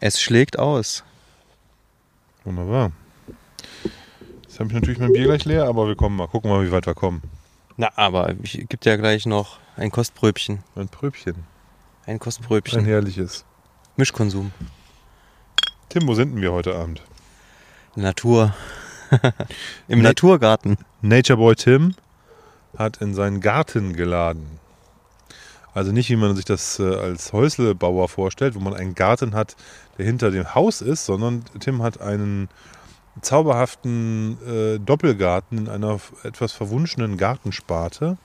Es schlägt aus. Wunderbar. Jetzt habe ich natürlich mein Bier gleich leer, aber wir kommen mal. Gucken mal, wie weit wir kommen. Na, aber es gibt ja gleich noch ein Kostbröbchen. Ein Pröbchen. Ein Ein Kostbröbchen. herrliches. Mischkonsum. Tim, wo sind denn wir heute Abend? Natur. Im Nee. Naturgarten. Nature Boy Tim hat in seinen Garten geladen. Also nicht, wie man sich das äh, als Häuslebauer vorstellt, wo man einen Garten hat, der hinter dem Haus ist, sondern Tim hat einen zauberhaften äh, Doppelgarten in einer etwas verwunschenen Gartensparte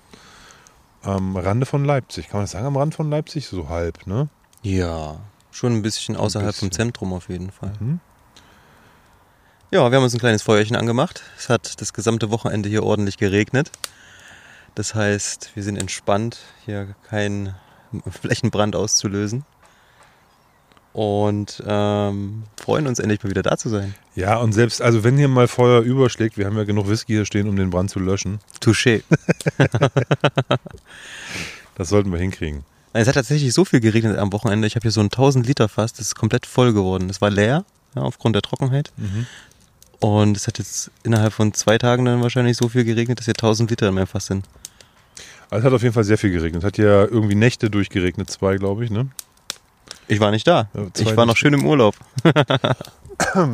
am Rande von Leipzig. Kann man das sagen, am Rand von Leipzig? So halb, ne? Ja, schon ein bisschen außerhalb vom bisschen. Zentrum auf jeden Fall. Mhm. Ja, wir haben uns ein kleines Feuerchen angemacht. Es hat das gesamte Wochenende hier ordentlich geregnet. Das heißt, wir sind entspannt, hier keinen Flächenbrand auszulösen. Und ähm, freuen uns endlich mal wieder da zu sein. Ja, und selbst, also wenn hier mal Feuer überschlägt, wir haben ja genug Whisky hier stehen, um den Brand zu löschen. Touché. Das sollten wir hinkriegen. Es hat tatsächlich so viel geregnet am Wochenende. Ich habe hier so ein 1000 Liter Fass, das ist komplett voll geworden. Es war leer, ja, aufgrund der Trockenheit. Und es hat jetzt innerhalb von zwei Tagen dann wahrscheinlich so viel geregnet, dass hier 1000 Liter in meinem Fass sind. Also es hat auf jeden Fall sehr viel geregnet. Hat ja irgendwie Nächte durchgeregnet, zwei, glaube ich, ne? Ich war nicht da. Ja, ich war noch schön im Urlaub.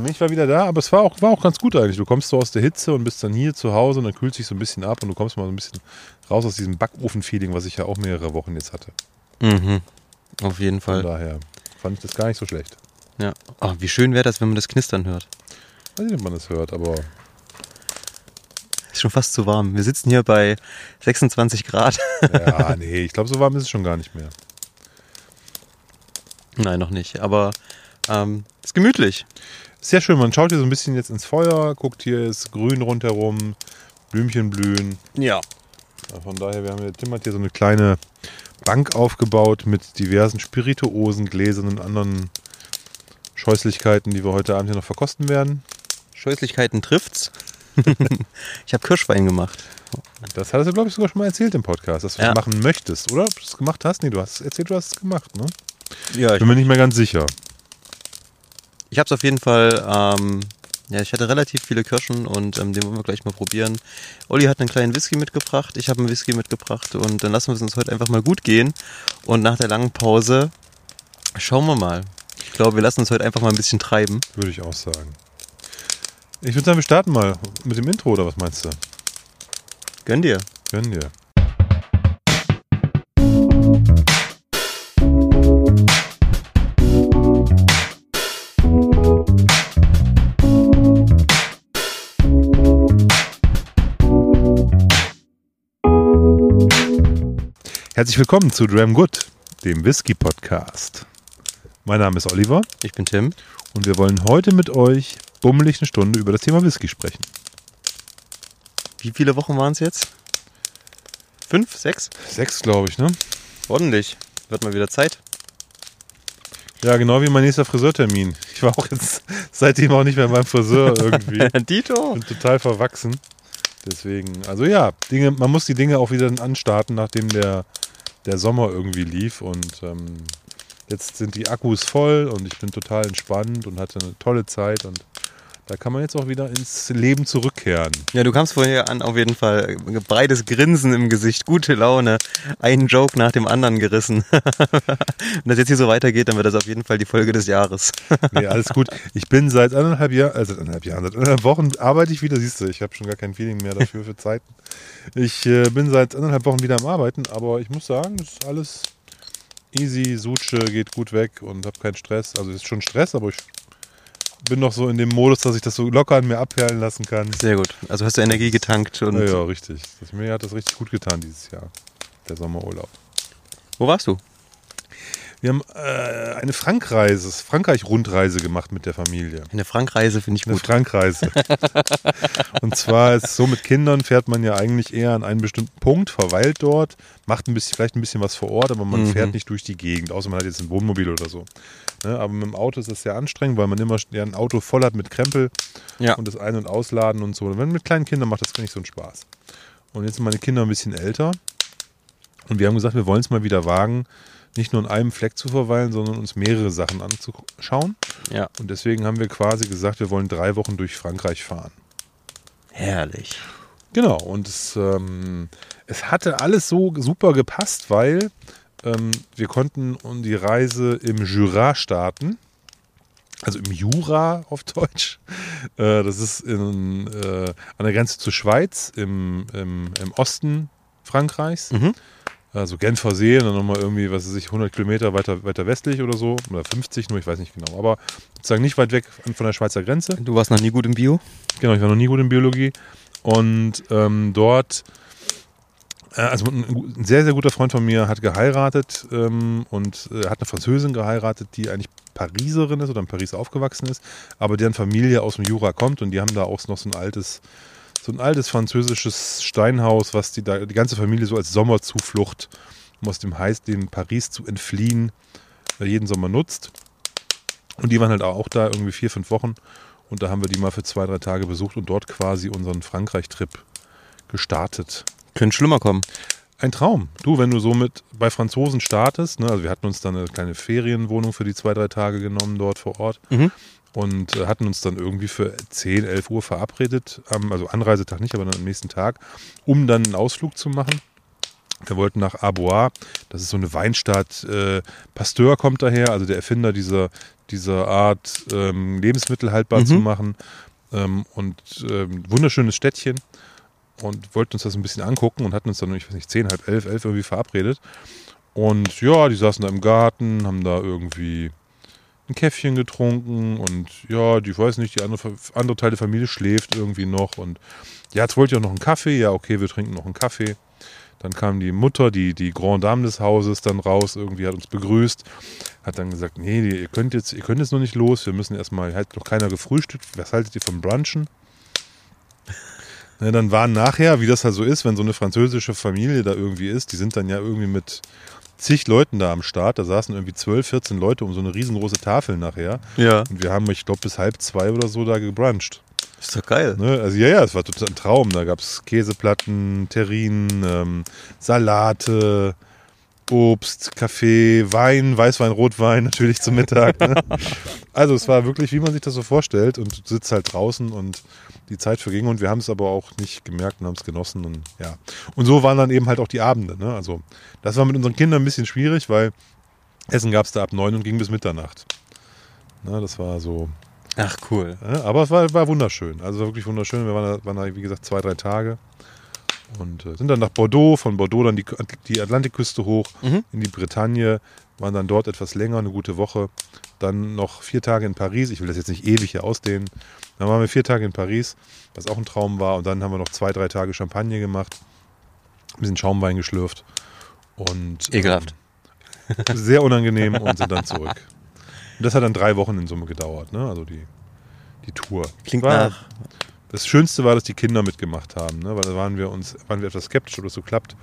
Ich war wieder da, aber es war auch, war auch ganz gut eigentlich. Du kommst so aus der Hitze und bist dann hier zu Hause und dann kühlt sich so ein bisschen ab und du kommst mal so ein bisschen raus aus diesem Backofen-Feeling, was ich ja auch mehrere Wochen jetzt hatte. Mhm. Auf jeden Von Fall. daher fand ich das gar nicht so schlecht. Ja. Oh, wie schön wäre das, wenn man das Knistern hört. Weiß nicht, ob man das hört, aber Ist schon fast zu warm. Wir sitzen hier bei 26 Grad. ja, nee, ich glaube, so warm ist es schon gar nicht mehr. Nein, noch nicht. Aber ähm, ist gemütlich. Sehr schön, man schaut hier so ein bisschen jetzt ins Feuer, guckt hier ist grün rundherum, Blümchen blühen. Ja. Ja, von daher, wir haben hier, Tim hat hier so eine kleine Bank aufgebaut mit diversen Spirituosen, Gläsern und anderen Scheußlichkeiten, die wir heute Abend hier noch verkosten werden. Scheußlichkeiten trifft's. ich habe Kirschwein gemacht. Das hattest du, glaube ich, sogar schon mal erzählt im Podcast, dass du Ja. das machen möchtest, oder? Ob du es gemacht hast? Nee, du hast erzählt, du hast es gemacht, ne? Ja, Bin mir nicht mehr ganz sicher. Ich habe es auf jeden Fall, ähm, ja, ich hatte relativ viele Kirschen und ähm, den wollen wir gleich mal probieren. Olli hat einen kleinen Whisky mitgebracht, ich habe einen Whisky mitgebracht und dann lassen wir es uns heute einfach mal gut gehen. Und nach der langen Pause schauen wir mal. Ich glaube, wir lassen uns heute einfach mal ein bisschen treiben. Würde ich auch sagen. Ich würde sagen, wir starten mal mit dem Intro, oder was meinst du? Gönn dir. Können wir. Herzlich willkommen zu Dram Good, dem Whisky Podcast. Mein Name ist Oliver Ich bin Tim. und wir wollen heute mit euch bummelig eine Stunde über das Thema Whisky sprechen. Wie viele Wochen waren es jetzt? Fünf, sechs? Sechs, glaube ich, ne? Ordentlich. Wird mal wieder Zeit. Ja, genau wie mein nächster Friseurtermin. Ich war auch jetzt seitdem auch nicht mehr beim Friseur irgendwie. Dito. Bin total verwachsen. Deswegen, also ja, Dinge, man muss die Dinge auch wieder anstarten, nachdem der, der Sommer irgendwie lief. Und ähm, jetzt sind die Akkus voll und ich bin total entspannt und hatte eine tolle Zeit. Und da kann man jetzt auch wieder ins Leben zurückkehren. Ja, du kamst vorher an, auf jeden Fall. Breites Grinsen im Gesicht, gute Laune, einen Joke nach dem anderen gerissen. Wenn das jetzt hier so weitergeht, dann wird das auf jeden Fall die Folge des Jahres. Nee, alles gut. Ich bin seit anderthalb Jahren, also seit anderthalb Jahren, seit anderthalb Wochen arbeite ich wieder, siehst du, ich habe schon gar kein Feeling mehr dafür für Zeiten. Ich äh, bin seit anderthalb Wochen wieder am Arbeiten, aber ich muss sagen, es ist alles easy, Suche geht gut weg und habe keinen Stress. Also es ist schon Stress, aber ich bin noch so in dem Modus, dass ich das so locker an mir abperlen lassen kann. Sehr gut. Also hast du Energie getankt und Ja, ja, richtig. Das, mir hat das richtig gut getan dieses Jahr, der Sommerurlaub. wo warst du? Wir haben äh, eine Frankreise, Frankreich-Rundreise gemacht mit der Familie. Eine Frankreise finde ich Eine gut. Frankreise. und zwar ist es so, mit Kindern fährt man ja eigentlich eher an einen bestimmten Punkt, verweilt dort, macht ein bisschen, vielleicht ein bisschen was vor Ort, aber man Mhm. fährt nicht durch die Gegend, außer man hat jetzt ein Wohnmobil oder so. Ne, aber mit dem Auto ist das sehr anstrengend, weil man immer ja, ein Auto voll hat mit Krempel Ja. und das Ein- und Ausladen und so. Wenn mit kleinen Kindern macht das gar nicht so einen Spaß. Und jetzt sind meine Kinder ein bisschen älter und wir haben gesagt, wir wollen es mal wieder wagen, nicht nur an einem Fleck zu verweilen, sondern uns mehrere Sachen anzuschauen. Ja. Und deswegen haben wir quasi gesagt, wir wollen drei Wochen durch Frankreich fahren. Herrlich. Genau, und es, ähm, es hatte alles so super gepasst, weil ähm, wir konnten die Reise im Jura starten. Also im Jura auf Deutsch. Äh, das ist in, äh, an der Grenze zur Schweiz im, im, im Osten Frankreichs. Mhm. Also Genfer See und dann nochmal irgendwie, was weiß ich, 100 Kilometer weiter, weiter westlich oder so. Oder 50 nur, ich weiß nicht genau. Aber sozusagen nicht weit weg von der Schweizer Grenze. Du warst noch nie gut im Bio? Genau, ich war noch nie gut in Biologie. Und ähm, dort, äh, also ein, ein sehr, sehr guter Freund von mir hat geheiratet ähm, und äh, hat eine Französin geheiratet, die eigentlich Pariserin ist oder in Paris aufgewachsen ist, aber deren Familie aus dem Jura kommt und die haben da auch noch so ein altes, so ein altes französisches Steinhaus, was die da die ganze Familie so als Sommerzuflucht, um aus dem heiß dem Paris zu entfliehen, äh, jeden Sommer nutzt. Und die waren halt auch da irgendwie vier, fünf Wochen. Und da haben wir die mal für zwei, drei Tage besucht und dort quasi unseren Frankreich-Trip gestartet. Könnte schlimmer kommen. Ein Traum. Du, wenn du so mit bei Franzosen startest, ne, also wir hatten uns dann eine kleine Ferienwohnung für die zwei, drei Tage genommen dort vor Ort Mhm. Und äh, hatten uns dann irgendwie für 10, 11 Uhr verabredet, am, also Anreisetag nicht, aber dann am nächsten Tag, um dann einen Ausflug zu machen. Wir wollten nach Arbois, das ist so eine Weinstadt. Äh, Pasteur kommt daher, also der Erfinder dieser, dieser Art, ähm, Lebensmittel haltbar Mhm. zu machen. Ähm, und ähm, wunderschönes Städtchen. Und wollten uns das ein bisschen angucken und hatten uns dann, ich weiß nicht, 10, halb elf, elf irgendwie verabredet. Und ja, die saßen da im Garten, haben da irgendwie ein Käffchen getrunken und ja, die weiß nicht, die andere, andere Teil der Familie schläft irgendwie noch und ja, jetzt wollt ihr auch noch einen Kaffee? Ja, okay, wir trinken noch einen Kaffee. Dann kam die Mutter, die, die Grand Dame des Hauses, dann raus, irgendwie hat uns begrüßt, hat dann gesagt, nee, ihr könnt jetzt, ihr könnt jetzt noch nicht los, wir müssen erstmal, hat noch keiner gefrühstückt, was haltet ihr vom Brunchen? Ne, dann waren nachher, wie das halt so ist, wenn so eine französische Familie da irgendwie ist, die sind dann ja irgendwie mit zig Leuten da am Start, da saßen irgendwie 12, 14 Leute um so eine riesengroße Tafel nachher Ja. und wir haben, ich glaube, bis halb zwei oder so da gebruncht. Ist doch geil. Ne? Also ja, ja, es war total ein Traum. Da gab es Käseplatten, Terrinen, ähm, Salate, Obst, Kaffee, Wein, Weißwein, Rotwein natürlich zum Mittag. Ne? Also es war wirklich, wie man sich das so vorstellt und du sitzt halt draußen und die Zeit verging und wir haben es aber auch nicht gemerkt und haben es genossen und ja. Und so waren dann eben halt auch die Abende. Ne? Also das war mit unseren Kindern ein bisschen schwierig, weil Essen gab es da ab neun und ging bis Mitternacht. Ne? Das war so, Ach, cool. ja, aber es war, war wunderschön. Also wirklich wunderschön. Wir waren da, waren da, wie gesagt, zwei, drei Tage. Und äh, sind dann nach Bordeaux, von Bordeaux dann die, die Atlantikküste hoch Mhm. in die Bretagne, waren dann dort etwas länger, eine gute Woche. Dann noch vier Tage in Paris. Ich will das jetzt nicht ewig hier ausdehnen. Dann waren wir vier Tage in Paris, was auch ein Traum war. Und dann haben wir noch zwei, drei Tage Champagner gemacht. Ein bisschen Schaumwein geschlürft. Und, Ekelhaft. Ähm, sehr unangenehm und sind dann zurück. Und das hat dann drei Wochen in Summe gedauert, ne? Also die, die Tour. Klingt War- nach. Das Schönste war, dass die Kinder mitgemacht haben, ne? weil da waren wir uns, waren wir etwas skeptisch, ob das so klappt,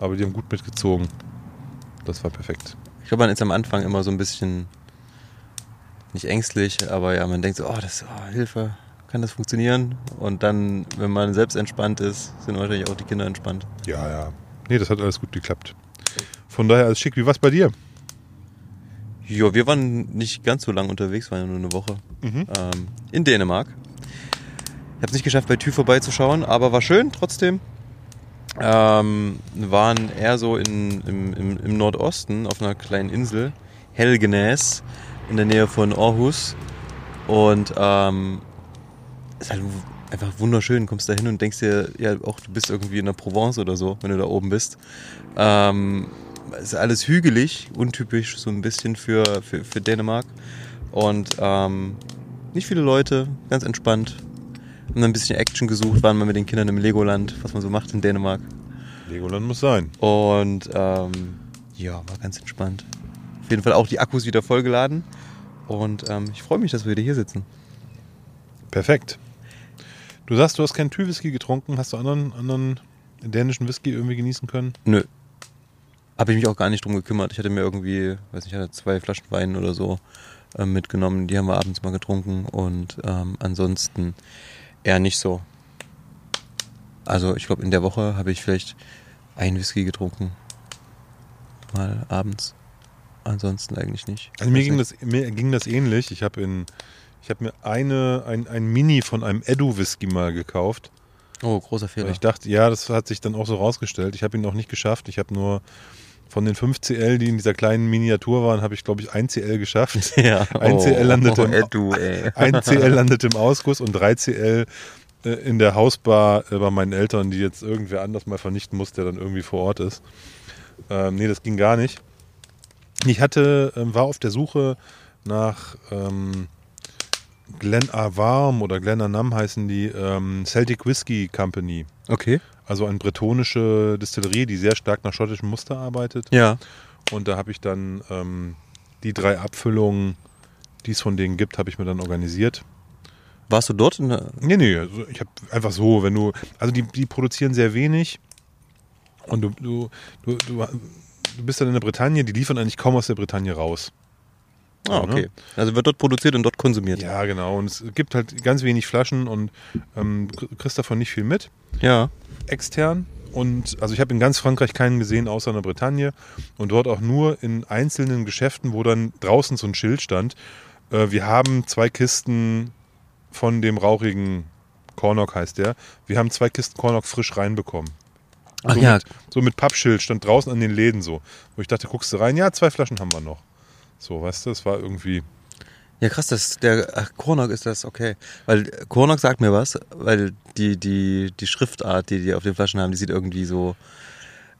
aber die haben gut mitgezogen. Das war perfekt. Ich glaube, man ist am Anfang immer so ein bisschen nicht ängstlich, aber ja, man denkt so, oh, das, oh, Hilfe, kann das funktionieren? Und dann, wenn man selbst entspannt ist, sind wahrscheinlich auch die Kinder entspannt. Ja, ja. Nee, das hat alles gut geklappt. Von daher alles schick. Wie war's bei dir? Ja, wir waren nicht ganz so lang unterwegs, waren ja nur eine Woche Mhm. ähm, in Dänemark. Ich habe es nicht geschafft, bei Thü vorbeizuschauen, aber war schön trotzdem. Ähm, waren eher so in, im, im, im Nordosten auf einer kleinen Insel, Helgenäs, in der Nähe von Aarhus. Und ähm, ist halt einfach wunderschön. Kommst da hin und denkst dir, ja, auch du bist irgendwie in der Provence oder so, wenn du da oben bist. Ähm, ist alles hügelig, untypisch so ein bisschen für, für, für Dänemark. Und ähm, nicht viele Leute, ganz entspannt. Haben ein bisschen Action gesucht, waren mal mit den Kindern im Legoland, was man so macht in Dänemark. Legoland muss sein. Und ähm, ja, war ganz entspannt. Auf jeden Fall auch die Akkus wieder vollgeladen. Und ähm, ich freue mich, dass wir wieder hier sitzen. Perfekt. Du sagst, du hast keinen Tü-Whisky getrunken. Hast du anderen, anderen dänischen Whisky irgendwie genießen können? Nö. Habe ich mich auch gar nicht drum gekümmert. Ich hatte mir irgendwie, weiß nicht, ich hatte zwei Flaschen Wein oder so ähm, mitgenommen. Die haben wir abends mal getrunken und ähm, ansonsten eher nicht so. Also ich glaube, in der Woche habe ich vielleicht einen Whisky getrunken. Mal abends. ansonsten eigentlich nicht. Also mir ging, nicht. das, mir ging das ähnlich. Ich habe in ich habe mir eine, ein, ein Mini von einem Edu-Whisky mal gekauft. Oh, großer Fehler. Ich dachte, ja, das hat sich dann auch so rausgestellt. Ich habe ihn auch nicht geschafft. Ich habe nur von den 5 CL, die in dieser kleinen Miniatur waren, habe ich, glaube ich, 1 CL geschafft. ja. Ein CL landete oh, im- du, ey. 1 CL landete im Ausguss und 3 CL äh, in der Hausbar äh, bei meinen Eltern, die jetzt irgendwer anders mal vernichten muss, der dann irgendwie vor Ort ist. Ähm, nee, das ging gar nicht. Ich hatte, ähm, war auf der Suche nach ähm, Glen Avarm oder Glen Anam heißen die ähm, Celtic Whisky Company. Okay. Also eine bretonische Distillerie, die sehr stark nach schottischem Muster arbeitet. Ja. Und da habe ich dann ähm, die drei Abfüllungen, die es von denen gibt, habe ich mir dann organisiert. Warst du dort? In der, Nee, nee, also ich habe einfach so, wenn du, also die, die produzieren sehr wenig und du, du, du, du, bist dann in der Bretagne, die liefern eigentlich kaum aus der Bretagne raus. ah, Ja, ne? okay. Also wird dort produziert und dort konsumiert. Ja, genau. Und es gibt halt ganz wenig Flaschen und ähm, kriegst davon nicht viel mit. Ja. Extern. Und also ich habe in ganz Frankreich keinen gesehen, außer in der Bretagne. Und dort auch nur in einzelnen Geschäften, wo dann draußen so ein Schild stand. Äh, wir haben zwei Kisten von dem rauchigen Cornock heißt der. Wir haben zwei Kisten Cornock frisch reinbekommen. Ach so ja. Mit, so mit Pappschild stand draußen an den Läden so. Wo ich dachte, guckst du rein? Ja, zwei Flaschen haben wir noch. So, weißt du, das war irgendwie. Ja, krass, das, der ach, Kornok ist das, okay. Weil äh, Kornok sagt mir was, weil die, die, die Schriftart, die die auf den Flaschen haben, die sieht irgendwie so.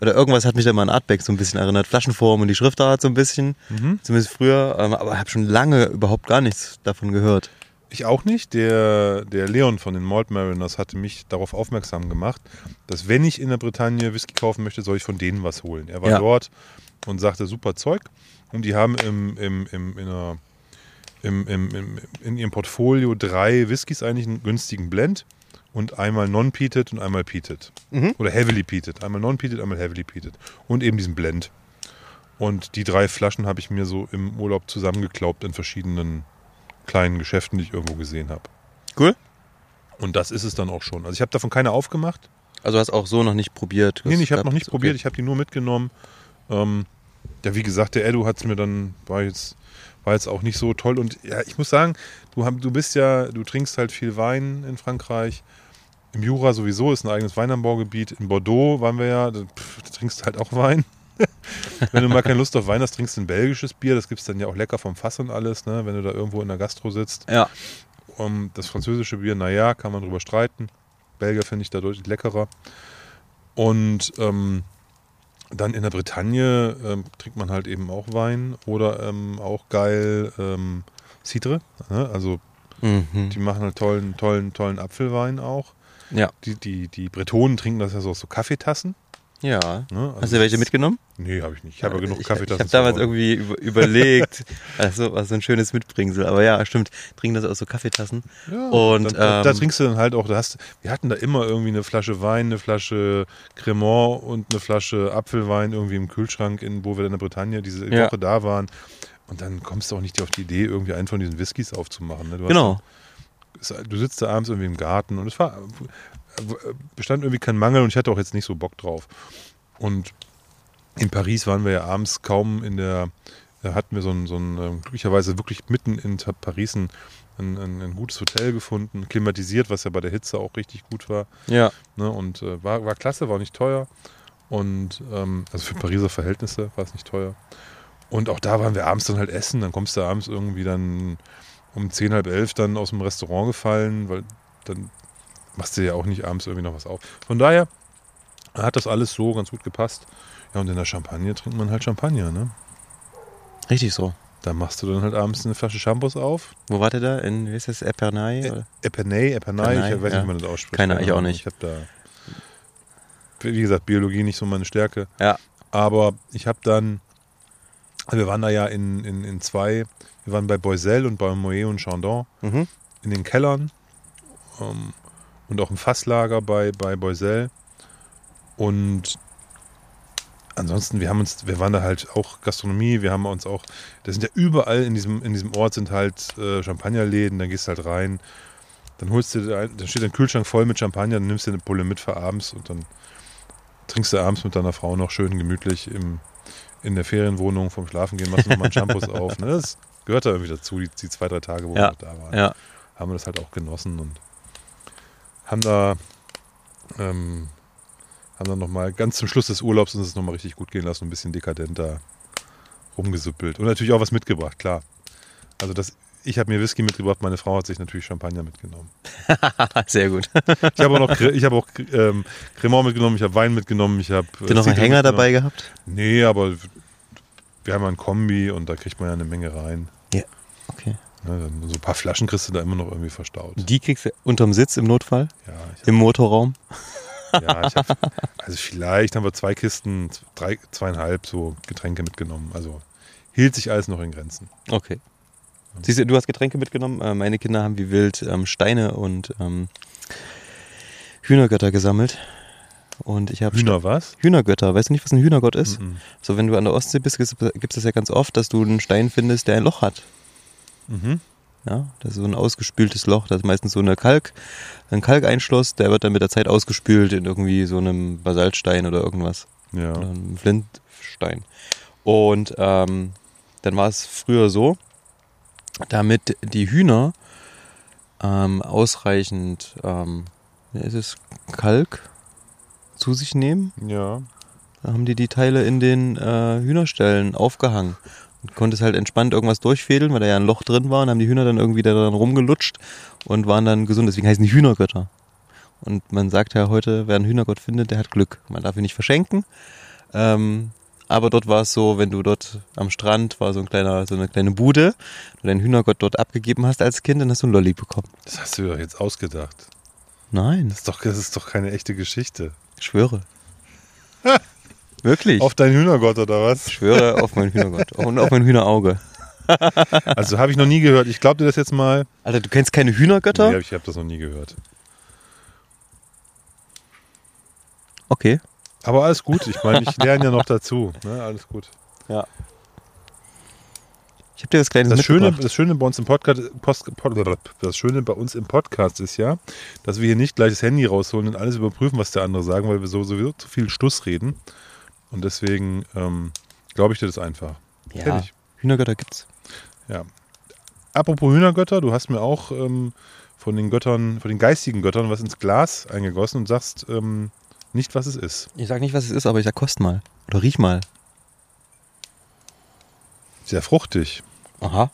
Oder irgendwas hat mich da mal an Artback so ein bisschen erinnert. Flaschenform und die Schriftart so ein bisschen. Zumindest früher. Ähm, aber ich habe schon lange überhaupt gar nichts davon gehört. Ich auch nicht. Der, der Leon von den Malt Mariners hatte mich darauf aufmerksam gemacht, dass wenn ich in der Bretagne Whisky kaufen möchte, soll ich von denen was holen. Er war Ja. dort und sagte, super Zeug. Und die haben im, im, im, in, einer, im, im, im, in ihrem Portfolio drei Whiskys eigentlich einen günstigen Blend und einmal non-peated und einmal peated. Mhm. Oder heavily peated. Einmal non-peated, einmal heavily peated. Und eben diesen Blend. Und die drei Flaschen habe ich mir so im Urlaub zusammengeklaubt in verschiedenen kleinen Geschäften, die ich irgendwo gesehen habe. Cool. Und das ist es dann auch schon. Also ich habe davon keine aufgemacht. Also hast auch so noch nicht probiert. Nee, nee, ich habe noch nicht okay. probiert, ich habe die nur mitgenommen. Ähm, ja, wie gesagt, der Edu hat es mir dann, war jetzt, war jetzt auch nicht so toll. Und ja, ich muss sagen, du, du bist ja, du trinkst halt viel Wein in Frankreich. Im Jura sowieso ist ein eigenes Weinanbaugebiet. In Bordeaux waren wir ja, pff, da trinkst du halt auch Wein. wenn du mal keine Lust auf Wein hast, trinkst du ein belgisches Bier. Das gibt es dann ja auch lecker vom Fass und alles, ne? wenn du da irgendwo in der Gastro sitzt. Ja. Um, das französische Bier, naja, kann man drüber streiten. Belgier finde ich da deutlich leckerer. Und ähm, dann in der Bretagne ähm, trinkt man halt eben auch Wein oder ähm, auch geil ähm, Cidre. Ne? Also Mhm. die machen halt tollen, tollen, tollen Apfelwein auch. Ja. Die, die, die Bretonen trinken das ja so aus so Kaffeetassen. Ja. Ne? Hast du welche mitgenommen? Nee, habe ich nicht. Ich habe ja genug ich, Kaffeetassen. Ich habe damals irgendwie über, überlegt, also was so ein schönes Mitbringsel. Aber ja, stimmt, trinken das aus so Kaffeetassen. Ja, Und, dann, da, da ähm, trinkst du dann halt auch, da hast, wir hatten da immer irgendwie eine Flasche Wein, eine Flasche Cremant und eine Flasche Apfelwein irgendwie im Kühlschrank, in, wo wir in der Bretagne diese Ja. Woche da waren. Und dann kommst du auch nicht auf die Idee, irgendwie einen von diesen Whiskys aufzumachen. Ne? Du hast Genau. dann- du sitzt da abends irgendwie im Garten und es war, bestand irgendwie kein Mangel und ich hatte auch jetzt nicht so Bock drauf. Und in Paris waren wir ja abends kaum in der, da hatten wir so ein, so ein ähm, glücklicherweise wirklich mitten in Paris ein, ein, ein, ein gutes Hotel gefunden, klimatisiert, was ja bei der Hitze auch richtig gut war. Ja. Ne? Und äh, war, war klasse, war nicht teuer. Und ähm, also für Pariser Verhältnisse war es nicht teuer. Und auch da waren wir abends dann halt essen. Dann kommst du abends irgendwie dann um zehn, halb elf dann aus dem Restaurant gefallen, weil dann machst du ja auch nicht abends irgendwie noch was auf. Von daher hat das alles so ganz gut gepasst. Ja, und in der Champagne trinkt man halt Champagner, ne? Richtig so. Da machst du dann halt abends eine Flasche Shampoos auf. Wo war der da? In, wie ist das, Epernay? oder? Epernay, Epernay, ich weiß ja. nicht, wie man das ausspricht. Keine, ich auch nicht. Ich habe da, wie gesagt, Biologie nicht so meine Stärke. Ja. Aber ich habe dann, wir waren da ja in, in, in zwei, wir waren bei Boiselle und bei Moët und Chandon Mhm. in den Kellern ähm, und auch im Fasslager bei, bei Boiselle. Und ansonsten, wir haben uns, wir waren da halt auch Gastronomie, wir haben uns auch, das sind ja überall in diesem, in diesem Ort sind halt äh, Champagnerläden, dann gehst du halt rein, dann holst du, ein- dann steht ein Kühlschrank voll mit Champagner, dann nimmst du eine Pulle mit für abends und dann trinkst du abends mit deiner Frau noch schön gemütlich im, in der Ferienwohnung vom Schlafengehen machst du nochmal einen Shampoos auf. Ne? Das gehört da irgendwie dazu, die, die zwei, drei Tage, wo Ja. wir da waren. Ja. Haben wir das halt auch genossen und haben da ähm, haben dann nochmal ganz zum Schluss des Urlaubs uns es nochmal richtig gut gehen lassen, ein bisschen dekadenter rumgesuppelt. Und natürlich auch was mitgebracht, klar. Also das, ich habe mir Whisky mitgebracht, meine Frau hat sich natürlich Champagner mitgenommen. Sehr gut. Ich habe auch noch, ich habe auch ähm, Cremant mitgenommen, ich habe Wein mitgenommen, ich habe. Ihr noch einen Hänger dabei gehabt? Nee, aber wir haben ja ein Kombi und da kriegt man ja eine Menge rein. Okay. Ne, so ein paar Flaschen kriegst du da immer noch irgendwie verstaut. Die kriegst du unterm Sitz im Notfall, Ja, ich, im Motorraum. ja, ich hab, also vielleicht haben wir zwei Kisten, drei, zweieinhalb so Getränke mitgenommen. Also hielt sich alles noch in Grenzen. Okay. Siehst du, du hast Getränke mitgenommen. Äh, meine Kinder haben wie wild ähm, Steine und ähm, Hühnergötter gesammelt. Und ich habe Hühner was? Hühnergötter. Weißt du nicht, was ein Hühnergott ist? Mhm. So, wenn du an der Ostsee bist, gibt es das ja ganz oft, dass du einen Stein findest, der ein Loch hat. Mhm. Ja, das ist so ein ausgespültes Loch. Das ist meistens so eine Kalk, ein Kalkeinschluss, der wird dann mit der Zeit ausgespült in irgendwie so einem Basaltstein oder irgendwas. Ja. Oder einem Flintstein. Und ähm, dann war es früher so, damit die Hühner ähm, ausreichend, ähm, ist es, Kalk zu sich nehmen, Ja. da haben die die Teile in den äh, Hühnerställen aufgehangen. Und konnte es halt entspannt irgendwas durchfädeln, weil da ja ein Loch drin war und haben die Hühner dann irgendwie da dran rumgelutscht und waren dann gesund. Deswegen heißen die Hühnergötter. Und man sagt ja heute, wer einen Hühnergott findet, der hat Glück. Man darf ihn nicht verschenken. Ähm, aber dort war es so, wenn du dort am Strand war so ein kleiner, so eine kleine Bude, du deinen Hühnergott dort abgegeben hast als Kind, dann hast du einen Lolli bekommen. Das hast du doch jetzt ausgedacht. Nein, Das ist doch, das ist doch keine echte Geschichte. ich schwöre. Wirklich? Auf deinen Hühnergott oder was? Ich schwöre auf meinen Hühnergott und auf mein Hühnerauge. Also habe ich noch nie gehört. Ich glaube dir das jetzt mal. Alter, du kennst keine Hühnergötter? Nee, ich habe das noch nie gehört. Okay. Aber alles gut. Ich meine, ich lerne ja noch dazu. Ne? Alles gut. Ja. Ich habe dir was Kleines Das Schöne, das Schöne bei uns im Podcast, Post, das Schöne bei uns im Podcast ist ja, dass wir hier nicht gleich das Handy rausholen und alles überprüfen, was der andere sagen, weil wir so sowieso zu viel Stuss reden. Und deswegen ähm, glaube ich dir das einfach. ja, Fertig. Hühnergötter gibt's. Ja. Apropos Hühnergötter, du hast mir auch ähm, von den Göttern, von den geistigen Göttern was ins Glas eingegossen und sagst ähm, nicht, was es ist. Ich sag nicht, was es ist, aber ich sag kost mal. Oder riech mal. Sehr fruchtig. Aha.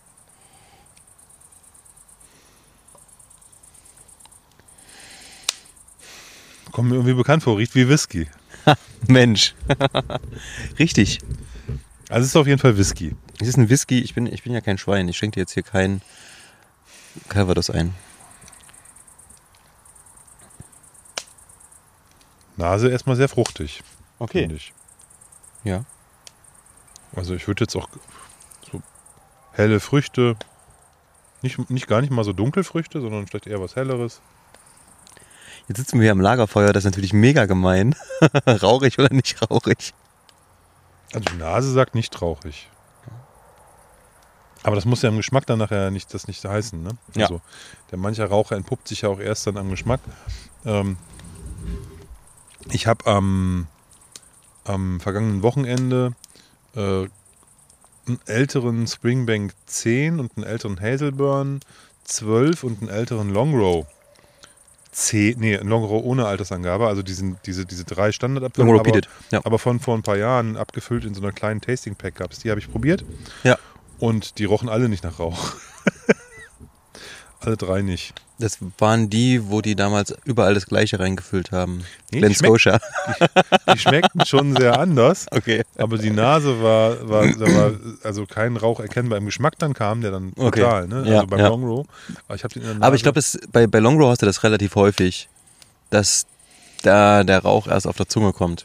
Kommt mir irgendwie bekannt vor, riecht wie Whisky. Mensch. Richtig. Also es ist auf jeden Fall Whisky. Es ist ein Whisky. Ich bin, ich bin ja kein Schwein. Ich schenke dir jetzt hier kein Calvados ein. Nase erstmal sehr fruchtig, ich. Ja. Also ich würde jetzt auch so helle Früchte, nicht, nicht gar nicht mal so Dunkelfrüchte, sondern vielleicht eher was Helleres. Jetzt sitzen wir hier am Lagerfeuer. Das ist natürlich mega gemein. rauchig oder nicht rauchig? Also die Nase sagt nicht rauchig. Aber das muss ja im Geschmack dann nachher nicht, das nicht heißen. Ne? Ja. Also der mancher Raucher entpuppt sich ja auch erst dann am Geschmack. Ähm, ich habe am, am vergangenen Wochenende äh, einen älteren Springbank 10 und einen älteren Hazelburn 12 und einen älteren Longrow 10, nee, einen Longrow ohne Altersangabe, also diesen, diese, diese drei Standardabfüllungen. Long aber-. Ja. aber von vor ein paar Jahren abgefüllt in so einer kleinen Tasting Pack gab es. Die habe ich probiert. Ja. Und die rochen alle nicht nach Rauch. alle drei nicht. Das waren die, wo die damals überall das Gleiche reingefüllt haben. Nee, Glen die Scotia. Die schmeckten schon sehr anders. Okay. Aber die Nase war, war, war also kein Rauch erkennbar im Geschmack dann kam, der dann Okay. total, ne? Ja, also beim ja. Long Row. Aber ich. Aber ich glaube, bei, bei Long Row hast du das relativ häufig, dass da der Rauch erst auf der Zunge kommt.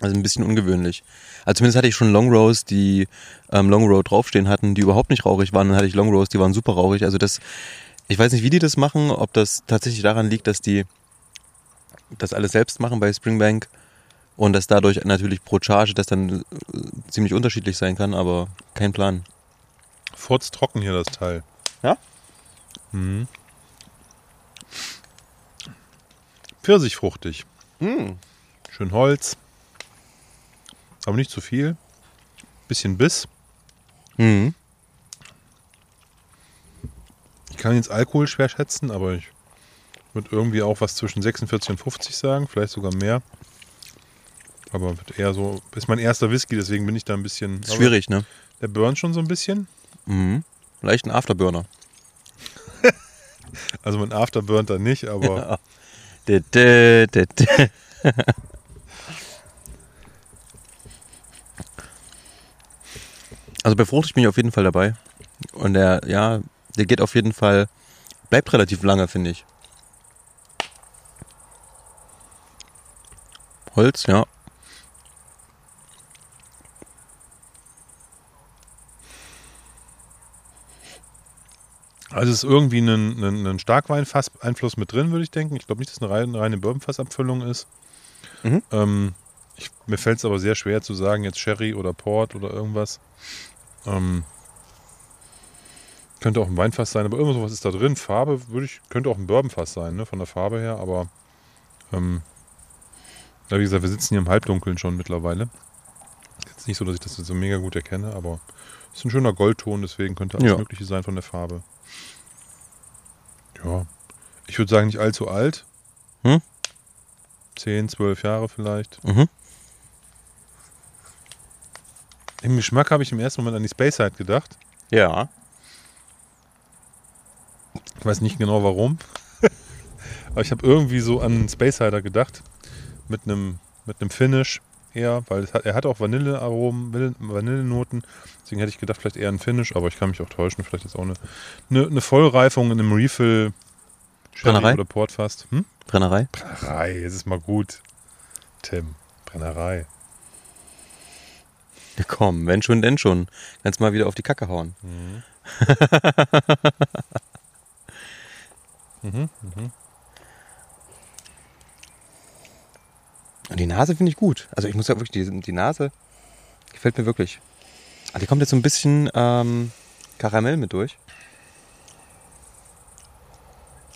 Also ein bisschen ungewöhnlich. Also zumindest hatte ich schon Long Rows, die ähm, Long Row draufstehen hatten, die überhaupt nicht rauchig waren. Dann hatte ich Long Rows, die waren super rauchig. Also das, ich weiß nicht, wie die das machen, ob das tatsächlich daran liegt, dass die das alles selbst machen bei Springbank und dass dadurch natürlich pro Charge das dann äh, ziemlich unterschiedlich sein kann, aber kein Plan. Furz trocken hier das Teil. Ja? Mhm. Pfirsichfruchtig. Hm. Schön Holz. Aber nicht zu viel. Bisschen Biss. Mhm. Ich kann jetzt Alkohol schwer schätzen, aber ich würde irgendwie auch was zwischen 46 und 50 sagen, vielleicht sogar mehr. Aber wird eher so, ist mein erster Whisky, deswegen bin ich da ein bisschen. Schwierig, ne? Der burnt schon so ein bisschen. Mhm. Leicht ein Afterburner. Also mein After burnt er nicht, aber Ja. Also bei Fruchtig bin ich auf jeden Fall dabei. Und der, ja, der geht auf jeden Fall, bleibt relativ lange, finde ich. Holz, ja. Also es ist irgendwie ein, ein, ein Starkwein-Einfluss mit drin, würde ich denken. Ich glaube nicht, dass es eine reine, reine Bourbon-Fassabfüllung ist. Mhm. Ähm, ich, mir fällt es aber sehr schwer zu sagen, jetzt Sherry oder Port oder irgendwas. Ähm, könnte auch ein Weinfass sein, aber irgendwas sowas ist da drin. Farbe würde ich, könnte auch ein Bourbonfass sein, ne, von der Farbe her, aber ähm, ja, wie gesagt, wir sitzen hier im Halbdunkeln schon mittlerweile. Jetzt nicht so, dass ich das so mega gut erkenne, aber ist ein schöner Goldton, deswegen könnte alles Ja. Mögliche sein von der Farbe. Ja, ich würde sagen, nicht allzu alt. Hm? 10, 12 Jahre vielleicht. Mhm. Im Geschmack habe ich im ersten Moment an die Space Side gedacht. Ja. Ich weiß nicht genau warum. Aber ich habe irgendwie so an Space Hider gedacht. Mit einem mit einem Finish eher, weil es hat, er hat auch Vanillearomen, Vanille- Vanillenoten. Deswegen hätte ich gedacht, vielleicht eher ein Finish, aber ich kann mich auch täuschen. Vielleicht ist auch eine, eine, eine Vollreifung in einem Refill Brennerei? oder Port fast. Hm? Brennerei. Brennerei, jetzt ist mal gut. Tim, Brennerei. Komm, wenn schon, denn schon. Kannst mal wieder auf die Kacke hauen. Mhm. mhm, mhm. Und die Nase finde ich gut. Also ich muss ja wirklich, die, die Nase gefällt mir wirklich. Ah, Die kommt jetzt so ein bisschen ähm, Karamell mit durch.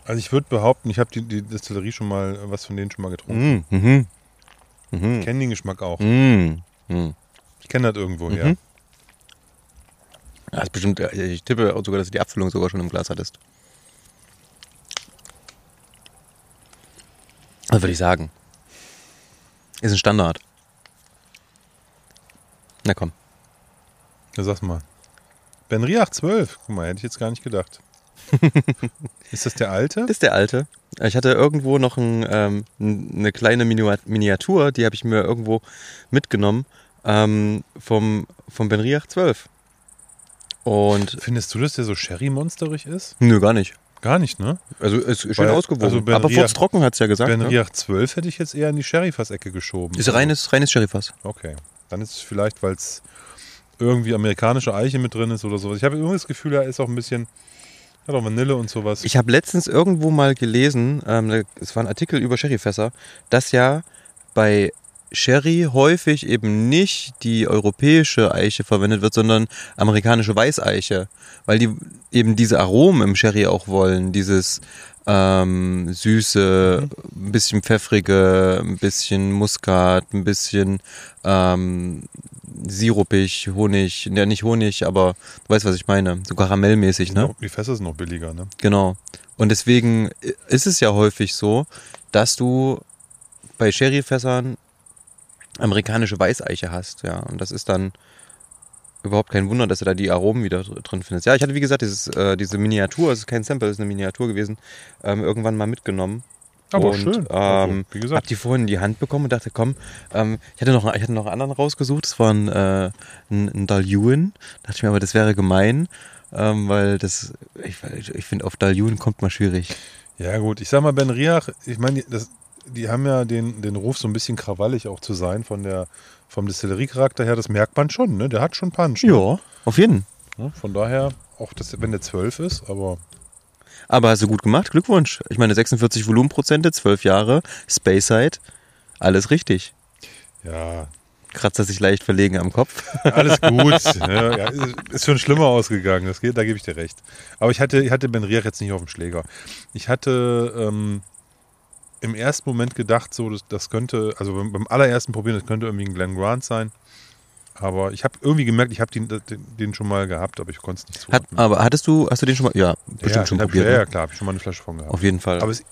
Also ich würde behaupten, ich habe die, die Distillerie schon mal, äh, was von denen schon mal getrunken. Mhm. Mhm. Ich kenne den Geschmack auch. Mm. Mm. Ich kenne das irgendwo. Mhm. Ja, ist bestimmt, äh, ich tippe sogar, dass du die Abfüllung sogar schon im Glas hattest. Was würde ich sagen? Ist ein Standard. Na komm. Ja, sag's mal. Ben Riach 12. Guck mal, hätte ich jetzt gar nicht gedacht. ist das der alte? Das ist der alte. Ich hatte irgendwo noch ein, ähm, eine kleine Miniatur, die habe ich mir irgendwo mitgenommen ähm, vom, vom Benriach 12. Und Findest du, dass der so Sherry-monsterig ist? nö, gar nicht. Gar nicht, ne? Also es ist schön Weil- ausgewogen. also Ben Aber Riach- furztrocken hat es ja gesagt. ben Ne? Riach 12 hätte ich jetzt eher in die Sherry-Fassecke geschoben. Ist reines, reines Sherryfass. Okay. Dann ist es vielleicht, weil es irgendwie amerikanische Eiche mit drin ist oder sowas. Ich habe irgendwie das Gefühl, da ist auch ein bisschen, hat auch Vanille und sowas. Ich habe letztens irgendwo mal gelesen, ähm, es war ein Artikel über Sherryfässer, dass ja bei Sherry häufig eben nicht die europäische Eiche verwendet wird, sondern amerikanische Weißeiche, weil die eben diese Aromen im Sherry auch wollen, dieses ähm, süße, ein bisschen pfeffrige, ein bisschen Muskat, ein bisschen ähm, sirupig, Honig, ja nicht Honig, aber du weißt, was ich meine, so karamellmäßig, ne? Die Fässer sind noch billiger, ne? Genau. Und deswegen ist es ja häufig so, dass du bei Sherryfässern amerikanische Weißeiche hast, ja. Und das ist dann überhaupt kein Wunder, dass du da die Aromen wieder dr- drin findest. Ja, ich hatte wie gesagt dieses, äh, diese Miniatur, es ist kein Sample, es ist eine Miniatur gewesen, ähm, irgendwann mal mitgenommen. Aber und, schön. Ähm, Also, wie hab gesagt, die vorhin in die Hand bekommen und dachte, komm, ähm, ich hatte noch, ich hatte noch einen anderen rausgesucht, das war ein, äh, ein, ein Dalyuin. Dachte ich mir aber, das wäre gemein, ähm, weil das, ich, ich finde, auf Dalyuin kommt man schwierig. ja gut. Ich sag mal, Ben Riach, ich meine, die- das, die haben ja den, den Ruf, so ein bisschen krawallig auch zu sein von der, vom Distillerie-Charakter her. Das merkt man schon, ne? Der hat schon Punch. ne? Ja, auf jeden. Von daher, auch das, wenn der 12 ist, aber Aber hast du gut gemacht, Glückwunsch. Ich meine, 46 Volumenprozente, 12 Jahre, Speyside, alles richtig. ja, Kratzt er sich leicht verlegen am Kopf. alles gut. ja, ja, ist- ist schon schlimmer ausgegangen, das geht, da gebe ich dir recht. Aber ich hatte, ich hatte Ben Riach jetzt nicht auf dem Schläger. Ich hatte, ähm, im ersten Moment gedacht, so, das, das könnte, also beim, beim allerersten Probieren, das könnte irgendwie ein Glen Grant sein. Aber ich habe irgendwie gemerkt, ich habe den, den, den schon mal gehabt, aber ich konnte es nicht Hat, zuordnen. aber hattest du, hast du den schon mal? Ja, bestimmt ja, schon probiert. Ich, ja, ne? ja, klar, habe ich schon mal eine Flasche von gehabt. Auf jeden Fall. Aber es,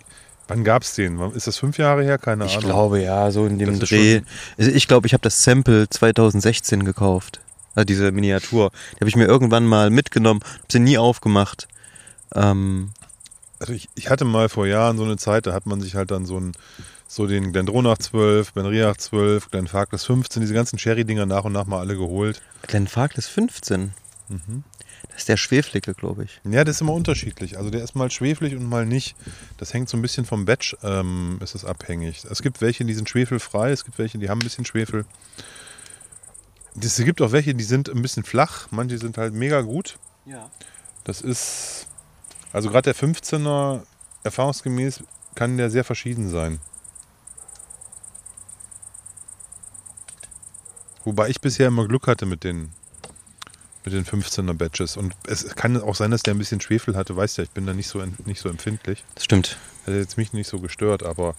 wann gab es den? Ist das fünf Jahre her? Keine ich Ahnung. glaube ja, so in dem Das Dreh. Also ich glaube, ich habe das Sample 2016 gekauft. Also diese Miniatur. Die habe ich mir irgendwann mal mitgenommen, habe sie nie aufgemacht. Ähm, Also ich, ich hatte mal vor Jahren so eine Zeit, da hat man sich halt dann so ein so den Glendronach 12, Benriach 12, Glenfarclas 15, diese ganzen Sherry-Dinger nach und nach mal alle geholt. Glenfarclas 15. Mhm. Das ist der Schweflige, glaube ich. Ja, das ist immer unterschiedlich. Also der ist mal schwefelig und mal nicht. Das hängt so ein bisschen vom Batch, ähm, ist es abhängig. Es gibt welche, die sind schwefelfrei, es gibt welche, die haben ein bisschen Schwefel. Es gibt auch welche, die sind ein bisschen flach, manche sind halt mega gut. Ja. Das ist, also gerade der 15er, erfahrungsgemäß, kann der sehr verschieden sein. Wobei ich bisher immer Glück hatte mit den, mit den 15er Batches. Und es kann auch sein, dass der ein bisschen Schwefel hatte, weißt ja, ich bin da nicht so, nicht so empfindlich. Das stimmt. Hat jetzt mich nicht so gestört, aber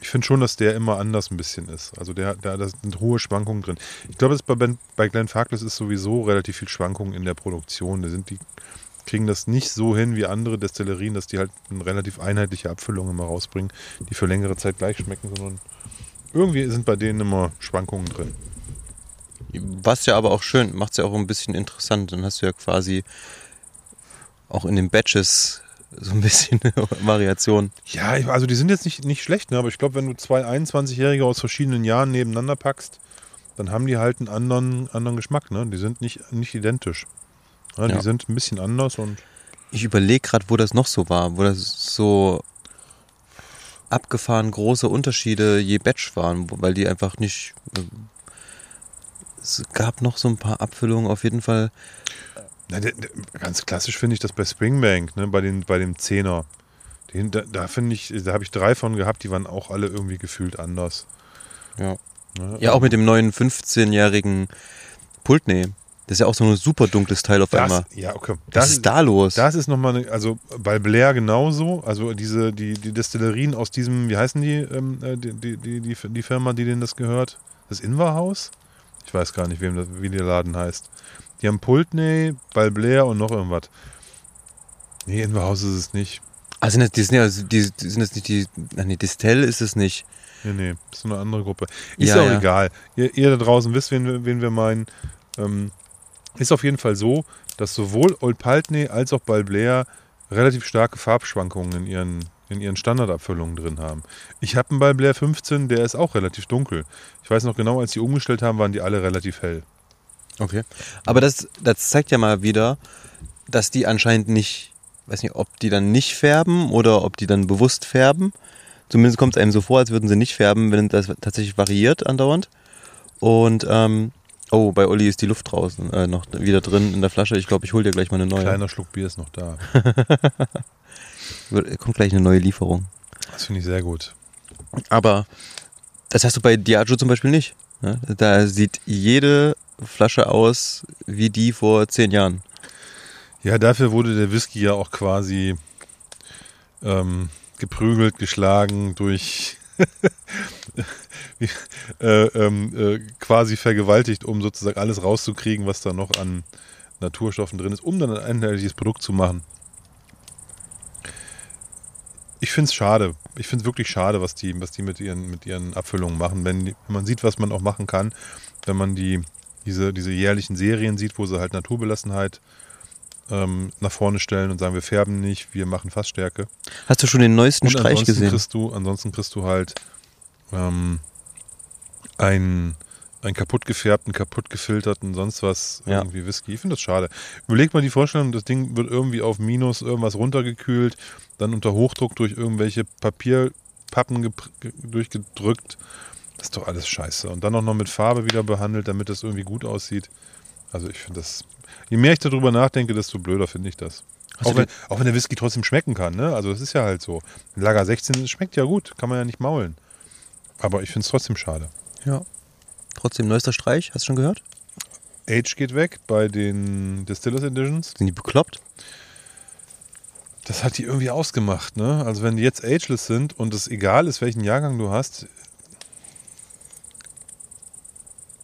ich finde schon, dass der immer anders ein bisschen ist. Also der, der, da sind hohe Schwankungen drin. Ich glaube, bei, Ben- bei Glenn Farkless ist sowieso relativ viel Schwankungen in der Produktion. Da sind die kriegen das nicht so hin wie andere Destillerien, dass die halt eine relativ einheitliche Abfüllung immer rausbringen, die für längere Zeit gleich schmecken, sondern irgendwie sind bei denen immer Schwankungen drin. Was ja aber auch schön, macht es ja auch ein bisschen interessant. Dann hast du ja quasi auch in den Batches so ein bisschen Variation. Ja, also die sind jetzt nicht, nicht schlecht, ne? aber ich glaube, wenn du zwei 21-Jährige aus verschiedenen Jahren nebeneinander packst, dann haben die halt einen anderen, anderen Geschmack. Ne? Die sind nicht, nicht identisch. Ja, Ja. Die sind ein bisschen anders und Ich überlege gerade, wo das noch so war, wo das so abgefahren große Unterschiede je Batch waren, weil die einfach nicht. äh, Es gab noch so ein paar Abfüllungen auf jeden Fall. Na, ganz klassisch finde ich das bei Springbank, ne, bei, den, bei dem Zehner. Den, da da finde ich, da habe ich drei von gehabt, die waren auch alle irgendwie gefühlt anders. Ja. Ne? Ja, auch mit dem neuen 15-jährigen Pultney. Das ist ja auch so ein super dunkles Teil auf einmal. das, ja, okay. Was Das, ist da los? das ist nochmal, eine, also bei Blair genauso, also diese, die, die Destillerien aus diesem, wie heißen die, ähm, äh, die, die, die, die, Firma, die denen das gehört? Das Inverhaus? Ich weiß gar nicht, wem das, wie der Laden heißt. Die haben Pultney, Balblair und noch irgendwas. Nee, Inverhaus ist es nicht. Ah, sind das, die sind ja, die, sind das nicht die, ach nee, Distel ist es nicht. Nee, nee, ist so eine andere Gruppe. Ist Ja, auch ja. egal. Ihr, ihr da draußen wisst, wen, wir- wen wir meinen. Ähm, ist auf jeden Fall so, dass sowohl Old Pulteney als auch Balblair relativ starke Farbschwankungen in ihren, in ihren Standardabfüllungen drin haben. Ich habe einen Balblair 15, der ist auch relativ dunkel. Ich weiß noch genau, als die umgestellt haben, waren die alle relativ hell. Okay. Aber das, das zeigt ja mal wieder, dass die anscheinend nicht, weiß nicht, ob die dann nicht färben oder ob die dann bewusst färben. Zumindest kommt es einem so vor, als würden sie nicht färben, wenn das tatsächlich variiert andauernd. Und, ähm, oh, bei Olli ist die Luft draußen, äh, noch wieder drin in der Flasche. Ich glaube, ich hole dir gleich mal eine neue. Kleiner Schluck Bier ist noch da. Kommt gleich eine neue Lieferung. Das finde ich sehr gut. Aber das hast du bei Diageo zum Beispiel nicht. Ne? Da sieht jede Flasche aus wie die vor zehn Jahren. Ja, dafür wurde der Whisky ja auch quasi ähm, geprügelt, geschlagen, durch äh, ähm, äh, quasi vergewaltigt, um sozusagen alles rauszukriegen, was da noch an Naturstoffen drin ist, um dann ein einheitliches Produkt zu machen. Ich finde es schade. Ich finde es wirklich schade, was die, was die mit ihren, mit ihren Abfüllungen machen. Wenn, wenn man sieht, was man auch machen kann, wenn man die, diese, diese jährlichen Serien sieht, wo sie halt Naturbelassenheit ähm, nach vorne stellen und sagen, wir färben nicht, wir machen Fassstärke. Hast du schon den neuesten Und Streich ansonsten gesehen? kriegst du, ansonsten kriegst du halt ähm, einen, einen kaputt gefärbten, kaputt gefilterten, sonst was Ja. irgendwie Whisky. Ich finde das schade. Überleg mal die Vorstellung, das Ding wird irgendwie auf Minus irgendwas runtergekühlt, dann unter Hochdruck durch irgendwelche Papierpappen durchgedrückt. Das ist doch alles scheiße. Und dann auch noch mit Farbe wieder behandelt, damit das irgendwie gut aussieht. Also ich finde das, je mehr ich darüber nachdenke, desto blöder finde ich das. Auch wenn, auch wenn der Whisky trotzdem schmecken kann, ne? Also das ist ja halt so. Ein Lager 16 das schmeckt ja gut, kann man ja nicht maulen. Aber ich finde es trotzdem schade. Ja. Trotzdem neuester Streich, hast du schon gehört? Age geht weg bei den Distillers Editions. Sind die bekloppt? das hat die irgendwie ausgemacht, ne? Also wenn die jetzt ageless sind und es egal ist, welchen Jahrgang du hast,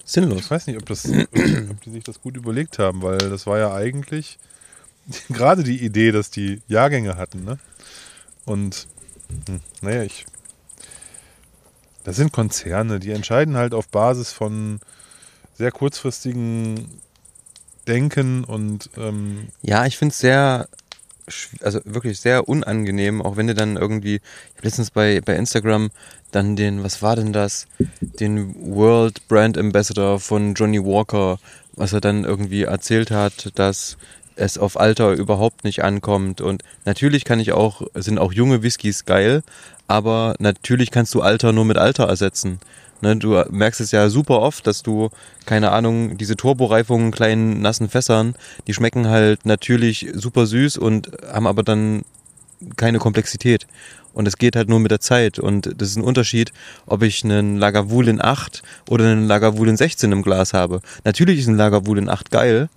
Sinnlos. ich weiß nicht, ob, das, ob die sich das gut überlegt haben, weil das war ja eigentlich gerade die Idee, dass die Jahrgänge hatten, ne? Und hm, naja, ich. Das sind Konzerne, die entscheiden halt auf Basis von sehr kurzfristigen Denken und ähm, Ja, ich finde es sehr, also wirklich sehr unangenehm, auch wenn du dann irgendwie, ich hab letztens bei, bei Instagram dann den, was war denn das, den World Brand Ambassador von Johnny Walker, was er dann irgendwie erzählt hat, dass es auf Alter überhaupt nicht ankommt und natürlich kann ich auch, sind auch junge Whiskys geil, aber natürlich kannst du Alter nur mit Alter ersetzen. Ne, du merkst es ja super oft, dass du, keine Ahnung, diese Turboreifungen in kleinen nassen Fässern, die schmecken halt natürlich super süß und haben aber dann keine Komplexität. Und es geht halt nur mit der Zeit. Und das ist ein Unterschied, ob ich einen Lagavulin 8 oder einen Lagavulin 16 im Glas habe. Natürlich ist ein Lagavulin 8 geil.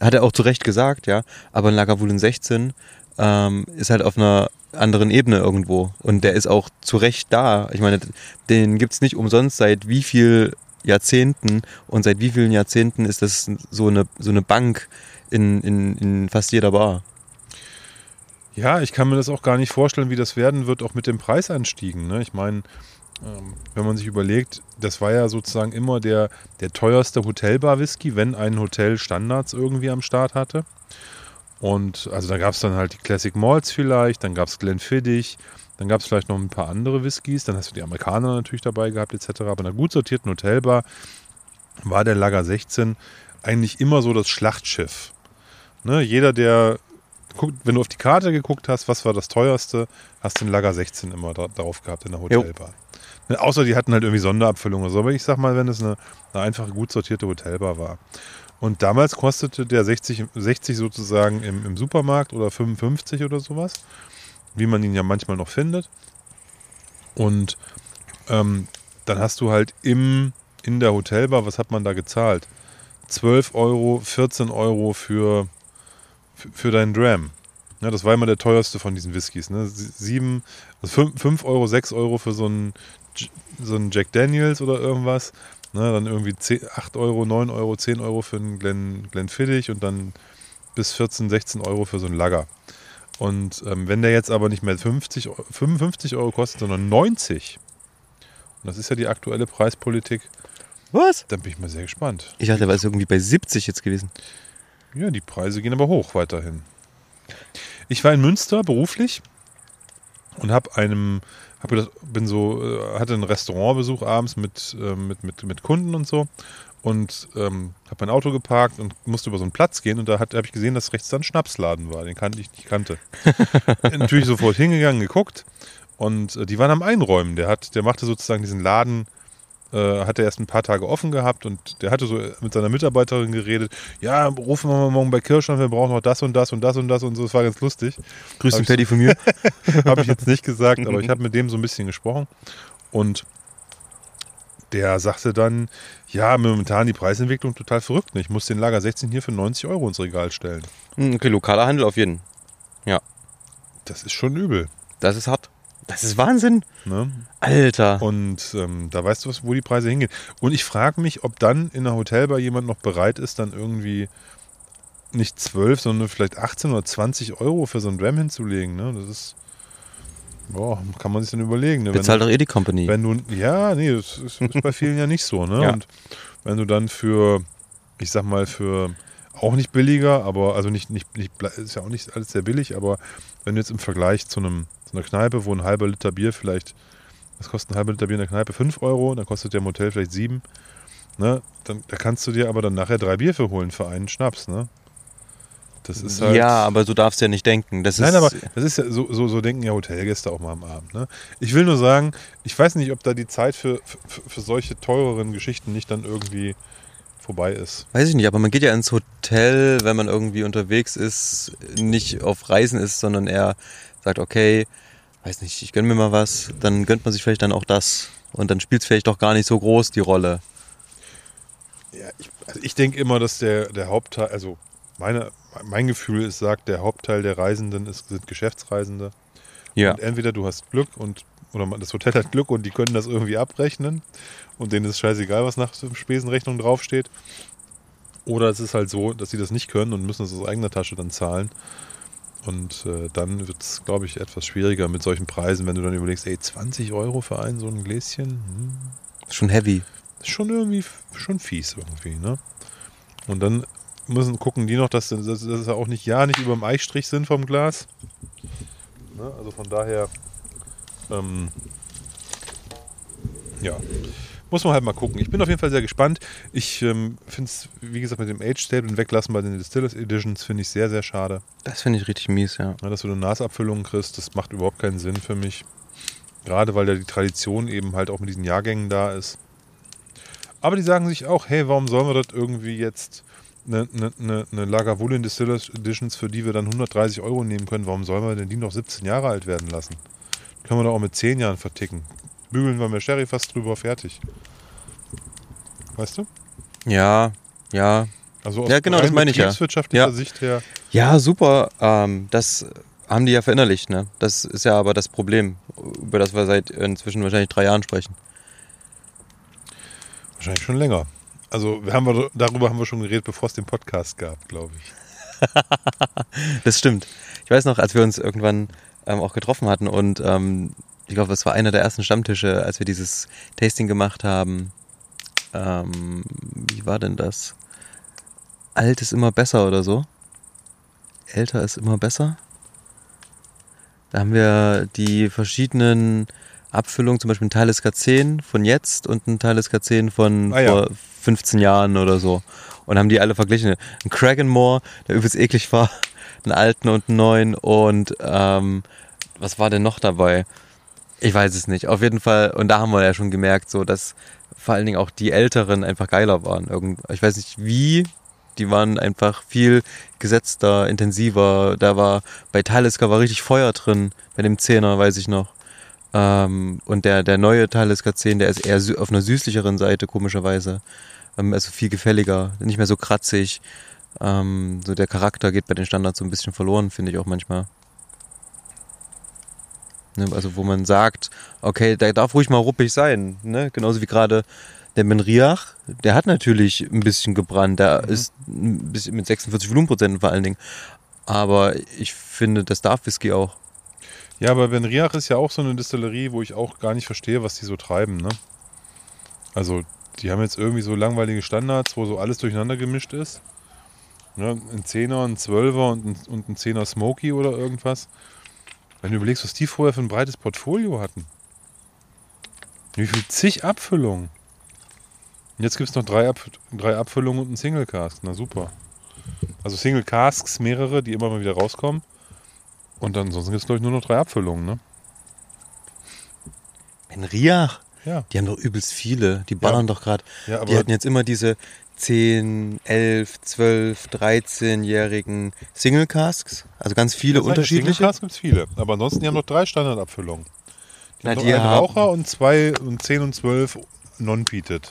Hat er auch zu Recht gesagt, ja. Aber ein Lagavulin 16 ähm, ist halt auf einer anderen Ebene irgendwo. Und der ist auch zu Recht da. Ich meine, den gibt's nicht umsonst seit wie viel Jahrzehnten und seit wie vielen Jahrzehnten ist das so eine, so eine Bank in, in, in fast jeder Bar. Ja, ich kann mir das auch gar nicht vorstellen, wie das werden wird, auch mit den Preisanstiegen. Ne? Ich meine, wenn man sich überlegt, das war ja sozusagen immer der, der teuerste Hotelbar-Whisky, wenn ein Hotel Standards irgendwie am Start hatte. Und also da gab es dann halt die Classic Malts vielleicht, dann gab es Glenfiddich, dann gab es vielleicht noch ein paar andere Whiskys, dann hast du die Amerikaner natürlich dabei gehabt etc. Aber in einer gut sortierten Hotelbar war der Lager 16 eigentlich immer so das Schlachtschiff. Ne, jeder, der guckt, wenn du auf die Karte geguckt hast, was war das teuerste, hast den Lager 16 immer da, drauf gehabt in der Hotelbar. Ne, außer die hatten halt irgendwie Sonderabfüllungen oder so. Aber ich sag mal, wenn es eine, eine einfache, gut sortierte Hotelbar war. Und damals kostete der 60, 60 sozusagen im, im Supermarkt oder 55 oder sowas, wie man ihn ja manchmal noch findet. Und ähm, dann hast du halt im, in der Hotelbar, was hat man da gezahlt? 12 Euro, 14 Euro für, für, deinen Dram. Ja, das war immer der teuerste von diesen Whiskys. Ne? Sie- Sieben, also 5, 5 Euro, 6 Euro für so einen, so einen Jack Daniels oder irgendwas. Ne? Dann irgendwie 10, 8 Euro, 9 Euro, 10 Euro für einen Glen, Glenfiddich und dann bis 14, 16 Euro für so einen Lager. Und ähm, wenn der jetzt aber nicht mehr 50, Eu- 55 Euro kostet, sondern 90, und das ist ja die aktuelle Preispolitik, Was? dann bin ich mal sehr gespannt. Ich dachte, der war jetzt irgendwie bei 70 jetzt gewesen. Ja, die Preise gehen aber hoch weiterhin. Ich war in Münster beruflich und habe einem, hab das, bin so, äh, hatte einen Restaurantbesuch abends mit, äh, mit, mit, mit Kunden und so und ähm, habe mein Auto geparkt und musste über so einen Platz gehen und da habe ich gesehen, dass rechts dann ein Schnapsladen war, den kannte ich nicht kannte. Natürlich sofort hingegangen, geguckt und äh, die waren am Einräumen. Der hat, der machte sozusagen diesen Laden hat er erst ein paar Tage offen gehabt und der hatte so mit seiner Mitarbeiterin geredet, ja, rufen wir mal morgen bei Kirsch an, wir brauchen noch das und das und das und das und so, das war ganz lustig. Grüß Hab den ich- Paddy von mir. Habe ich jetzt nicht gesagt, aber ich habe mit dem so ein bisschen gesprochen und der sagte dann, ja, momentan die Preisentwicklung total verrückt. Ich muss den Lager 16 hier für 90 Euro ins Regal stellen. Hm, Okay, lokaler Handel auf jeden. Das ist schon übel. Das ist hart. Das ist Wahnsinn. Ne? Alter. Und ähm, da weißt du, was, wo die Preise hingehen. Und ich frage mich, ob dann in einer Hotelbar jemand noch bereit ist, dann irgendwie nicht 12, sondern vielleicht 18 oder 20 Euro für so einen Dram hinzulegen. Ne? Das ist, boah, kann man sich dann überlegen. Ne? Bezahlt doch eh die Company. wenn du, ja, nee, das ist, ist bei vielen ja nicht so. Ne? Ja. Und wenn du dann für, ich sag mal, für auch nicht billiger, aber also nicht, nicht, nicht ist ja auch nicht alles sehr billig, aber wenn du jetzt im Vergleich zu einem zu einer Kneipe, wo ein halber Liter Bier vielleicht, was kostet ein halber Liter Bier in der Kneipe? 5 Euro, dann kostet der im Hotel vielleicht 7. Ne? Dann, da kannst du dir aber dann nachher drei Bier für holen für einen Schnaps, ne? Das ist halt. ja, aber du darfst ja nicht denken. Das Nein, ist, aber das ist ja so, so, so denken ja Hotelgäste auch mal am Abend. Ne? Ich will nur sagen, ich weiß nicht, ob da die Zeit für, für, für solche teureren Geschichten nicht dann irgendwie vorbei ist. Weiß ich nicht, aber man geht ja ins Hotel, wenn man irgendwie unterwegs ist, nicht auf Reisen ist, sondern eher sagt, okay, weiß nicht, ich gönn mir mal was, dann gönnt man sich vielleicht dann auch das. Und dann spielt es vielleicht doch gar nicht so groß die Rolle. Ja, ich, also ich denke immer, dass der, der Hauptteil, also meine, mein Gefühl ist, sagt, der Hauptteil der Reisenden ist, sind Geschäftsreisende. Ja. Und entweder du hast Glück und oder das Hotel hat Glück und die können das irgendwie abrechnen und denen ist scheißegal, was nach Spesenrechnung draufsteht. Oder es ist halt so, dass sie das nicht können und müssen es aus eigener Tasche dann zahlen. Und äh, dann wird es, glaube ich, etwas schwieriger mit solchen Preisen, wenn du dann überlegst, ey, 20 Euro für ein so ein Gläschen? Hm, Schon heavy. schon irgendwie schon fies irgendwie, ne? Und dann müssen gucken die noch, dass, dass, dass sie auch nicht ja nicht über dem Eichstrich sind vom Glas. Ne? Also von daher, ähm, ja, muss man halt mal gucken. Ich bin auf jeden Fall sehr gespannt. Ich ähm, finde es, wie gesagt, mit dem Age Stable und Weglassen bei den Distillers Editions finde ich sehr, sehr schade. Das finde ich richtig mies, ja. Ja, dass du eine Nasabfüllung kriegst, das macht überhaupt keinen Sinn für mich. Gerade weil da die Tradition eben halt auch mit diesen Jahrgängen da ist. Aber die sagen sich auch, hey, warum sollen wir das irgendwie jetzt eine, eine, eine, eine Lagavulin Distillers Editions, für die wir dann 130 Euro nehmen können, warum sollen wir denn die noch 17 Jahre alt werden lassen? Können wir doch auch mit 10 Jahren verticken. Bügeln wir mit Sherry fast drüber, fertig. Weißt du? Ja, ja. Also aus Ja, genau, das meine ich ja. Ja. Sicht her. Ja, super. Ähm, das haben die ja verinnerlicht, ne? Das ist ja aber das Problem, über das wir seit inzwischen wahrscheinlich drei Jahren sprechen. Wahrscheinlich schon länger. Also haben wir, darüber haben wir schon geredet, bevor es den Podcast gab, glaube ich. Das stimmt. Ich weiß noch, als wir uns irgendwann ähm, auch getroffen hatten und ähm, ich glaube, das war einer der ersten Stammtische, als wir dieses Tasting gemacht haben. Ähm, wie war denn das? Alt ist immer besser oder so? Älter ist immer besser? Da haben wir die verschiedenen Abfüllungen, zum Beispiel ein Talisker 10 von jetzt und ein Talisker 10 von Ah ja. vor 15 Jahren oder so. Und haben die alle verglichen. Ein Kraganmore, der übelst eklig war, einen alten und einen neuen und ähm, was war denn noch dabei? Ich weiß es nicht. Auf jeden Fall, und da haben wir ja schon gemerkt, so dass vor allen Dingen auch die Älteren einfach geiler waren. Irgend, ich weiß nicht wie, die waren einfach viel gesetzter, intensiver. Da war bei Talisker war richtig Feuer drin, bei dem Zehner, weiß ich noch. Ähm, und der, der neue Talisker 10, der ist eher auf einer süßlicheren Seite, komischerweise. Ähm, also viel gefälliger, nicht mehr so kratzig. Ähm, so der Charakter geht bei den Standards so ein bisschen verloren, finde ich auch manchmal. Ne, also wo man sagt, okay, der darf ruhig mal ruppig sein. Ne? Genauso wie gerade der Menriach, der hat natürlich ein bisschen gebrannt. Der Mhm. ist ein bisschen mit 46 Volumenprozenten vor allen Dingen. Aber ich finde, das darf Whisky auch. Ja, aber Ben Riach ist ja auch so eine Distillerie, wo ich auch gar nicht verstehe, was die so treiben. Ne? Also, die haben jetzt irgendwie so langweilige Standards, wo so alles durcheinander gemischt ist. Ne? Ein Zehner, ein Zwölfer und ein, und ein Zehner Smoky oder irgendwas. Wenn du überlegst, was die vorher für ein breites Portfolio hatten. Wie viel zig Abfüllungen. Und jetzt gibt es noch drei, Ab drei Abfüllungen und ein Single Cask. Na super. Also Single Casks, mehrere, die immer mal wieder rauskommen. Und ansonsten gibt es, glaube ich, nur noch drei Abfüllungen, ne? Menriach, Ja. die haben doch übelst viele. Die ballern doch gerade. Ja, Die hatten jetzt immer diese 10, 11, 12, 13-jährigen Single Casks. Also ganz viele unterschiedliche. Single Cask gibt es viele. Aber ansonsten, die haben noch drei Standardabfüllungen. Die Na, haben noch die einen haben- Raucher und zwei und 10 und 12 non-peated.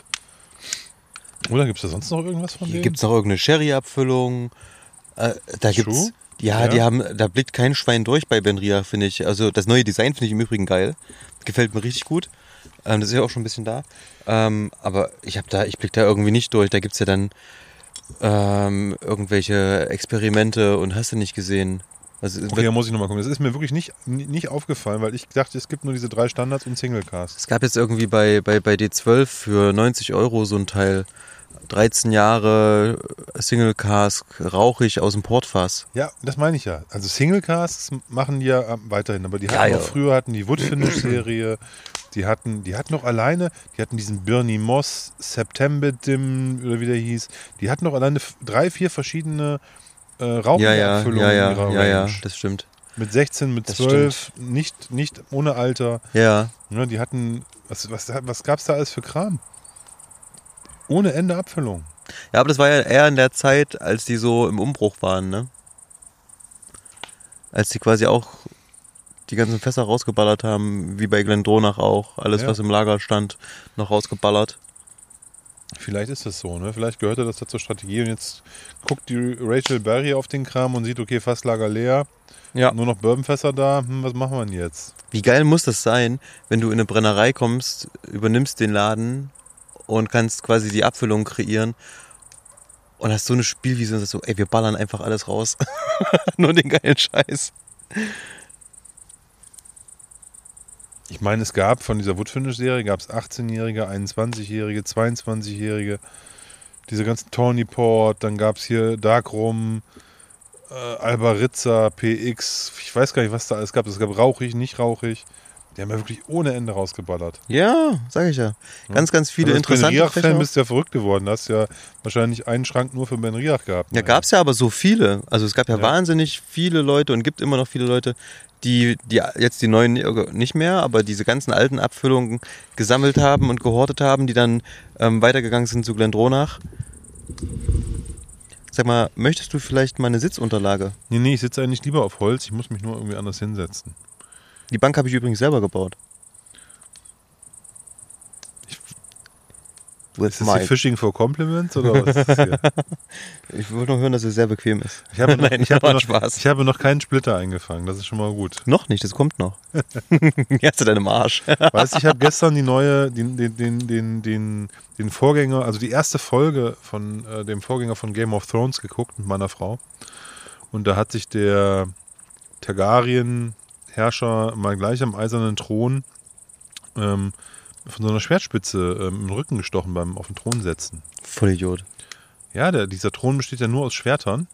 Oder gibt es da sonst noch irgendwas von Hier denen? gibt es noch irgendeine Sherry-Abfüllung. Äh, da True. gibt's. Ja, Ja. die haben, da blickt kein Schwein durch bei Benria, finde ich. Also das neue Design finde ich im Übrigen geil. Gefällt mir richtig gut. Ähm, das ist ja auch schon ein bisschen da. Ähm, aber ich habe da, ich blick da irgendwie nicht durch. Da gibt's ja dann ähm, irgendwelche Experimente und hast du nicht gesehen. Also, es, Okay, da muss ich nochmal gucken. Das ist mir wirklich nicht, nicht aufgefallen, weil ich dachte, es gibt nur diese drei Standards und Single Cask. es gab jetzt irgendwie bei, bei, bei D12 für 90 Euro so ein Teil. 13 Jahre Single Cask, rauchig aus dem Portfass. Ja, das meine ich ja. Also Single Casks machen die ja ähm, weiterhin, aber die hatten auch früher hatten die Wood Finish Serie, die hatten, die hatten noch alleine, die hatten diesen Bernie Moss September Dim oder wie der hieß, die hatten noch alleine drei, vier verschiedene äh, Ja, rauchige ja, ja, in ja, ihrer ja, ja, Range. das stimmt. Mit 16, mit Das 12, nicht, nicht ohne Alter. Ja, Ne, die hatten, was, was, was gab es da alles für Kram? Ohne Ende Abfüllung. Ja, aber das war ja eher in der Zeit, als die so im Umbruch waren, ne? Als die quasi auch die ganzen Fässer rausgeballert haben, wie bei Glendronach auch. Alles, Ja. was im Lager stand, noch rausgeballert. Vielleicht ist das so, ne? Vielleicht gehörte das zur Strategie und jetzt guckt die Rachel Berry auf den Kram und sieht, okay, Fasslager leer, Ja. nur noch Bourbonfässer da, hm, was machen wir denn jetzt? Wie geil muss das sein, wenn du in eine Brennerei kommst, übernimmst den Laden und kannst quasi die Abfüllung kreieren und hast so eine Spielwiese und sagst so, ey, wir ballern einfach alles raus. Nur den geilen Scheiß. Ich meine, es gab von dieser Woodfinish-Serie gab es 18-Jährige, 21-Jährige, 22-Jährige, diese ganzen Tawny Port, dann gab es hier Darkrum, äh, Albarizza, PX, ich weiß gar nicht, was da alles gab. Es gab rauchig, nicht rauchig. Die haben ja wirklich ohne Ende rausgeballert. Ja, sag ich ja. Ganz, ganz viele Aber als interessante Ben Riach-Fan bist ja verrückt geworden. Du hast ja wahrscheinlich einen Schrank nur für Ben Riach gehabt. Ja, gab's ja aber so viele. Also es gab ja, Ja. wahnsinnig viele Leute und gibt immer noch viele Leute, die, die jetzt die neuen nicht mehr, aber diese ganzen alten Abfüllungen gesammelt haben und gehortet haben, die dann ähm, weitergegangen sind zu Glendronach. Sag mal, möchtest du vielleicht mal eine Sitzunterlage? Nee, nee, ich sitze eigentlich lieber auf Holz. Ich muss mich nur irgendwie anders hinsetzen. Die Bank habe ich übrigens selber gebaut. With Ist das Mike. Fishing for Compliments oder was ist das hier? Ich wollte nur hören, dass es sehr bequem ist. Ich habe noch, Nein, ich habe noch, Spaß. ich habe noch keinen Splitter eingefangen. Das ist schon mal gut. Noch nicht, das kommt noch. Jetzt in deinem Arsch. Weißt du, ich habe gestern die neue, den, den, den, den, den, den Vorgänger, also die erste Folge von äh, dem Vorgänger von Game of Thrones geguckt mit meiner Frau. Und da hat sich der Targaryen-Herrscher mal gleich am eisernen Thron ähm, von so einer Schwertspitze ähm, im Rücken gestochen beim auf den Thron setzen. Voll Idiot. Ja, der, dieser Thron besteht ja nur aus Schwertern.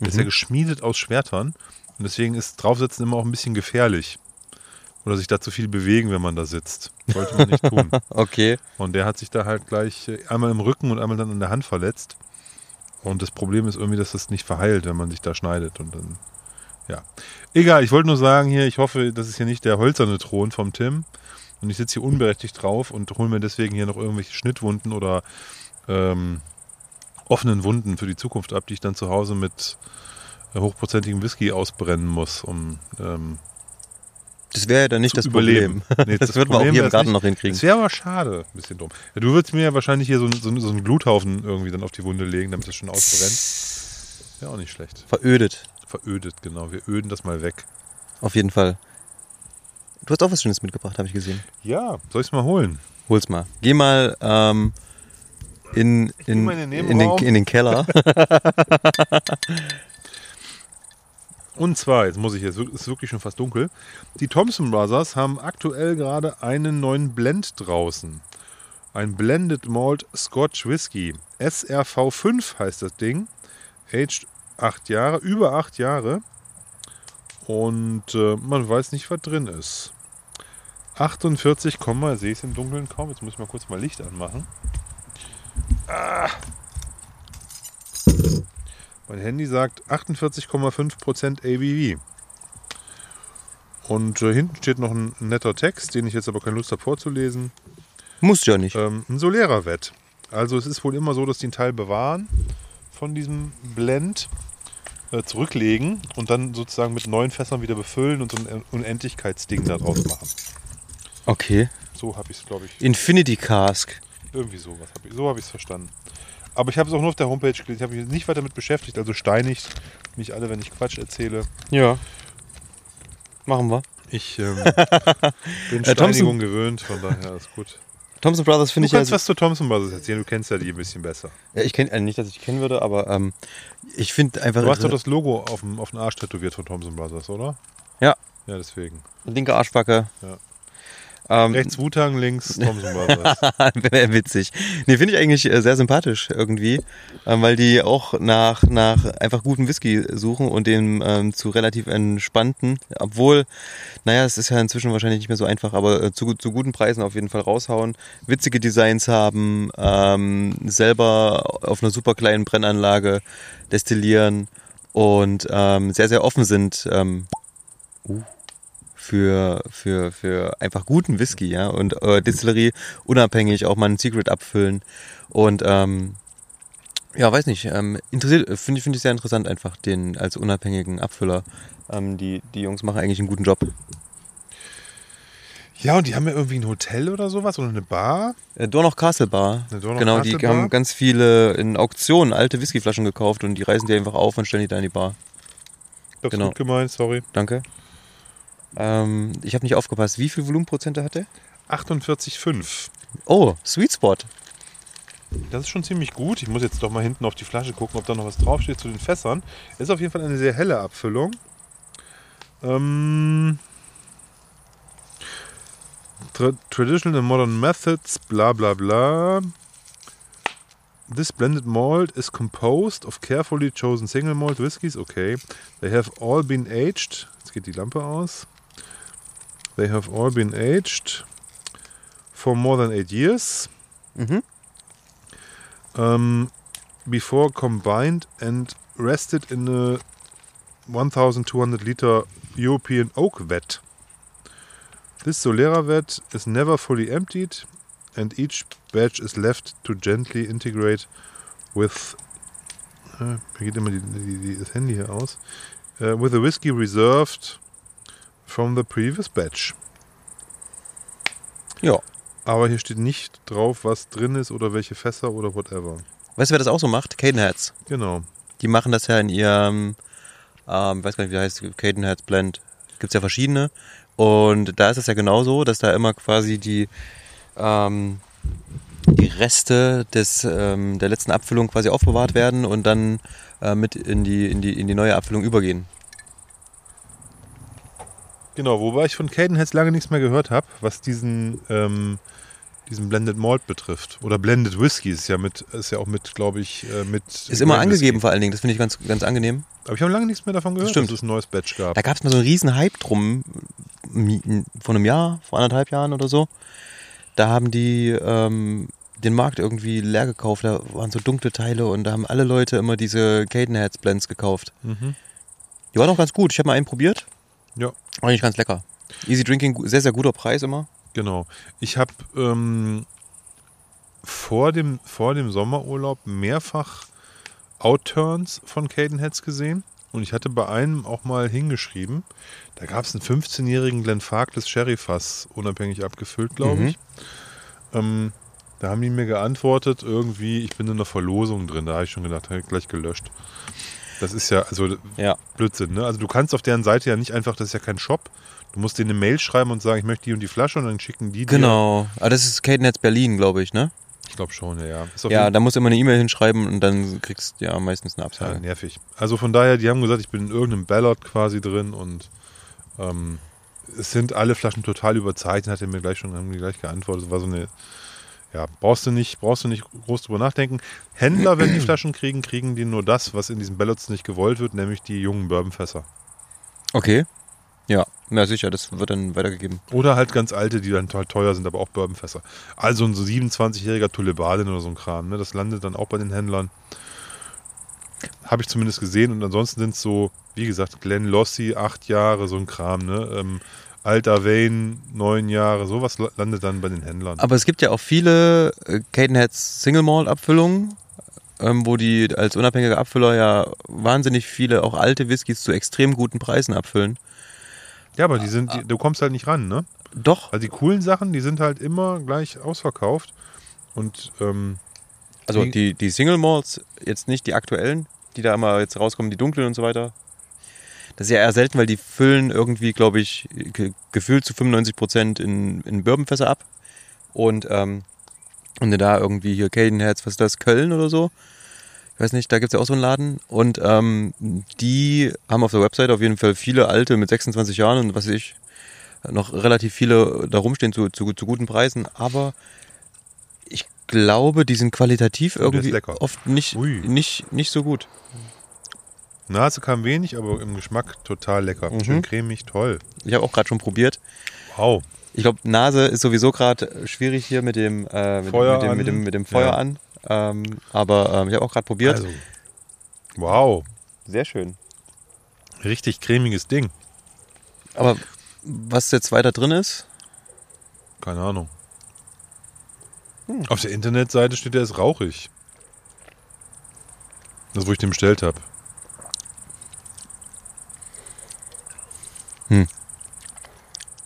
Der ist ja geschmiedet aus Schwertern. Und deswegen ist draufsitzen immer auch ein bisschen gefährlich. Oder sich da zu viel bewegen, wenn man da sitzt. Sollte man nicht tun. Okay. Und der hat sich da halt gleich äh, einmal im Rücken und einmal dann an der Hand verletzt. Und das Problem ist irgendwie, dass das nicht verheilt, wenn man sich da schneidet. Und dann, ja. Egal, ich wollte nur sagen hier, ich hoffe, das ist hier nicht der hölzerne Thron vom Tim. Und ich sitze hier unberechtigt drauf und hole mir deswegen hier noch irgendwelche Schnittwunden oder ähm, offenen Wunden für die Zukunft ab, die ich dann zu Hause mit äh, hochprozentigem Whisky ausbrennen muss, um ähm, Das wäre ja dann nicht das überleben. Problem. Nee, das, wird man auch hier im Garten nicht. noch hinkriegen. Das wäre aber schade. Ein bisschen dumm. Ja, du würdest mir ja wahrscheinlich hier so, einen- so, so einen Gluthaufen irgendwie dann auf die Wunde legen, damit das schon ausbrennt. Wäre auch nicht schlecht. Verödet. Verödet, genau. Wir öden das mal weg. Auf jeden Fall. Du hast auch was Schönes mitgebracht, habe ich gesehen. Ja, soll ich es mal holen? Hol's mal. Geh mal ähm, in, in, mal in den in, den, in den Keller. Und zwar, jetzt muss ich jetzt, es ist wirklich schon fast dunkel. Die Thompson Brothers haben aktuell gerade einen neuen Blend draußen. Ein Blended Malt Scotch Whisky. SRV5 heißt das Ding. Aged 8 Jahre, über 8 Jahre. Und äh, man weiß nicht, was drin ist. 48, sehe ich es im Dunkeln kaum. Jetzt muss ich mal kurz mal Licht anmachen. Ah. Mein Handy sagt 48,5% ABV. Und äh, hinten steht noch ein netter Text, den ich jetzt aber keine Lust habe vorzulesen. Muss ja nicht. Ähm, ein Solera-Wett. Also es ist wohl immer so, dass die einen Teil bewahren von diesem Blend, äh, zurücklegen und dann sozusagen mit neuen Fässern wieder befüllen und so ein Unendlichkeitsding daraus machen. Okay. So habe ich es, glaube ich. Infinity Cask. Irgendwie sowas. Hab ich, so habe ich es verstanden. Aber ich habe es auch nur auf der Homepage gelesen. Ich habe mich nicht weiter damit beschäftigt. Also steinigt mich alle, wenn ich Quatsch erzähle. Ja. Machen wir. Ich ähm, bin Äh, Steinigung gewöhnt, von daher alles gut. Thompson Brothers Du finde kannst ich ja. was zu Thompson Brothers erzählen. Du kennst ja die ein bisschen besser. ja ich kenne äh, nicht, dass ich kennen würde, aber ähm, ich finde einfach. Du hast doch das Logo auf dem, auf den Arsch tätowiert von Thompson Brothers, oder? Ja. Ja, deswegen. linke Arschbacke. Ja. Ähm, Rechts Wu-Tang, links Thompson Brothers. Witzig. Nee, finde ich eigentlich äh, sehr sympathisch irgendwie, ähm, weil die auch nach, nach einfach guten Whisky suchen und den ähm, zu relativ entspannten, obwohl, naja, es ist ja inzwischen wahrscheinlich nicht mehr so einfach, aber äh, zu, zu guten Preisen auf jeden Fall raushauen, witzige Designs haben, ähm, selber auf einer super kleinen Brennanlage destillieren und ähm, sehr, sehr offen sind. Ähm, uh, für, für, für einfach guten Whisky, ja, und äh, Distillerie unabhängig auch mal ein Secret abfüllen und ähm, ja, weiß nicht, ähm, interessiert, finde ich, finde ich sehr interessant einfach, den als unabhängigen Abfüller. Ähm, die, die Jungs machen eigentlich einen guten Job. Ja, und die haben ja irgendwie ein Hotel oder sowas oder eine Bar. Äh, Dornoch Castle Bar. Dornoch genau, Castle die Bar? haben ganz viele in Auktionen alte Whiskyflaschen gekauft und die reißen die einfach auf und stellen die da in die Bar. Hab's Genau. gut gemeint, sorry. Danke. Ähm, ich habe nicht aufgepasst. Wie viel Volumenprozente hat der? 48,5. Oh, Sweet Spot. Das ist schon ziemlich gut. Ich muss jetzt doch mal hinten auf die Flasche gucken, ob da noch was draufsteht zu den Fässern. Ist auf jeden Fall eine sehr helle Abfüllung. Ähm, tra traditional and modern methods, bla bla bla. This blended malt is composed of carefully chosen single malt whiskies. Okay. They have all been aged. Jetzt geht die Lampe aus. They have all been aged for more than eight years. Mhm. um, before combined and rested in a 1200 liter European oak vat. This Solera vat is never fully emptied and each batch is left to gently integrate with. Äh, geht immer die, die, die, das Handy hier aus. Äh, with a whiskey reserved from the previous batch. Ja. Aber hier steht nicht drauf, was drin ist oder welche Fässer oder whatever. Weißt du, wer das auch so macht? Cadenheads. Genau. Die machen das ja in ihrem, ähm, weiß gar nicht, wie heißt, Cadenheads Blend. Gibt's ja verschiedene. Und da ist es ja genauso, dass da immer quasi die, ähm, die Reste des, ähm, der letzten Abfüllung quasi aufbewahrt werden und dann äh, mit in die, in, die, in die neue Abfüllung übergehen. Genau, wobei ich von Cadenheads lange nichts mehr gehört habe, was diesen, ähm, diesen Blended Malt betrifft. Oder Blended Whisky ist ja mit, ist ja auch mit, glaube ich, äh, mit. Ist immer angegeben Whisky. vor allen Dingen, das finde ich ganz, ganz angenehm. Aber ich habe lange nichts mehr davon gehört, stimmt. dass es ein neues Batch gab. Da gab es mal so einen riesen Hype drum, vor einem Jahr, vor anderthalb Jahren oder so. Da haben die ähm, den Markt irgendwie leer gekauft, da waren so dunkle Teile und da haben alle Leute immer diese Cadenheads Blends gekauft. Mhm. Die waren auch ganz gut, ich habe mal einen probiert, Ja, eigentlich ganz lecker. Easy Drinking, sehr, sehr guter Preis immer. genau. Ich habe ähm, vor, dem, vor dem Sommerurlaub mehrfach Outturns von Cadenheads gesehen. Und ich hatte bei einem auch mal hingeschrieben, da gab es einen 15-jährigen Glenfarclas Sherry-Fass, unabhängig abgefüllt, glaube Mhm. ich. Ähm, da haben die mir geantwortet, irgendwie, ich bin in einer Verlosung drin. Da habe ich schon gedacht, gleich gelöscht. Das ist ja, also Ja. Blödsinn, ne? Also du kannst auf deren Seite ja nicht einfach, das ist ja kein Shop. Du musst denen eine Mail schreiben und sagen, ich möchte die und die Flasche und dann schicken die dir. Genau. Ah, das ist Cadenheads Berlin, glaube ich, ne? Ich glaube schon, ja, ja. Ja, da musst du immer eine E-Mail hinschreiben und dann kriegst du ja meistens eine Absage. nervig. Also von daher, die haben gesagt, ich bin in irgendeinem Ballot quasi drin und ähm, es sind alle Flaschen total überzeichnet, hat er mir gleich schon haben die gleich geantwortet. Das war so eine, ja, brauchst du nicht, brauchst du nicht groß drüber nachdenken. Händler, wenn die Flaschen kriegen, kriegen die nur das, was in diesen Ballots nicht gewollt wird, nämlich die jungen Bourbonfässer. Okay. Ja, ja, sicher, das wird dann weitergegeben. Oder halt ganz alte, die dann total teuer sind, aber auch Bourbonfässer. Also ein so 27-jähriger Tulebadin oder so ein Kram. Ne? Das landet dann auch bei den Händlern. Habe ich zumindest gesehen. Und ansonsten sind es so, wie gesagt, Glenn Lossi, acht Jahre, so ein Kram. Ne? Ähm, Alter Wayne, neun Jahre. Sowas la- landet dann bei den Händlern. Aber es gibt ja auch viele äh, Cadenheads Single Malt Abfüllungen, ähm, wo die als unabhängiger Abfüller ja wahnsinnig viele auch alte Whiskys zu extrem guten Preisen abfüllen. Ja, aber die sind, die, du kommst halt nicht ran, ne? Doch. Also die coolen Sachen, die sind halt immer gleich ausverkauft. Und ähm, Also Die- die, Single Malts, jetzt nicht die aktuellen, die da immer jetzt rauskommen, die dunklen und so weiter. Das ist ja eher selten, weil die füllen irgendwie, glaube ich, ge gefühlt zu 95 Prozent in, in Bourbonfässer ab. Und, ähm, und da irgendwie hier Cadenheads, was ist das, Köln oder so? Ich weiß nicht, da gibt's ja auch so einen Laden. Und ähm, die haben auf der Website auf jeden Fall viele alte mit 26 Jahren und was weiß ich, noch relativ viele da rumstehen zu, zu, zu guten Preisen. Aber ich glaube, die sind qualitativ irgendwie oft nicht, Ui. nicht, nicht so gut. Nase kam wenig, aber im Geschmack total lecker. Mhm. Schön cremig, toll. Ich habe auch gerade schon probiert. Wow. Ich glaube, Nase ist sowieso gerade schwierig hier mit dem, äh, mit, Feuer mit, dem, an. mit, dem, mit dem Feuer Ja. an. Ähm, aber ähm, ich habe auch gerade probiert. Also, wow. Sehr schön. Richtig cremiges Ding. Aber was jetzt weiter drin ist, Keine Ahnung. Hm. Auf der Internetseite steht, der ist rauchig. Das, wo ich den bestellt habe. Hm.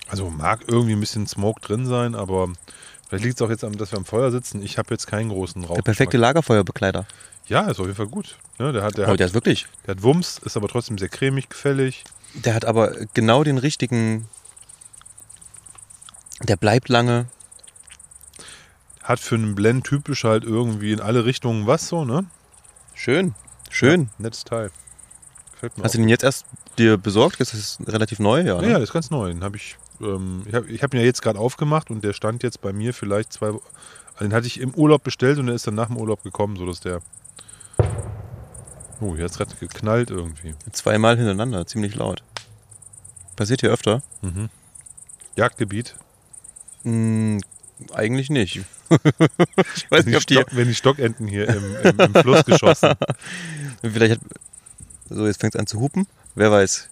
Also mag irgendwie ein bisschen Smoke drin sein, aber vielleicht liegt es auch jetzt am, dass wir am Feuer sitzen. Ich habe jetzt keinen großen Rauch. Der perfekte Lagerfeuerbekleider. Ja, ist auf jeden Fall gut. Ne, der, hat, der, Oh, hat, der ist wirklich. der hat Wumms, ist aber trotzdem sehr cremig, gefällig. Der hat aber genau den richtigen. Der bleibt lange. Hat für einen Blend typisch halt irgendwie in alle Richtungen was so, ne? Schön. Schön. Ja, nettes Teil. Hast du den jetzt erst dir besorgt? Das ist relativ neu, ja. Ne? ja, das ist ganz neu. Den habe ich, ähm, ich habe hab ihn ja jetzt gerade aufgemacht und der stand jetzt bei mir vielleicht zwei. Also den hatte ich im Urlaub bestellt und der ist dann nach dem Urlaub gekommen, sodass der. Oh, hier hat es gerade geknallt irgendwie. Zweimal hintereinander, ziemlich laut. Passiert hier öfter? Jagdgebiet. Hm, eigentlich nicht. ich weiß Wenn nicht, ob die. Stock, wenn die Stockenten hier im, im, im Fluss geschossen. Vielleicht hat. So, jetzt fängt es an zu hupen. Wer weiß.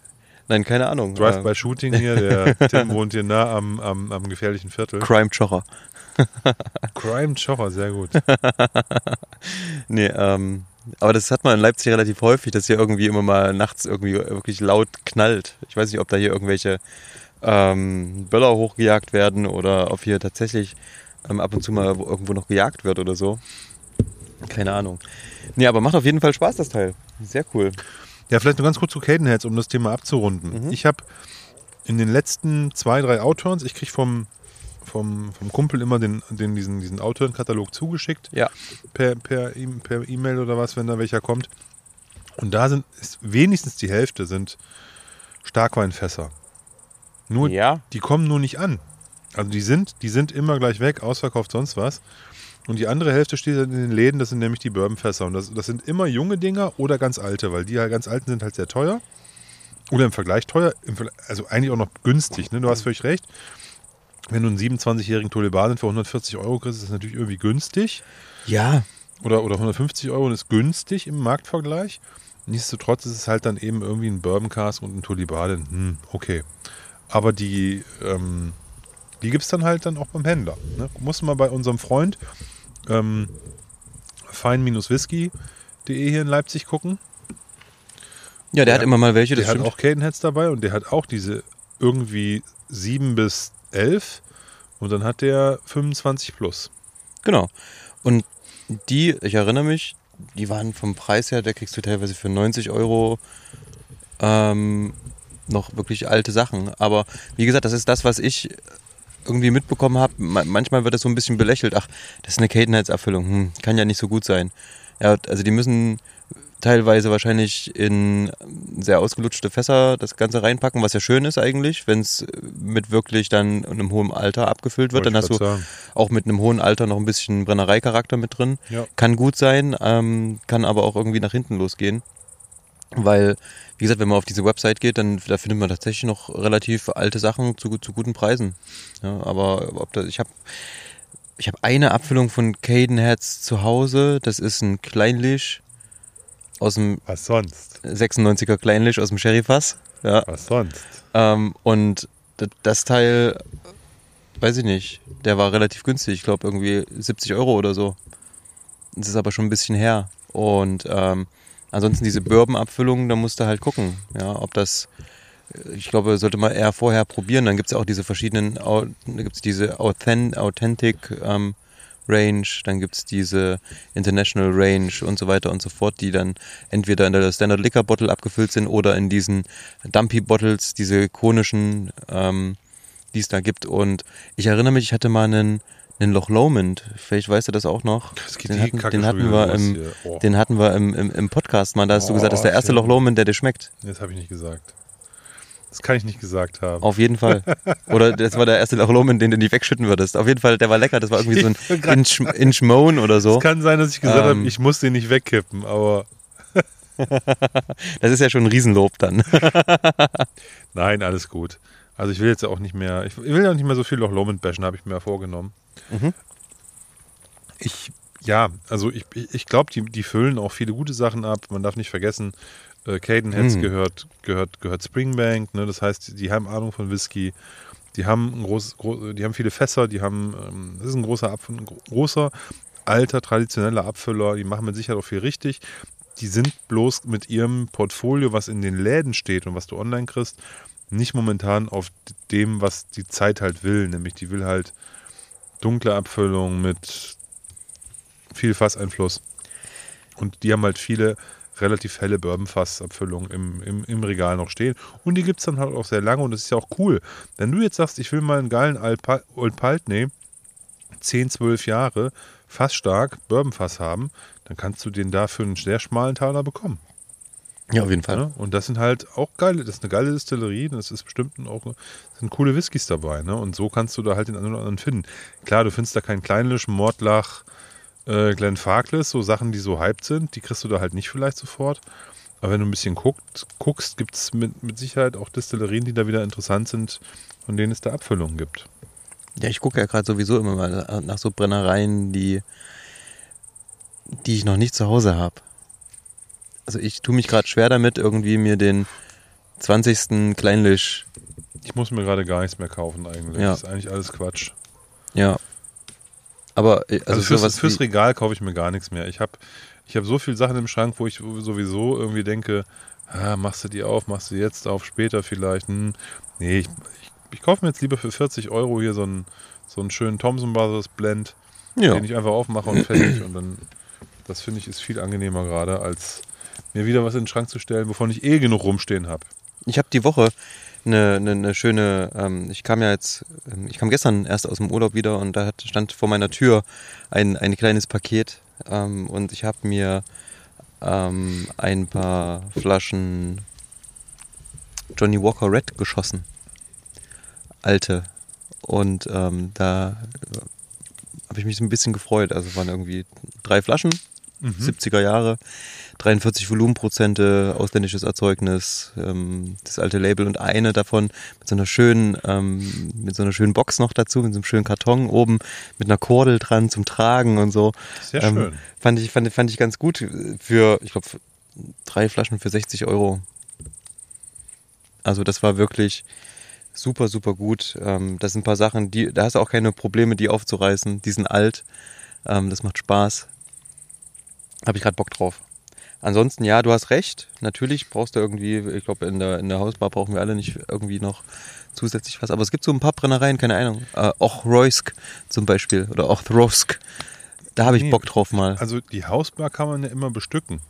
Nein, keine Ahnung. Drive-by-Shooting hier. Der Tim wohnt hier nah am, am, am gefährlichen Viertel. Crime Chocher. Crime Chocher, sehr gut. Nee, ähm, aber das hat man in Leipzig relativ häufig, dass hier irgendwie immer mal nachts irgendwie wirklich laut knallt. Ich weiß nicht, ob da hier irgendwelche ähm, Böller hochgejagt werden oder ob hier tatsächlich ähm, ab und zu mal wo- irgendwo noch gejagt wird oder so. Keine Ahnung. Nee, aber macht auf jeden Fall Spaß, das Teil. Sehr cool. Ja, vielleicht noch ganz kurz zu Cadenheads, um das Thema abzurunden. Ich habe in den letzten zwei, drei Outturns, ich kriege vom, vom, vom Kumpel immer den, den, diesen, diesen Outturn-Katalog zugeschickt, Ja. per per E- per E-Mail oder was, wenn da welcher kommt. Und da sind ist wenigstens die Hälfte sind Starkweinfässer. Nur Ja. die kommen nur nicht an. Also die sind, die sind immer gleich weg, ausverkauft sonst was. Und die andere Hälfte steht dann in den Läden, das sind nämlich die Bourbonfässer. Und das, das sind immer junge Dinger oder ganz alte, weil die ganz alten sind halt sehr teuer. Oder im Vergleich teuer, im Vergleich, also eigentlich auch noch günstig. Ne? Du hast völlig recht. Wenn du einen 27-jährigen Tolibanen für 140 Euro kriegst, ist das natürlich irgendwie günstig. Ja. Oder, oder 150 Euro und ist günstig im Marktvergleich. Nichtsdestotrotz ist es halt dann eben irgendwie ein Bourbon Cask und ein Tolibaden. Hm, okay. Aber die, ähm, die gibt es dann halt dann auch beim Händler. Ne? Musst du mal bei unserem Freund ähm, fein-whisky.de hier in Leipzig gucken. Ja, der, Der hat hat- immer mal welche, das Der hat stimmt. auch Cadenheads dabei und der hat auch diese irgendwie 7 bis 11 und dann hat der 25 plus. Genau. Und die, ich erinnere mich, die waren vom Preis her, da kriegst du teilweise für 90 Euro ähm, noch wirklich alte Sachen. Aber wie gesagt, das ist das, was ich irgendwie mitbekommen habe. Ma- Manchmal wird das so ein bisschen belächelt. Ach, das ist eine Cadenheads-Abfüllung. Hm, kann ja nicht so gut sein. Ja, also die müssen teilweise wahrscheinlich in sehr ausgelutschte Fässer das Ganze reinpacken, was ja schön ist eigentlich, wenn es mit wirklich dann einem hohen Alter abgefüllt wird. Wollte Dann hast du sagen. auch mit einem hohen Alter noch ein bisschen Brennereicharakter mit drin. Ja. Kann gut sein, ähm, kann aber auch irgendwie nach hinten losgehen. Weil, wie gesagt, wenn man auf diese Website geht, dann da findet man tatsächlich noch relativ alte Sachen zu, zu guten Preisen. Ja, aber ob das, ich habe ich hab eine Abfüllung von Cadenheads zu Hause. Das ist ein Kleinlich aus dem Was sonst? 96er Kleinlich aus dem Sherryfass. Ja, Was sonst? ähm, und das Teil, weiß ich nicht, der war relativ günstig. Ich glaube irgendwie 70 Euro oder so. Das ist aber schon ein bisschen her. Und ähm, ansonsten diese Bourbon-Abfüllungen, da musst du halt gucken, ja, ob das, ich glaube, sollte man eher vorher probieren. Dann gibt es ja auch diese verschiedenen, da gibt es diese Authen Authentic ähm, Range, dann gibt es diese International Range und so weiter und so fort, die dann entweder in der Standard Liquor Bottle abgefüllt sind oder in diesen Dumpy Bottles, diese konischen, ähm, die es da gibt. Und ich erinnere mich, ich hatte mal einen, einen Loch Lomond, vielleicht weißt du das auch noch. Es geht Den hatten, den hatten wir im. Oh. den hatten wir im, im, im Podcast mal, da hast du Oh, gesagt, das ist der erste schön. Loch Lomond, der dir schmeckt. Das habe ich nicht gesagt. Das kann ich nicht gesagt haben. Auf jeden Fall. Oder das war der erste Loch Lomond, den du nicht wegschütten würdest. Auf jeden Fall, der war lecker, das war irgendwie so ein Inch, Inchmoan oder so. Es kann sein, dass ich gesagt Ähm. habe, ich muss den nicht wegkippen, aber Das ist ja schon ein Riesenlob dann. nein, alles gut. Also ich will jetzt auch nicht mehr, ich will ja auch nicht mehr so viel Loch Lomond bashen, habe ich mir vorgenommen. Mhm. Ich, ja, also ich, ich, glaube, die, die füllen auch viele gute Sachen ab. Man darf nicht vergessen, äh, Cadenheads Mhm. gehört, gehört, gehört Springbank, ne? das heißt, die haben Ahnung von Whisky. Die haben, ein groß, gro- die haben viele Fässer, die haben, ähm, das ist ein großer, Abf ein gro- großer, alter, traditioneller Abfüller, die machen mit Sicherheit auch viel richtig. Die sind bloß mit ihrem Portfolio, was in den Läden steht und was du online kriegst, nicht momentan auf dem, was die Zeit halt will. Nämlich die will halt dunkle Abfüllung mit viel Fasseinfluss. Und die haben halt viele relativ helle Bourbon-Fassabfüllungen im, im, im Regal noch stehen. Und die gibt es dann halt auch sehr lange und das ist ja auch cool. Wenn du jetzt sagst, ich will mal einen geilen Old Paltney, 10, 12 Jahre, fassstark, Bourbon-Fass haben, dann kannst du den da für einen sehr schmalen Taler bekommen. Ja, auf jeden Fall. Ne? Und das sind halt auch geile, das ist eine geile Distillerie, das ist bestimmt auch, sind coole Whiskys dabei, ne? Und so kannst du da halt den einen oder anderen finden. Klar, du findest da keinen Kleinlisch, Mordlach, äh, Glenn Farkless, so Sachen, die so hyped sind, die kriegst du da halt nicht vielleicht sofort. Aber wenn du ein bisschen guckt, guckst, gibt es mit, mit Sicherheit auch Distillerien, die da wieder interessant sind, von denen es da Abfüllungen gibt. Ja, ich gucke ja gerade sowieso immer mal nach so Brennereien, die, die ich noch nicht zu Hause habe. Also ich tue mich gerade schwer damit, irgendwie mir den 20. Kleinlisch. Ich muss mir gerade gar nichts mehr kaufen eigentlich. Ja. Das ist eigentlich alles Quatsch. Ja. Aber äh, also, Also, fürs, fürs Regal kaufe ich mir gar nichts mehr. Ich habe ich hab so viele Sachen im Schrank, wo ich sowieso irgendwie denke, ah, machst du die auf, machst du jetzt auf, später vielleicht. Hm. Nee, ich, ich, ich kaufe mir jetzt lieber für 40 Euro hier so einen, so einen schönen Thomson Brothers Blend, ja. den ich einfach aufmache und fertig. Und dann, das finde ich, ist viel angenehmer gerade, als mir wieder was in den Schrank zu stellen, wovon ich eh genug rumstehen habe. Ich habe die Woche eine, eine, eine schöne, ähm, ich kam ja jetzt, ähm, ich kam gestern erst aus dem Urlaub wieder und da hat, stand vor meiner Tür ein, ein kleines Paket ähm, und ich habe mir ähm, ein paar Flaschen Johnny Walker Red geschossen. Alte. Und ähm, da habe ich mich so ein bisschen gefreut. Also waren irgendwie drei Flaschen, 70er Jahre, 43 Volumenprozente, ausländisches Erzeugnis, ähm, das alte Label und eine davon mit so einer schönen, ähm, mit so einer schönen Box noch dazu, mit so einem schönen Karton oben, mit einer Kordel dran zum Tragen und so. Sehr Ähm, schön. Fand ich, fand, fand ich ganz gut für, ich glaube, drei Flaschen für 60 Euro. Also das war wirklich super, super gut. Ähm, das sind ein paar Sachen, die, da hast du auch keine Probleme, die aufzureißen. Die sind alt. Ähm, das macht Spaß. Habe ich gerade Bock drauf. Ansonsten, ja, du hast recht. Natürlich brauchst du irgendwie, ich glaube, in der, in der Hausbar brauchen wir alle nicht irgendwie noch zusätzlich was. Aber es gibt so ein paar Brennereien, keine Ahnung. Äh, Ochroysk zum Beispiel oder Ochrosk. Da habe ich Nee. Bock drauf mal. Also die Hausbar kann man ja immer bestücken.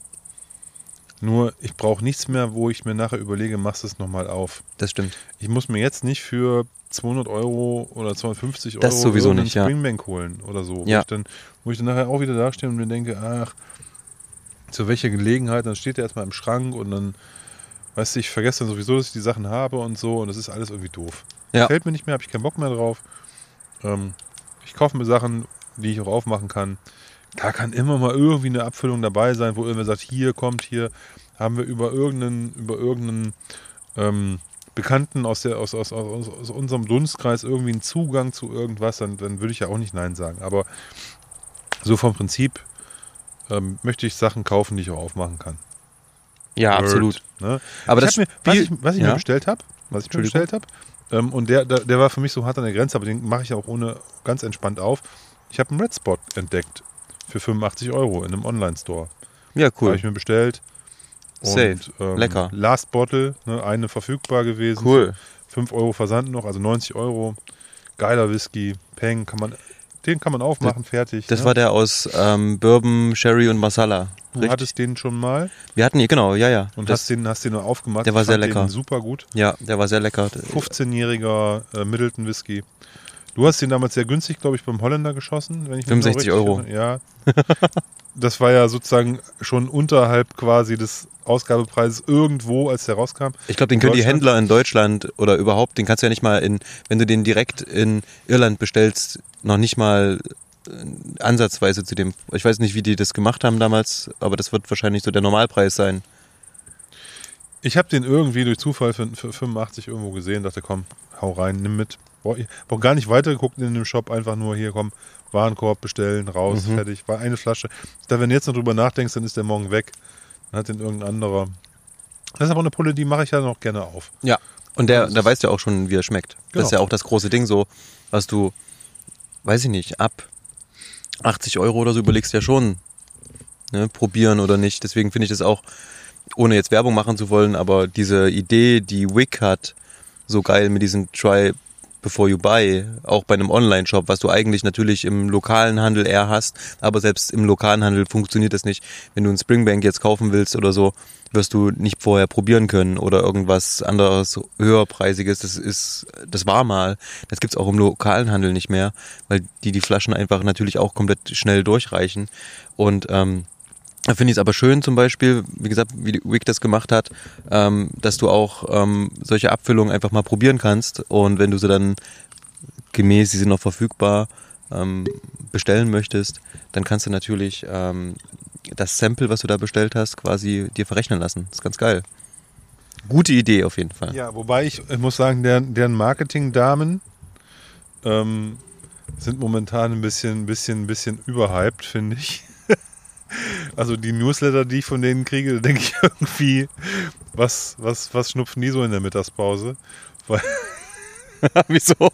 Nur ich brauche nichts mehr, wo ich mir nachher überlege, machst du es nochmal auf. Das stimmt. Ich muss mir jetzt nicht für 200 Euro oder 250 Euro Das sowieso nicht, ja. Springbank holen oder so. Wo, Ja. ich dann, wo ich dann nachher auch wieder dastehe und mir denke, ach, zu welcher Gelegenheit, dann steht der erstmal im Schrank und dann, weißt du, ich vergesse dann sowieso, dass ich die Sachen habe und so und das ist alles irgendwie doof. Ja. Gefällt mir nicht mehr, habe ich keinen Bock mehr drauf. Ähm, ich kaufe mir Sachen, die ich auch aufmachen kann. Da kann immer mal irgendwie eine Abfüllung dabei sein, wo irgendwer sagt, hier kommt, hier haben wir über irgendeinen, über irgendeinen ähm, Bekannten aus, der, aus, aus, aus, aus unserem Dunstkreis irgendwie einen Zugang zu irgendwas, dann, dann würde ich ja auch nicht Nein sagen. Aber so vom Prinzip ähm, möchte ich Sachen kaufen, die ich auch aufmachen kann. Ja, Word, absolut. Ne? Aber ich das mir, was ich, was ich ja. mir bestellt habe, was ich mir bestellt habe, ähm, und der, der, der war für mich so hart an der Grenze, aber den mache ich auch ohne ganz entspannt auf. Ich habe einen Red Spot entdeckt für 85 Euro in einem Online-Store. Ja, Habe cool. ich mir bestellt. Safe. ähm, Lecker. Last Bottle, ne, eine verfügbar gewesen. Cool. 5 Euro Versand noch, also 90 Euro. Geiler Whisky, Peng, kann man, den kann man aufmachen, fertig. Das ne? war der aus ähm, Bourbon, Sherry und Masala. Du Richtig? hattest den schon mal Wir hatten, genau, ja, ja. und das, hast, den, hast den nur aufgemacht. Der war sehr lecker. super gut. ja, der war sehr lecker. 15-jähriger äh, Middleton Whisky. Du hast den damals sehr günstig, glaube ich, beim Holländer geschossen. Wenn ich mich 65 noch richtig Euro. erinnere. Ja. das war ja sozusagen schon unterhalb quasi des Ausgabepreises irgendwo, als der rauskam. Ich glaube, den können die? Händler in Deutschland oder überhaupt, den kannst du ja nicht mal in, wenn du den direkt in Irland bestellst, noch nicht mal äh, ansatzweise zu dem. Ich weiß nicht, wie die das gemacht haben damals, aber das wird wahrscheinlich so der Normalpreis sein. Ich habe den irgendwie durch Zufall für, für 85 irgendwo gesehen, dachte, komm, hau rein, nimm mit. Ich habe gar nicht weitergeguckt in dem Shop, einfach nur hier, komm, Warenkorb bestellen, raus, Mhm. fertig. War eine Flasche. Da, wenn du jetzt noch drüber nachdenkst, dann ist der morgen weg. Dann hat den irgendein anderer. Das ist aber eine Pulle, die mache ich ja noch gerne auf. Ja. Und der, da weißt du ja auch schon, wie er schmeckt. Das ist Genau. ja auch das große Ding so, was du, weiß ich nicht, ab 80 Euro oder so überlegst ja schon, ne, probieren oder nicht. Deswegen finde ich das auch, ohne jetzt Werbung machen zu wollen, aber diese Idee, die Wick hat, so geil mit diesem Try before you buy, auch bei einem Online-Shop, was du eigentlich natürlich im lokalen Handel eher hast, aber selbst im lokalen Handel funktioniert das nicht. Wenn du ein Springbank jetzt kaufen willst oder so, wirst du nicht vorher probieren können oder irgendwas anderes höherpreisiges. Das ist, das war mal. Das gibt's auch im lokalen Handel nicht mehr, weil die die Flaschen einfach natürlich auch komplett schnell durchreichen. Und ähm, da finde ich es aber schön zum Beispiel, wie gesagt, wie Wick das gemacht hat, ähm, dass du auch ähm, solche Abfüllungen einfach mal probieren kannst und wenn du sie dann gemäß, sie sind noch verfügbar, ähm, bestellen möchtest, dann kannst du natürlich ähm, das Sample, was du da bestellt hast, quasi dir verrechnen lassen. Das ist ganz geil. Gute Idee auf jeden Fall. Ja, wobei ich, ich muss sagen, deren, deren Marketing-Damen ähm, sind momentan ein bisschen, bisschen, bisschen überhyped, finde ich. Also die Newsletter, die ich von denen kriege, da denke ich irgendwie, was, was, was schnupfen die so in der Mittagspause? Weil, Wieso?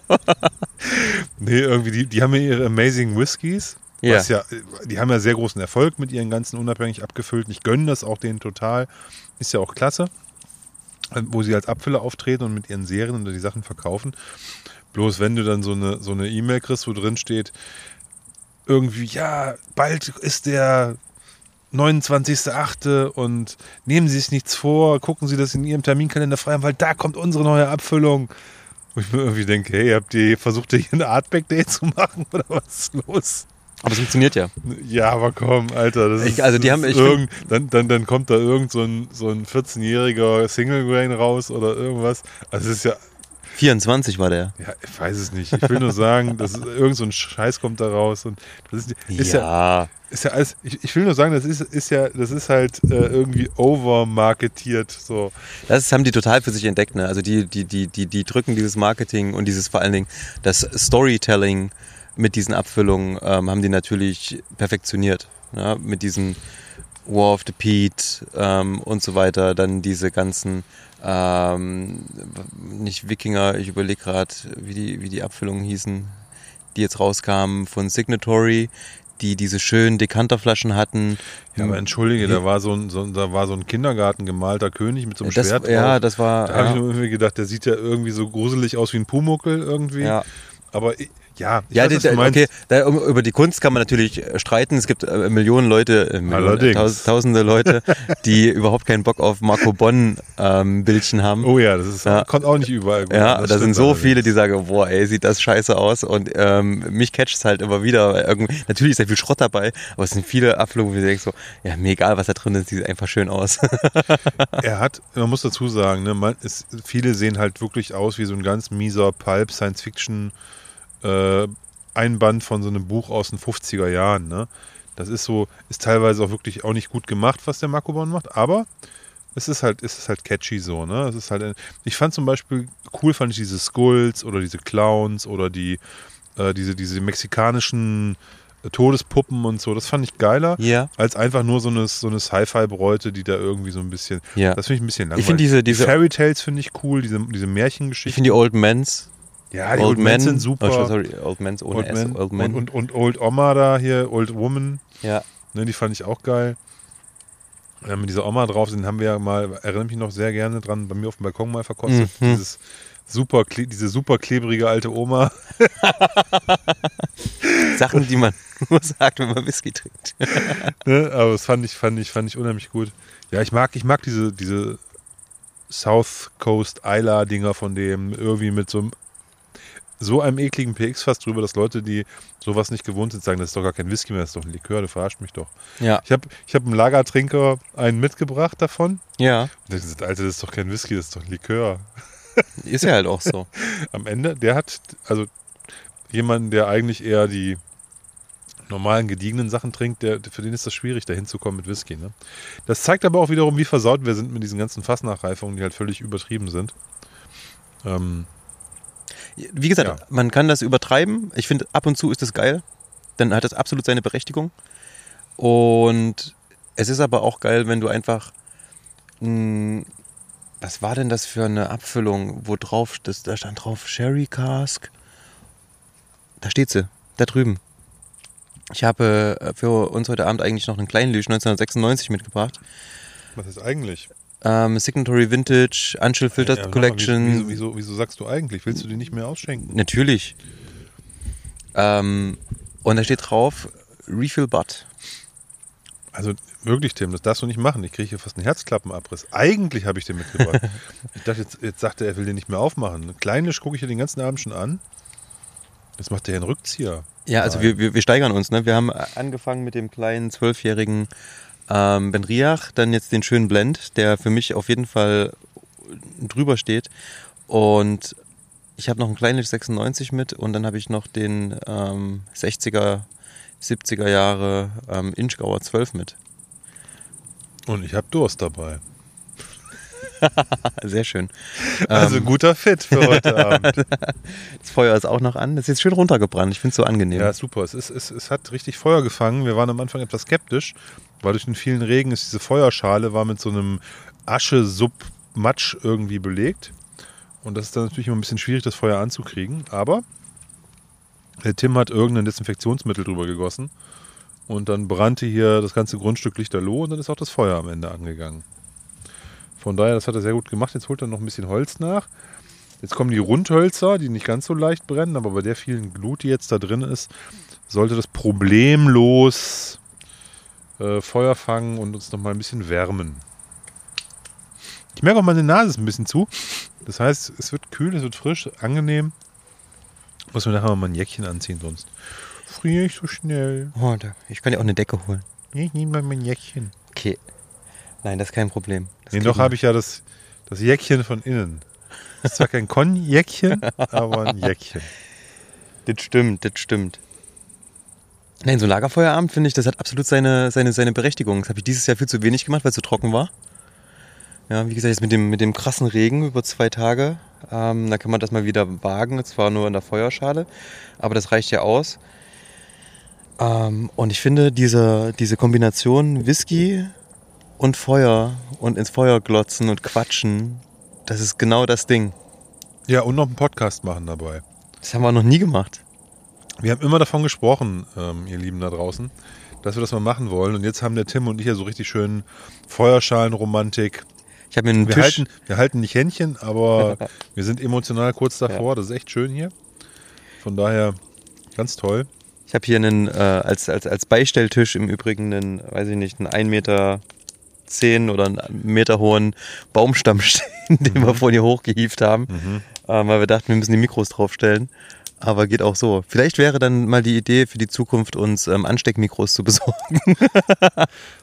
nee, irgendwie, die, die haben ja ihre Amazing Whiskies. Ja. Was ja, die haben ja sehr großen Erfolg mit ihren ganzen unabhängig abgefüllten. Ich gönne das auch denen total. Ist ja auch klasse. Wo sie als Abfüller auftreten und mit ihren Serien oder die Sachen verkaufen. Bloß wenn du dann so eine so eine E-Mail kriegst, wo drin steht, irgendwie, ja, bald ist der 29.8. und nehmen Sie sich nichts vor, gucken Sie das in Ihrem Terminkalender frei, weil da kommt unsere neue Abfüllung. Wo ich mir irgendwie denke, hey, habt ihr versucht, hier eine Artback Day zu machen oder was ist los? Aber es funktioniert ja. Ja, aber komm, Alter, das Ich- ist, also die das haben- ist ich irgend, dann, dann, dann kommt da irgend so ein, so ein 14-jähriger Single Grain raus oder irgendwas. Also es ist ja, 24 war der. ja, ich weiß es nicht. Ich will nur sagen, das ist, irgend so ein Scheiß kommt da raus und das ist, ist ja, ja. ist ja alles, ich, ich will nur sagen, das ist, ist ja, das ist halt äh, irgendwie overmarketiert, so. Das haben die total für sich entdeckt. Ne? Also die, die, die, die, die drücken dieses Marketing und dieses vor allen Dingen das Storytelling mit diesen Abfüllungen ähm, haben die natürlich perfektioniert. Ne? Mit diesem War of the Pete ähm, und so weiter. Dann diese ganzen ähm, nicht Wikinger, ich überlege gerade, wie die, wie die Abfüllungen hießen, die jetzt rauskamen von Signatory, die diese schönen Dekanterflaschen hatten. Ja, aber entschuldige, da war so ein, so, da war so ein Kindergarten gemalter König mit so einem das, Schwert ja, drauf. das war. Da habe ich ja, nur irgendwie gedacht, der sieht ja irgendwie so gruselig aus wie ein Pumuckel irgendwie. ja. Aber ich, ja, Ja, weiß, die, okay, da, um, über die Kunst kann man natürlich äh, streiten. Es gibt äh, Millionen Leute, äh, Millionen, taus, tausende Leute, die überhaupt keinen Bock auf Marco Bonn ähm, Bildchen haben. Oh ja, das ist, Ja. kommt auch nicht überall. gut ja, das da sind so allerdings. viele, die sagen, boah, ey, sieht das scheiße aus. Und ähm, mich catcht es halt immer wieder. Irgendwie, natürlich ist da viel Schrott dabei, aber es sind viele Abflüge, wo ich denke so, ja, mir egal, was da drin ist, sieht einfach schön aus. Er hat, man muss dazu sagen, ne, man, es, viele sehen halt wirklich aus wie so ein ganz mieser Pulp Science Fiction äh, Einband von so einem Buch aus den 50er Jahren. Ne? Das ist so, ist teilweise auch wirklich auch nicht gut gemacht, was der Makobon macht, aber es ist halt, es ist halt catchy so, ne? Es ist halt, ein- ich fand zum Beispiel cool, fand ich diese Skulls oder diese Clowns oder die, äh, diese, diese mexikanischen äh, Todespuppen und so, das fand ich geiler ja. als einfach nur so eine, so eine Sci-Fi-Bräute, die da irgendwie so ein bisschen. Ja. Das finde ich ein bisschen langweilig. Ich finde diese- die diese- Fairy Tales finde ich cool, diese, diese Ich Märchengeschichten. finde die Old Mans, ja, die Old, Men Men sind super. Oh, sorry, Old Mans ohne Old S, Men Old Men. Und, und, und Old Oma da hier, Old Woman, ja. ne, die fand ich auch geil. Ja, mit dieser Oma drauf, den haben wir ja mal, erinnere mich noch sehr gerne dran, bei mir auf dem Balkon mal verkostet. Mhm. Dieses super, diese super klebrige alte Oma. Sachen, die man nur sagt, wenn man Whisky trinkt. Ne? Aber das fand ich, fand ich, fand ich unheimlich gut. Ja, ich mag, ich mag diese, diese South Coast Isla Dinger von dem irgendwie mit so einem so einem ekligen PX fast drüber, dass Leute, die sowas nicht gewohnt sind, sagen, das ist doch gar kein Whisky mehr, das ist doch ein Likör, du verarscht mich doch. Ja. Ich habe ich hab einem Lagertrinker einen mitgebracht davon. Ja. Und der gesagt, Alter, das ist doch kein Whisky, das ist doch ein Likör. Ist ja halt auch so. Am Ende, der hat, also jemanden, der eigentlich eher die normalen, gediegenen Sachen trinkt, der, für den ist das schwierig, da hinzukommen mit Whisky. Ne? Das zeigt aber auch wiederum, wie versaut wir sind mit diesen ganzen Fassnachreifungen, die halt völlig übertrieben sind. Ähm, Wie gesagt, Ja. man kann das übertreiben. Ich finde, ab und zu ist das geil. Dann hat das absolut seine Berechtigung. Und es ist aber auch geil, wenn du einfach. Mh, was war denn das für eine Abfüllung, wo drauf, das, da stand drauf Sherry Cask. Da steht sie, da drüben. Ich habe äh, für uns heute Abend eigentlich noch einen kleinen Lüsch 1996 mitgebracht. was ist eigentlich? Ähm, Signatory Vintage, Unchill Filtered Ja, Collection. Wieso, wieso, wieso sagst du eigentlich? Willst du die nicht mehr ausschenken? Natürlich. Ähm, und da steht drauf, Refill Butt. Also wirklich, Tim, das darfst du nicht machen. Ich kriege hier fast einen Herzklappenabriss. Eigentlich habe ich den mitgebracht. ich dachte, jetzt, jetzt sagt er, er will den nicht mehr aufmachen. Kleinisch gucke ich hier den ganzen Abend schon an. Jetzt macht der einen Rückzieher. Ja, also wir, wir, wir steigern uns. Ne? Wir haben angefangen mit dem kleinen zwölfjährigen ähm, Ben Riach, dann jetzt den schönen Blend, der für mich auf jeden Fall drüber steht. Und ich habe noch einen kleinen 96 mit und dann habe ich noch den ähm, 60er, 70er Jahre ähm, Inchgauer 12 mit. Und ich habe Durst dabei. Sehr schön. Also Ähm, guter Fit für heute Abend. das Feuer ist auch noch an. Das ist jetzt schön runtergebrannt. Ich finde es so angenehm. Ja, super. Es, ist, es, es hat richtig Feuer gefangen. Wir waren am Anfang etwas skeptisch, weil durch den vielen Regen ist diese Feuerschale war mit so einem Asche-Sub-Matsch irgendwie belegt. Und das ist dann natürlich immer ein bisschen schwierig, das Feuer anzukriegen. Aber der Tim hat irgendein Desinfektionsmittel drüber gegossen. Und dann brannte hier das ganze Grundstück lichterloh und dann ist auch das Feuer am Ende angegangen. Von daher, das hat er sehr gut gemacht. Jetzt holt er noch ein bisschen Holz nach. Jetzt kommen die Rundhölzer, die nicht ganz so leicht brennen, aber bei der vielen Glut, die jetzt da drin ist, sollte das problemlos äh, Feuer fangen und uns noch mal ein bisschen wärmen. Ich merke auch, meine Nase ist ein bisschen zu. Das heißt, es wird kühl, es wird frisch, angenehm. Muss mir nachher mal ein Jäckchen anziehen, sonst friere ich so schnell. Oh, da, ich kann ja auch eine Decke holen. Ich nehme mal mein Jäckchen. Okay. Nein, das ist kein Problem. Das Nee, noch habe ich ja das, das Jäckchen von innen. Das ist zwar kein Konjäckchen, aber ein Jäckchen. Das stimmt, das stimmt. Nein, so ein Lagerfeuerabend finde ich, das hat absolut seine, seine, seine Berechtigung. Das habe ich dieses Jahr viel zu wenig gemacht, weil es so trocken war. Ja, wie gesagt, jetzt mit dem, mit dem krassen Regen über zwei Tage, ähm, da kann man das mal wieder wagen. Zwar nur in der Feuerschale, aber das reicht ja aus. Ähm, und ich finde, diese, diese Kombination Whisky und Feuer und ins Feuer glotzen und quatschen, das ist genau das Ding. Ja, und noch einen Podcast machen dabei. Das haben wir noch nie gemacht. Wir haben immer davon gesprochen, ähm, ihr Lieben da draußen, dass wir das mal machen wollen. Und jetzt haben der Tim und ich ja so richtig schön Feuerschalenromantik. Ich habe mir einen Wir Tisch. halten, wir halten nicht Händchen, aber wir sind emotional kurz davor. Das ist echt schön hier. Von daher ganz toll. Ich habe hier einen, äh, als, als, als Beistelltisch im Übrigen einen, weiß ich nicht, einen 1 Meter 10 oder einen Meter hohen Baumstamm stehen, den wir vorhin hier hochgehievt haben, ähm, weil wir dachten, wir müssen die Mikros draufstellen. Aber geht auch so. Vielleicht wäre dann mal die Idee für die Zukunft, uns ähm, Ansteckmikros zu besorgen.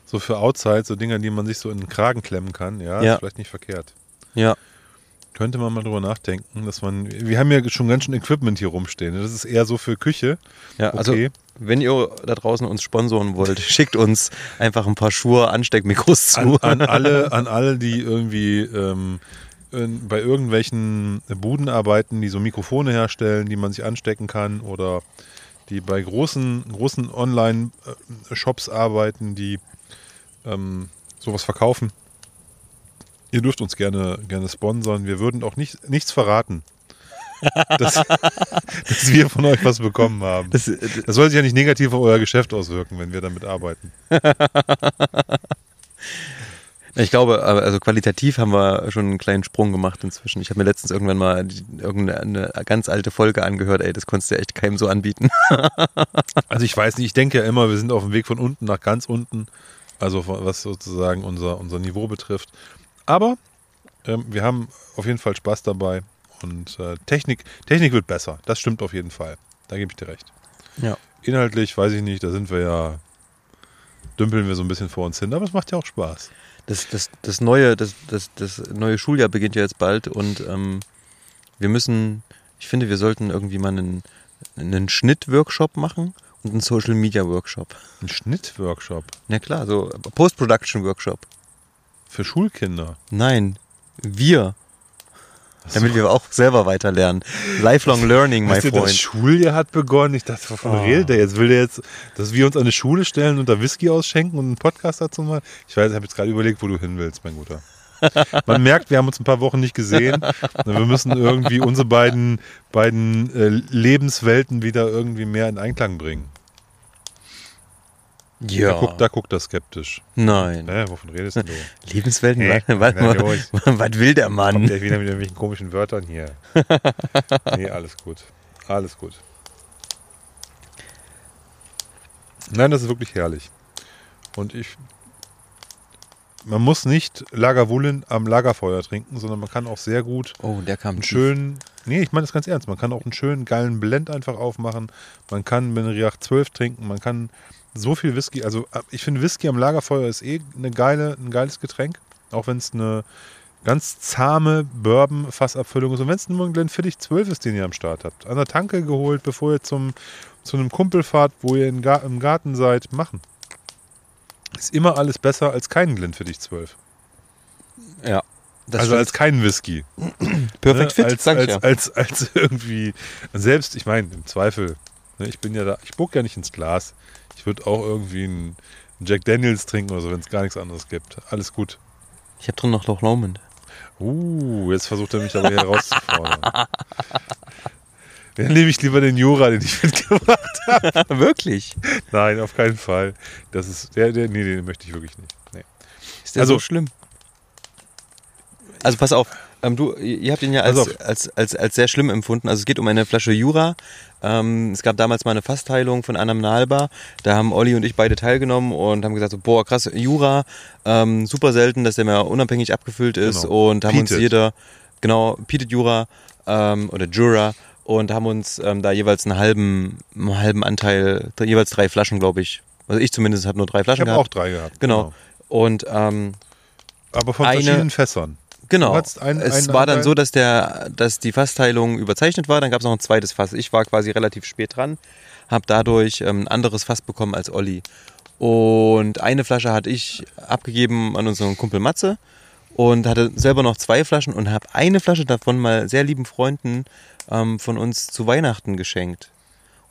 So für Outside, so Dinger, die man sich so in den Kragen klemmen kann. Ja, Ja. ist vielleicht nicht verkehrt. ja. Könnte man mal drüber nachdenken, dass man. Wir haben ja schon ganz schön Equipment hier rumstehen. Das ist eher so für Küche. Ja, also Okay. wenn ihr da draußen uns sponsoren wollt, schickt uns einfach ein paar Schuhe Ansteckmikros zu. An, an, alle, an alle, die irgendwie ähm, bei irgendwelchen Buden arbeiten, die so Mikrofone herstellen, die man sich anstecken kann oder die bei großen, großen Online-Shops arbeiten, die ähm, sowas verkaufen. Ihr dürft uns gerne, gerne sponsern. Wir würden auch nicht, nichts verraten, dass, dass wir von euch was bekommen haben. Das, äh, Das soll sich ja nicht negativ auf euer Geschäft auswirken, wenn wir damit arbeiten. Ich glaube, aber also qualitativ haben wir schon einen kleinen Sprung gemacht inzwischen. Ich habe mir letztens irgendwann mal die, irgendeine ganz alte Folge angehört, ey, das konntest du echt keinem so anbieten. Also ich weiß nicht, ich denke ja immer, wir sind auf dem Weg von unten nach ganz unten, also was sozusagen unser, unser Niveau betrifft. Aber ähm, wir haben auf jeden Fall Spaß dabei und äh, Technik, Technik wird besser, das stimmt auf jeden Fall. Da gebe ich dir recht. Ja. Inhaltlich weiß ich nicht, da sind wir ja, dümpeln wir so ein bisschen vor uns hin, aber es macht ja auch Spaß. Das, das, das, neue, das, das, das neue Schuljahr beginnt ja jetzt bald und ähm, wir müssen, ich finde, wir sollten irgendwie mal einen, einen Schnitt-Workshop machen und einen Social-Media-Workshop. Ein Schnittworkshop Na klar, so Post-Production-Workshop. für Schulkinder. Nein, wir. Damit wir auch selber weiterlernen. Lifelong Learning, mein du, das Freund. Schuljahr hat begonnen. Ich dachte, wovon Oh. redet der jetzt? Will der jetzt, dass wir uns an eine Schule stellen und da Whisky ausschenken und einen Podcast dazu machen? Ich weiß, ich habe jetzt gerade überlegt, wo du hin willst, mein Guter. Man merkt, wir haben uns ein paar Wochen nicht gesehen. Wir müssen irgendwie unsere beiden, beiden äh, Lebenswelten wieder irgendwie mehr in Einklang bringen. Ja. Da guckt, da guckt er skeptisch. Nein. Ne, wovon redest du? Lebenswelten, Hey, was, was, was, will der Kommt Mann? der wieder mit irgendwelchen komischen Wörtern hier. nee, alles gut. Alles gut. Nein, das ist wirklich herrlich. Und ich. Man muss nicht Lagerwullen am Lagerfeuer trinken, sondern man kann auch sehr gut Oh, der kam einen schönen. Nee, ich meine das ganz ernst. Man kann auch einen schönen geilen Blend einfach aufmachen. Man kann Benriach 12 trinken. Man kann so viel Whisky. Also, äh, ich finde, Whisky am Lagerfeuer ist eh eine geile, ein geiles Getränk. Auch wenn es eine ganz zahme Bourbon-Fassabfüllung ist. Und wenn es nur ein Glenfiddich 12 ist, den ihr am Start habt. An der Tanke geholt, bevor ihr zum, zu einem Kumpel fahrt, wo ihr im Garten seid, machen. Ist immer alles besser als keinen Glenfiddich 12. Ja. Das also stimmt. als keinen Whisky. Perfekt fit, ne? als, als, ja. als, als irgendwie, selbst, ich meine, im Zweifel, ne, ich bin ja da, ich spuck ja nicht ins Glas. Ich würde auch irgendwie einen Jack Daniels trinken oder so, wenn es gar nichts anderes gibt. Alles gut. Ich habe drin noch Loch Lomond. Uh, jetzt versucht er mich aber hier herauszufordern. Dann nehme ich lieber den Jura, den ich mitgebracht habe. Wirklich? Nein, auf keinen Fall. Das ist, der, der, nee, den möchte ich wirklich nicht. Nee. Ist der Also- so schlimm? Also pass auf, ähm, du, ihr habt ihn ja als, auf. als, als, als sehr schlimm empfunden. Also es geht um eine Flasche Jura. Ähm, es gab damals mal eine Fassteilung von Annam Nalba. Da haben Olli und ich beide teilgenommen und haben gesagt, so, boah, krass, Jura, ähm, super selten, dass der mehr unabhängig abgefüllt ist. Genau. Und haben uns Peated. jeder, genau, Peated Jura ähm, oder Jura und haben uns ähm, da jeweils einen halben, einen halben Anteil, jeweils drei Flaschen, glaube ich. Also ich zumindest habe nur drei Ich Flaschen habe auch gehabt. drei gehabt. Genau. Und ähm, Aber von Eine- verschiedenen Fässern. Genau. Einen- es einen war dann Anteil? so, dass der, dass die Fassteilung überzeichnet war. Dann gab es noch ein zweites Fass. Ich war quasi relativ spät dran, habe dadurch ähm, ein anderes Fass bekommen als Olli. Und eine Flasche hatte ich abgegeben an unseren Kumpel Matze und hatte selber noch zwei Flaschen und habe eine Flasche davon mal sehr lieben Freunden ähm, von uns zu Weihnachten geschenkt.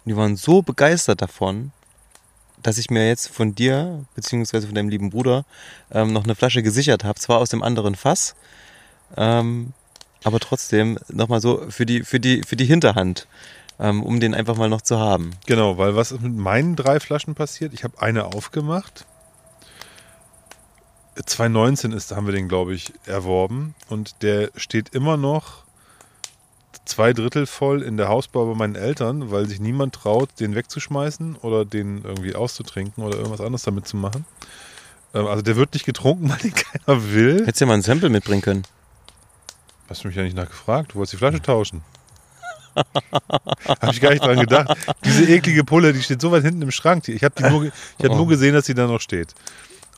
Und die waren so begeistert davon, dass ich mir jetzt von dir, beziehungsweise von deinem lieben Bruder, ähm, noch eine Flasche gesichert habe. Zwar aus dem anderen Fass, ähm, aber trotzdem nochmal so für die, für die, für die Hinterhand, ähm, um den einfach mal noch zu haben. Genau, weil was ist mit meinen drei Flaschen passiert? Ich habe eine aufgemacht. 2019 ist, haben wir den, glaube ich, erworben. Und der steht immer noch zwei Drittel voll in der Hausbau bei meinen Eltern, weil sich niemand traut, den wegzuschmeißen oder den irgendwie auszutrinken oder irgendwas anderes damit zu machen. Ähm, Also der wird nicht getrunken, weil den keiner will. Hättest ja mal ein Sample mitbringen können. Hast du mich ja nicht nachgefragt. Du wolltest die Flasche tauschen. habe ich gar nicht dran gedacht. Diese eklige Pulle, die steht so weit hinten im Schrank. Ich habe nur, ich hab Oh. nur gesehen, dass sie da noch steht.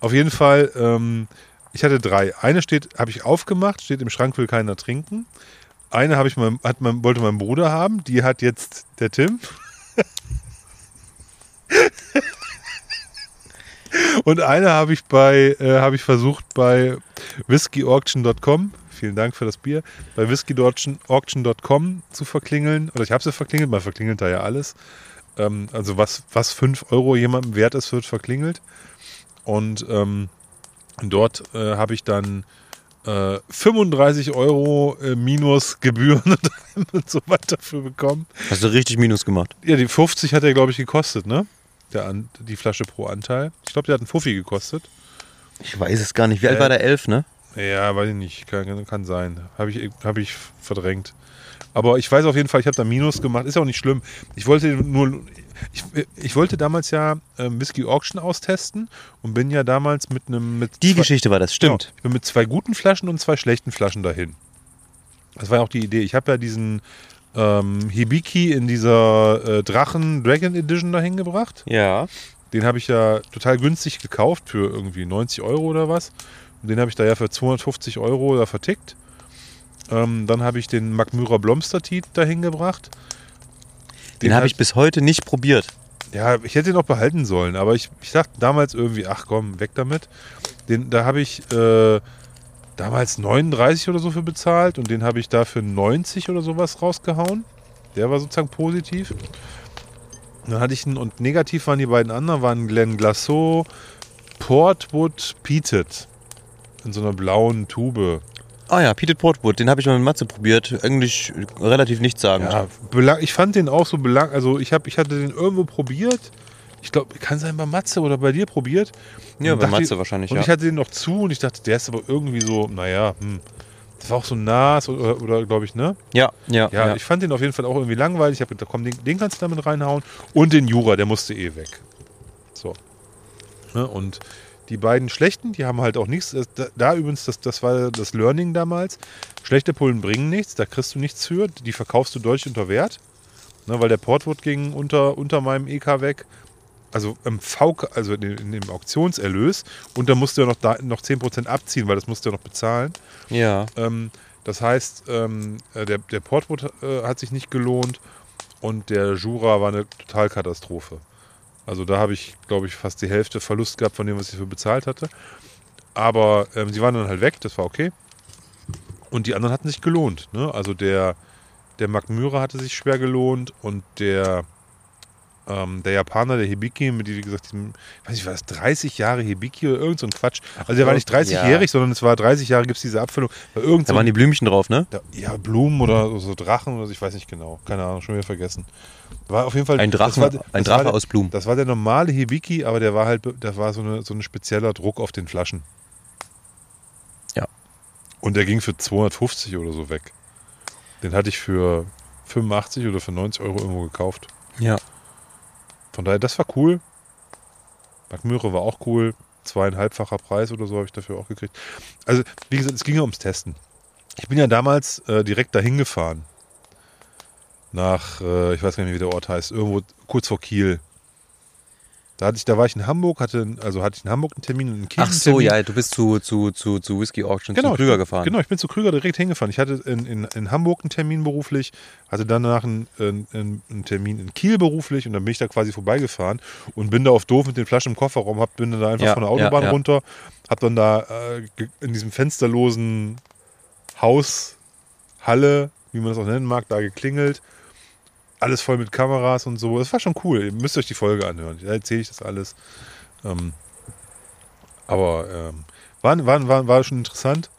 Auf jeden Fall, ähm, ich hatte drei. Eine steht, habe ich aufgemacht, steht im Schrank, will keiner trinken. Eine habe ich mein, hat mein, wollte mein Bruder haben, die hat jetzt der Tim. Und eine habe ich bei, äh, habe ich versucht bei whiskyauction.com, vielen Dank für das Bier, bei whiskyauction.com zu verklingeln. Oder ich habe sie verklingelt, man verklingelt da ja alles. Ähm, also was, was 5 Euro jemandem wert ist, wird verklingelt. Und ähm, dort äh, habe ich dann äh, 35 Euro äh, minus Gebühren und so weiter dafür bekommen. Hast du richtig Minus gemacht. Ja, die 50 hat er, glaube ich, gekostet, ne? Der die Flasche pro Anteil. Ich glaube, der hat einen Fuffi gekostet. Ich weiß es gar nicht. Wie alt Äh, war der? Elf, ne? Ja, weiß ich nicht. Kann, kann sein. Habe ich, hab ich verdrängt. Aber ich weiß auf jeden Fall, ich habe da Minus gemacht. Ist auch nicht schlimm. Ich wollte nur. Ich, ich wollte damals ja ähm, Whisky Auction austesten und bin ja damals mit einem. Mit Die zwei- Geschichte war das, stimmt. Genau. Ich bin mit zwei guten Flaschen und zwei schlechten Flaschen dahin. Das war ja auch die Idee. Ich habe ja diesen ähm, Hibiki in dieser äh, Drachen Dragon Edition dahin gebracht. Ja. Den habe ich ja total günstig gekauft für irgendwie 90 Euro oder was. Den habe ich da ja für 250 Euro da vertickt. Ähm, dann habe ich den Magmyra Blomstertit dahin gebracht. Den, habe hat- ich bis heute nicht probiert. ja, ich hätte ihn auch behalten sollen, aber ich, ich dachte damals irgendwie, ach komm, weg damit. Den, da habe ich äh, damals 39 oder so für bezahlt und den habe ich da für 90 oder sowas rausgehauen. Der war sozusagen positiv. Dann hatte ich einen, und negativ waren die beiden anderen, waren Glen Glasso, Portwood Peated. In so einer blauen Tube. Ah ja, Peated Portwood, den habe ich mal mit Matze probiert. Eigentlich relativ nichtssagend. Ja, ich fand den auch so belang. Also ich, hab, ich hatte den irgendwo probiert. ich glaube, kann sein bei Matze oder bei dir probiert. Ja, Und bei Matze ich- wahrscheinlich, Und ja. ich hatte den noch zu und ich dachte, der ist aber irgendwie so, naja, hm. Das war auch so nass oder, oder glaube ich, ne? Ja, ja, Ja, ja. ich fand den auf jeden Fall auch irgendwie langweilig. Ich habe gedacht, komm, den, den kannst du damit reinhauen. Und den Jura, der musste eh weg. So. Ne? Und die beiden schlechten, die haben halt auch nichts. Da, da übrigens, das, das war das Learning damals. Schlechte Pullen bringen nichts, da kriegst du nichts für. Die verkaufst du deutlich unter Wert. Ne, weil der Portwood ging unter, unter meinem EK weg. Also im V, also in, dem- in dem Auktionserlös. Und da musst du ja noch, da, noch 10% abziehen, weil das musst du ja noch bezahlen. ja. Ähm, das heißt, ähm, äh, der, der Portwood äh, hat sich nicht gelohnt und der Jura war eine Totalkatastrophe. Also da habe ich, glaube ich, fast die Hälfte Verlust gehabt von dem, was ich für bezahlt hatte. Aber ähm, sie waren dann halt weg, das war okay. Und die anderen hatten sich gelohnt. Ne? Also der, der Mark Myra hatte sich schwer gelohnt und der, ähm, der Japaner, der Hibiki, mit dem, wie gesagt, diesem, ich weiß nicht, war das 30 Jahre Hibiki oder irgend so ein Quatsch. Also der war nicht 30-jährig, sondern es war 30 Jahre, gibt es diese Abfüllung. War irgend Da waren die Blümchen drauf, ne? da, ja, Blumen oder so Drachen oder so, ich weiß nicht genau. Keine Ahnung, schon wieder vergessen. War auf jeden Fall Ein Drache, das war, ein das war Drache der, aus Blumen. Das war der normale Hibiki, aber der war halt, da war so eine so ein spezieller Druck auf den Flaschen. Ja. Und der ging für 250 oder so weg. Den hatte ich für 85 oder für 90 Euro irgendwo gekauft. Ja. Von daher, das war cool. Backmöhre war auch cool. Zweieinhalbfacher Preis oder so habe ich dafür auch gekriegt. Also, wie gesagt, es ging ja ums Testen. Ich bin ja damals äh, direkt dahin gefahren. Nach, äh, ich weiß gar nicht, wie der Ort heißt, irgendwo kurz vor Kiel. Da, hatte ich, da war ich in Hamburg, hatte, also hatte ich in Hamburg einen Termin und in Kiel Ach einen so, Termin. ja, du bist zu, zu, zu, zu Whisky Auction, zu Genau, Krüger ich bin, gefahren. Genau, ich bin zu Krüger direkt hingefahren. Ich hatte in, in, in Hamburg einen Termin beruflich, hatte danach einen, einen, einen Termin in Kiel beruflich und dann bin ich da quasi vorbeigefahren und bin da auf doof mit den Flaschen im Kofferraum, hab, bin da einfach Ja, von der Autobahn ja, ja. runter, hab dann da äh, in diesem fensterlosen Haus, Halle, wie man das auch nennen mag, da geklingelt. Alles voll mit Kameras und so. Das war schon cool. Ihr müsst euch die Folge anhören. Da erzähle ich das alles. Ähm, aber ähm, war, war, war, war schon interessant.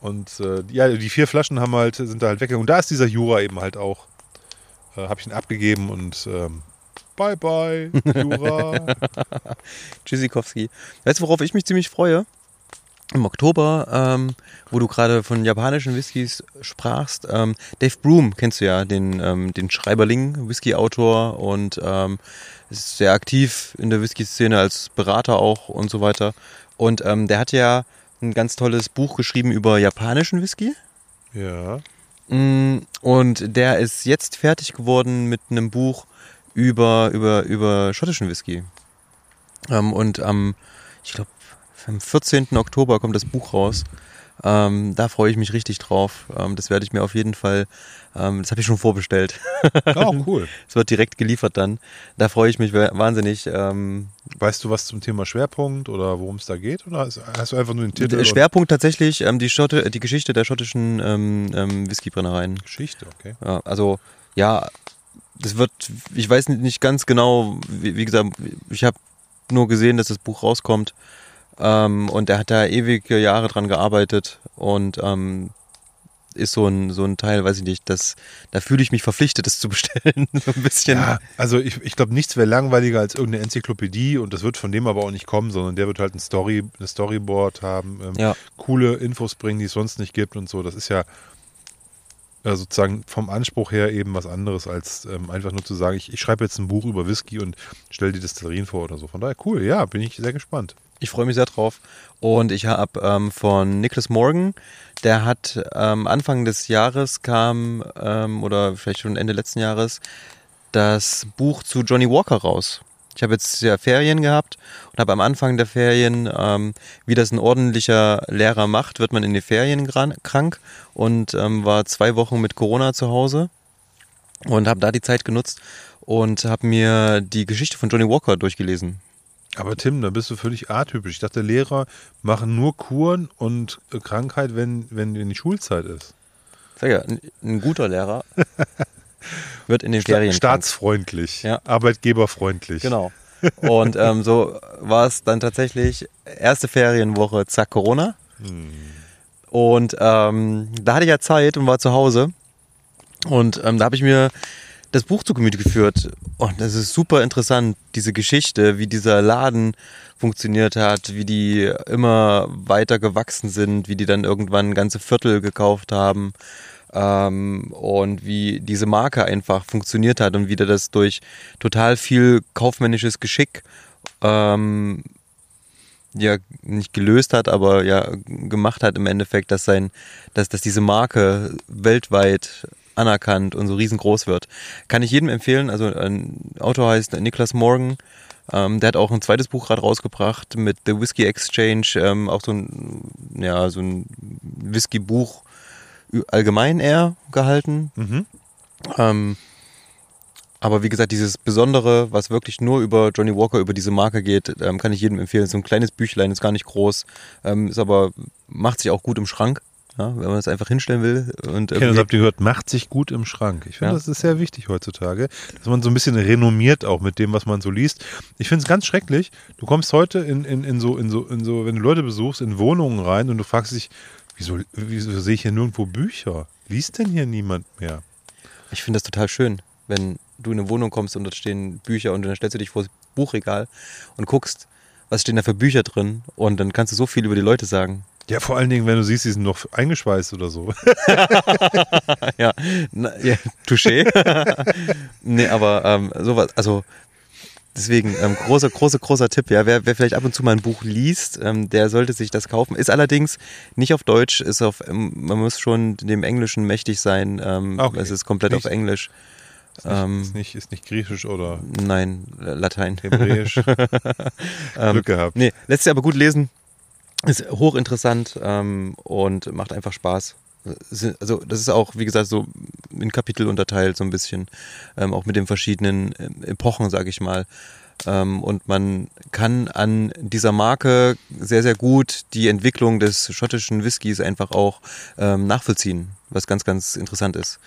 Und äh, ja, die vier Flaschen haben halt, sind da halt weggegangen. Und da ist dieser Jura eben halt auch. Äh, Habe ich ihn abgegeben und ähm, bye bye, Jura. Tschüssikowski. Weißt du, worauf ich mich ziemlich freue? Im Oktober, ähm, wo du gerade von japanischen Whiskys sprachst, ähm, Dave Broom kennst du ja, den, ähm, den Schreiberling, Whisky-Autor und ähm, ist sehr aktiv in der Whisky-Szene als Berater auch und so weiter. Und ähm, der hat ja ein ganz tolles Buch geschrieben über japanischen Whisky. ja. Mm, Und der ist jetzt fertig geworden mit einem Buch über, über, über schottischen Whisky. Ähm, und am, ich glaube, am 14. Oktober kommt das Buch raus. Ähm, da freue ich mich richtig drauf. Ähm, das werde ich mir auf jeden Fall, ähm, das habe ich schon vorbestellt. Oh, cool. Es wird direkt geliefert dann. Da freue ich mich wa- wahnsinnig. Ähm, Weißt du was zum Thema Schwerpunkt oder worum es da geht? Oder hast, du einfach nur den Titel? der Schwerpunkt tatsächlich ähm, die, Schotte, die Geschichte der schottischen ähm, Whiskybrennereien. Geschichte, okay. Ja, also ja, das wird, ich weiß nicht- nicht ganz genau, wie, wie gesagt, ich habe nur gesehen, dass das Buch rauskommt ähm, und er hat da ewige Jahre dran gearbeitet und ähm, ist so ein, so ein Teil, weiß ich nicht, das, da fühle ich mich verpflichtet, das zu bestellen, so ein bisschen. Ja, also ich, ich glaube, nichts wäre langweiliger als irgendeine Enzyklopädie und das wird von dem aber auch nicht kommen, sondern der wird halt ein Story, eine Storyboard haben, ähm, Ja. coole Infos bringen, die es sonst nicht gibt und so. Das ist ja äh, sozusagen vom Anspruch her eben was anderes, als ähm, einfach nur zu sagen, ich, ich schreibe jetzt ein Buch über Whisky und stelle die Destillerien vor oder so. Von daher cool, ja, bin ich sehr gespannt. Ich freue mich sehr drauf. Und ich habe ähm, von Nicholas Morgan, der hat ähm, Anfang des Jahres kam, ähm, oder vielleicht schon Ende letzten Jahres, das Buch zu Johnny Walker raus. Ich habe jetzt ja Ferien gehabt und habe am Anfang der Ferien, ähm, wie das ein ordentlicher Lehrer macht, wird man in die Ferien krank und ähm, war zwei Wochen mit Corona zu Hause und habe da die Zeit genutzt und habe mir die Geschichte von Johnny Walker durchgelesen. Aber Tim, da bist du völlig atypisch. Ich dachte, Lehrer machen nur Kuren und äh, Krankheit, wenn, wenn, die Schulzeit ist. Sag ja, ein, ein guter Lehrer wird in den Sta Ferien staatsfreundlich, Ja. arbeitgeberfreundlich. Genau. Und ähm, so war es dann tatsächlich erste Ferienwoche, zack, Corona. Und ähm, da hatte ich ja Zeit und war zu Hause. Und ähm, da habe ich mir das Buch zu Gemüte geführt. Und das ist super interessant, diese Geschichte, wie dieser Laden funktioniert hat, wie die immer weiter gewachsen sind, wie die dann irgendwann ganze Viertel gekauft haben ähm, und wie diese Marke einfach funktioniert hat und wie der das durch total viel kaufmännisches Geschick ähm, ja nicht gelöst hat, aber ja gemacht hat im Endeffekt, dass sein, dass, dass diese Marke weltweit anerkannt und so riesengroß wird. Kann ich jedem empfehlen. Also ein Autor heißt Niklas Morgan. Ähm, der hat auch ein zweites Buch gerade rausgebracht mit The Whiskey Exchange, ähm, auch so ein, ja, so ein Whisky-Buch allgemein eher gehalten. Mhm. Ähm, aber wie gesagt, dieses Besondere, was wirklich nur über Johnny Walker, über diese Marke geht, ähm, kann ich jedem empfehlen. So ein kleines Büchlein, ist gar nicht groß, ähm, ist aber, macht sich auch gut im Schrank. Ja, wenn man es einfach hinstellen will. Und ich habe gehört, macht sich gut im Schrank. Ich finde, ja. das ist sehr wichtig heutzutage, dass man so ein bisschen renommiert auch mit dem, was man so liest. Ich finde es ganz schrecklich. Du kommst heute in, in, in, so, in, so, in so, wenn du Leute besuchst, in Wohnungen rein und du fragst dich, wieso, wieso sehe ich hier nirgendwo Bücher? Liest denn hier niemand mehr? Ich finde das total schön, wenn du in eine Wohnung kommst und dort stehen Bücher und dann stellst du dich vor das Buchregal und guckst, was stehen da für Bücher drin und dann kannst du so viel über die Leute sagen. Ja, vor allen Dingen, wenn du siehst, die sind noch eingeschweißt oder so. ja, na, ja touché. nee, aber ähm, sowas, also deswegen ähm, großer, großer, großer Tipp. Ja, wer, wer vielleicht ab und zu mal ein Buch liest, ähm, der sollte sich das kaufen. Ist allerdings nicht auf Deutsch, ist auf, ähm, man muss schon dem Englischen mächtig sein. Ähm, okay. Es ist komplett nicht, auf Englisch. Ist nicht, ähm, ist, nicht, ist nicht griechisch oder? Nein, Latein. Hebräisch. Ähm, Glück gehabt. Nee, lässt sich aber gut lesen. Ist hochinteressant ähm, und macht einfach Spaß. Also das ist auch, wie gesagt, so in Kapitel unterteilt so ein bisschen, ähm, auch mit den verschiedenen äh, Epochen, sage ich mal. Ähm, und man kann an dieser Marke sehr, sehr gut die Entwicklung des schottischen Whiskys einfach auch ähm, nachvollziehen, was ganz, ganz interessant ist.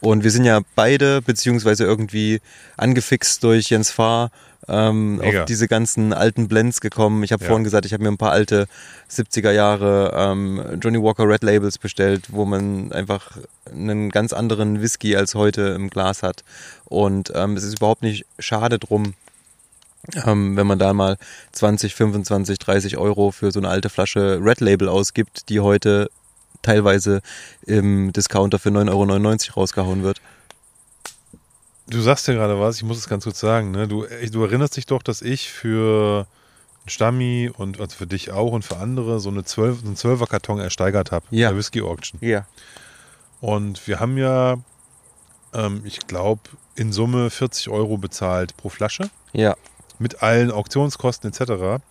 Und wir sind ja beide, beziehungsweise irgendwie angefixt durch Jens Fahr, ähm, auf diese ganzen alten Blends gekommen. Ich habe ja. vorhin gesagt, ich habe mir ein paar alte 70er Jahre ähm, Johnny Walker Red Labels bestellt, wo man einfach einen ganz anderen Whisky als heute im Glas hat. Und ähm, es ist überhaupt nicht schade drum, ähm, wenn man da mal 20, 25, 30 Euro für so eine alte Flasche Red Label ausgibt, die heute teilweise im Discounter für 9,99 Euro rausgehauen wird. Du sagst ja gerade was, ich muss es ganz kurz sagen. Ne? Du, du erinnerst dich doch, dass ich für Stammi und also für dich auch und für andere so eine 12, einen 12er Karton ersteigert habe. Ja. Der Whisky Auction. Ja. Und wir haben ja, ähm, ich glaube, in Summe 40 Euro bezahlt pro Flasche. Ja. Mit allen Auktionskosten etc.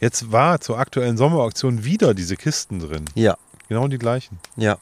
Jetzt war zur aktuellen Sommerauktion wieder diese Kisten drin. Ja. Genau die gleichen. Ja.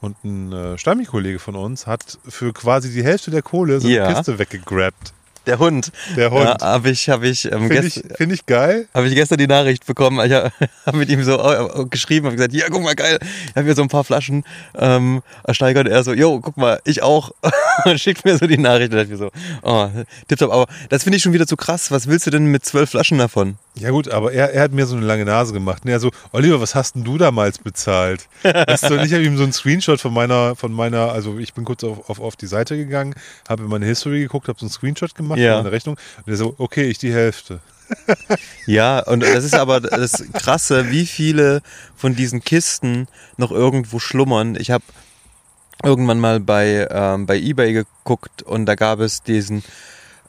Und ein äh, Stammi-Kollege von uns hat für quasi die Hälfte der Kohle so eine ja. Kiste weggegrabt. Der Hund. Der Hund. Ja, habe ich, habe ich, ähm, finde ich, find ich geil. Habe ich gestern die Nachricht bekommen. Ich habe mit ihm so äh, geschrieben, habe gesagt, ja, guck mal, geil. Ich habe mir so ein paar Flaschen ähm, ersteigert. Er so, jo, guck mal, ich auch. und schickt mir so die Nachricht. Und ich so, oh, tipptopp. Aber das finde ich schon wieder zu krass. Was willst du denn mit zwölf Flaschen davon? Ja gut, aber er, er hat mir so eine lange Nase gemacht. Und er so, Oliver, was hast denn du damals bezahlt? Weißt du, ich habe ihm so einen Screenshot von meiner, von meiner, also ich bin kurz auf, auf, auf die Seite gegangen, habe in meine History geguckt, habe so einen Screenshot gemacht ja. der Rechnung. Und er so, okay, ich die Hälfte. ja, und das ist aber das Krasse, wie viele von diesen Kisten noch irgendwo schlummern. Ich habe irgendwann mal bei, ähm, bei Ebay geguckt und da gab es diesen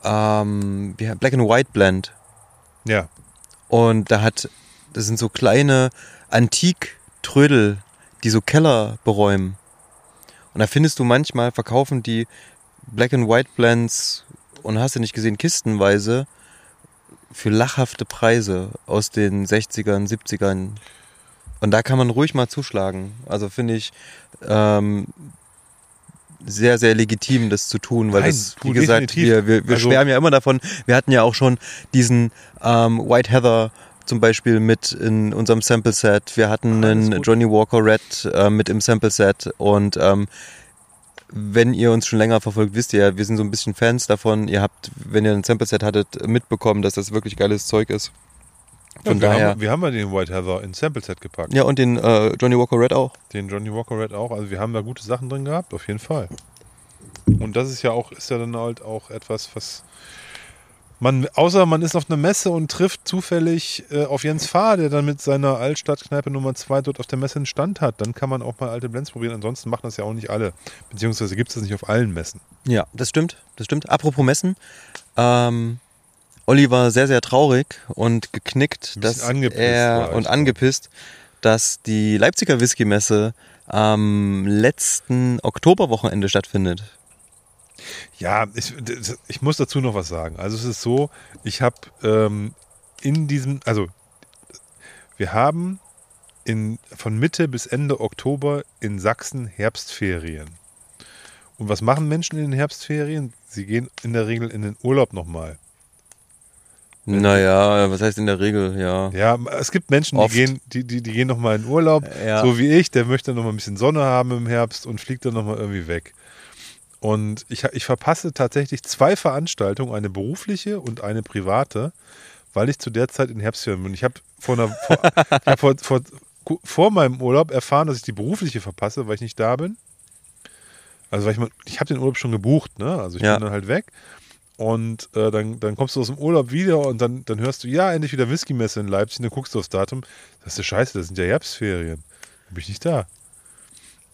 ähm, Black and White Blend. Ja. Und da hat, das sind so kleine Antik-Trödel, die so Keller beräumen. Und da findest du manchmal, verkaufen die Black and White Blends und hast du nicht gesehen, kistenweise für lachhafte Preise aus den 60ern, 70ern. Und da kann man ruhig mal zuschlagen. Also finde ich, ähm, sehr, sehr legitim, das zu tun, weil Nein, das, wie gesagt, wir, wir, wir also, schwärmen ja immer davon. Wir hatten ja auch schon diesen ähm, White Heather zum Beispiel mit in unserem Sample Set. Wir hatten einen Johnny Walker Red äh, mit im Sample Set und ähm, wenn ihr uns schon länger verfolgt, wisst ihr ja, wir sind so ein bisschen Fans davon. Ihr habt, wenn ihr ein Sample Set hattet, mitbekommen, dass das wirklich geiles Zeug ist. Von ja, wir daher. Haben, wir haben ja den White Heather in Sample Set gepackt. Ja, und den äh, Johnny Walker Red auch. Den Johnny Walker Red auch. Also wir haben da gute Sachen drin gehabt, auf jeden Fall. Und das ist ja auch, ist ja dann halt auch etwas, was man, außer man ist auf einer Messe und trifft zufällig äh, auf Jens Fahr, der dann mit seiner Altstadtkneipe Nummer 2 dort auf der Messe einen Stand hat, dann kann man auch mal alte Blends probieren. Ansonsten machen das ja auch nicht alle. Beziehungsweise gibt es das nicht auf allen Messen. Ja, das stimmt. Das stimmt. Apropos Messen. Ähm, Olli war sehr, sehr traurig und geknickt, dass er und angepisst, dass die Leipziger Whisky-Messe am letzten Oktoberwochenende stattfindet. Ja, ich, ich muss dazu noch was sagen. Also es ist so, ich habe ähm, in diesem, also wir haben in, von Mitte bis Ende Oktober in Sachsen Herbstferien. Und was machen Menschen in den Herbstferien? Sie gehen in der Regel in den Urlaub nochmal. Naja, was heißt in der Regel, ja. Ja, es gibt Menschen, die Oft. gehen, die, die, die gehen nochmal in Urlaub, Ja. so wie ich, der möchte nochmal ein bisschen Sonne haben im Herbst und fliegt dann nochmal irgendwie weg. Und ich, ich verpasse tatsächlich zwei Veranstaltungen, eine berufliche und eine private, weil ich zu der Zeit in Herbstferien bin. Ich habe vor, einer, vor, ich hab vor, vor, vor meinem Urlaub erfahren, dass ich die berufliche verpasse, weil ich nicht da bin. Also weil ich, mal, ich habe den Urlaub schon gebucht, ne? Also ich Ja. bin dann halt weg. Und äh, dann, dann kommst du aus dem Urlaub wieder und dann, dann hörst du, ja, endlich wieder Whisky-Messe in Leipzig. Und dann guckst du aufs Datum. Das ist ja scheiße, das sind ja Herbstferien. Dann bin ich nicht da.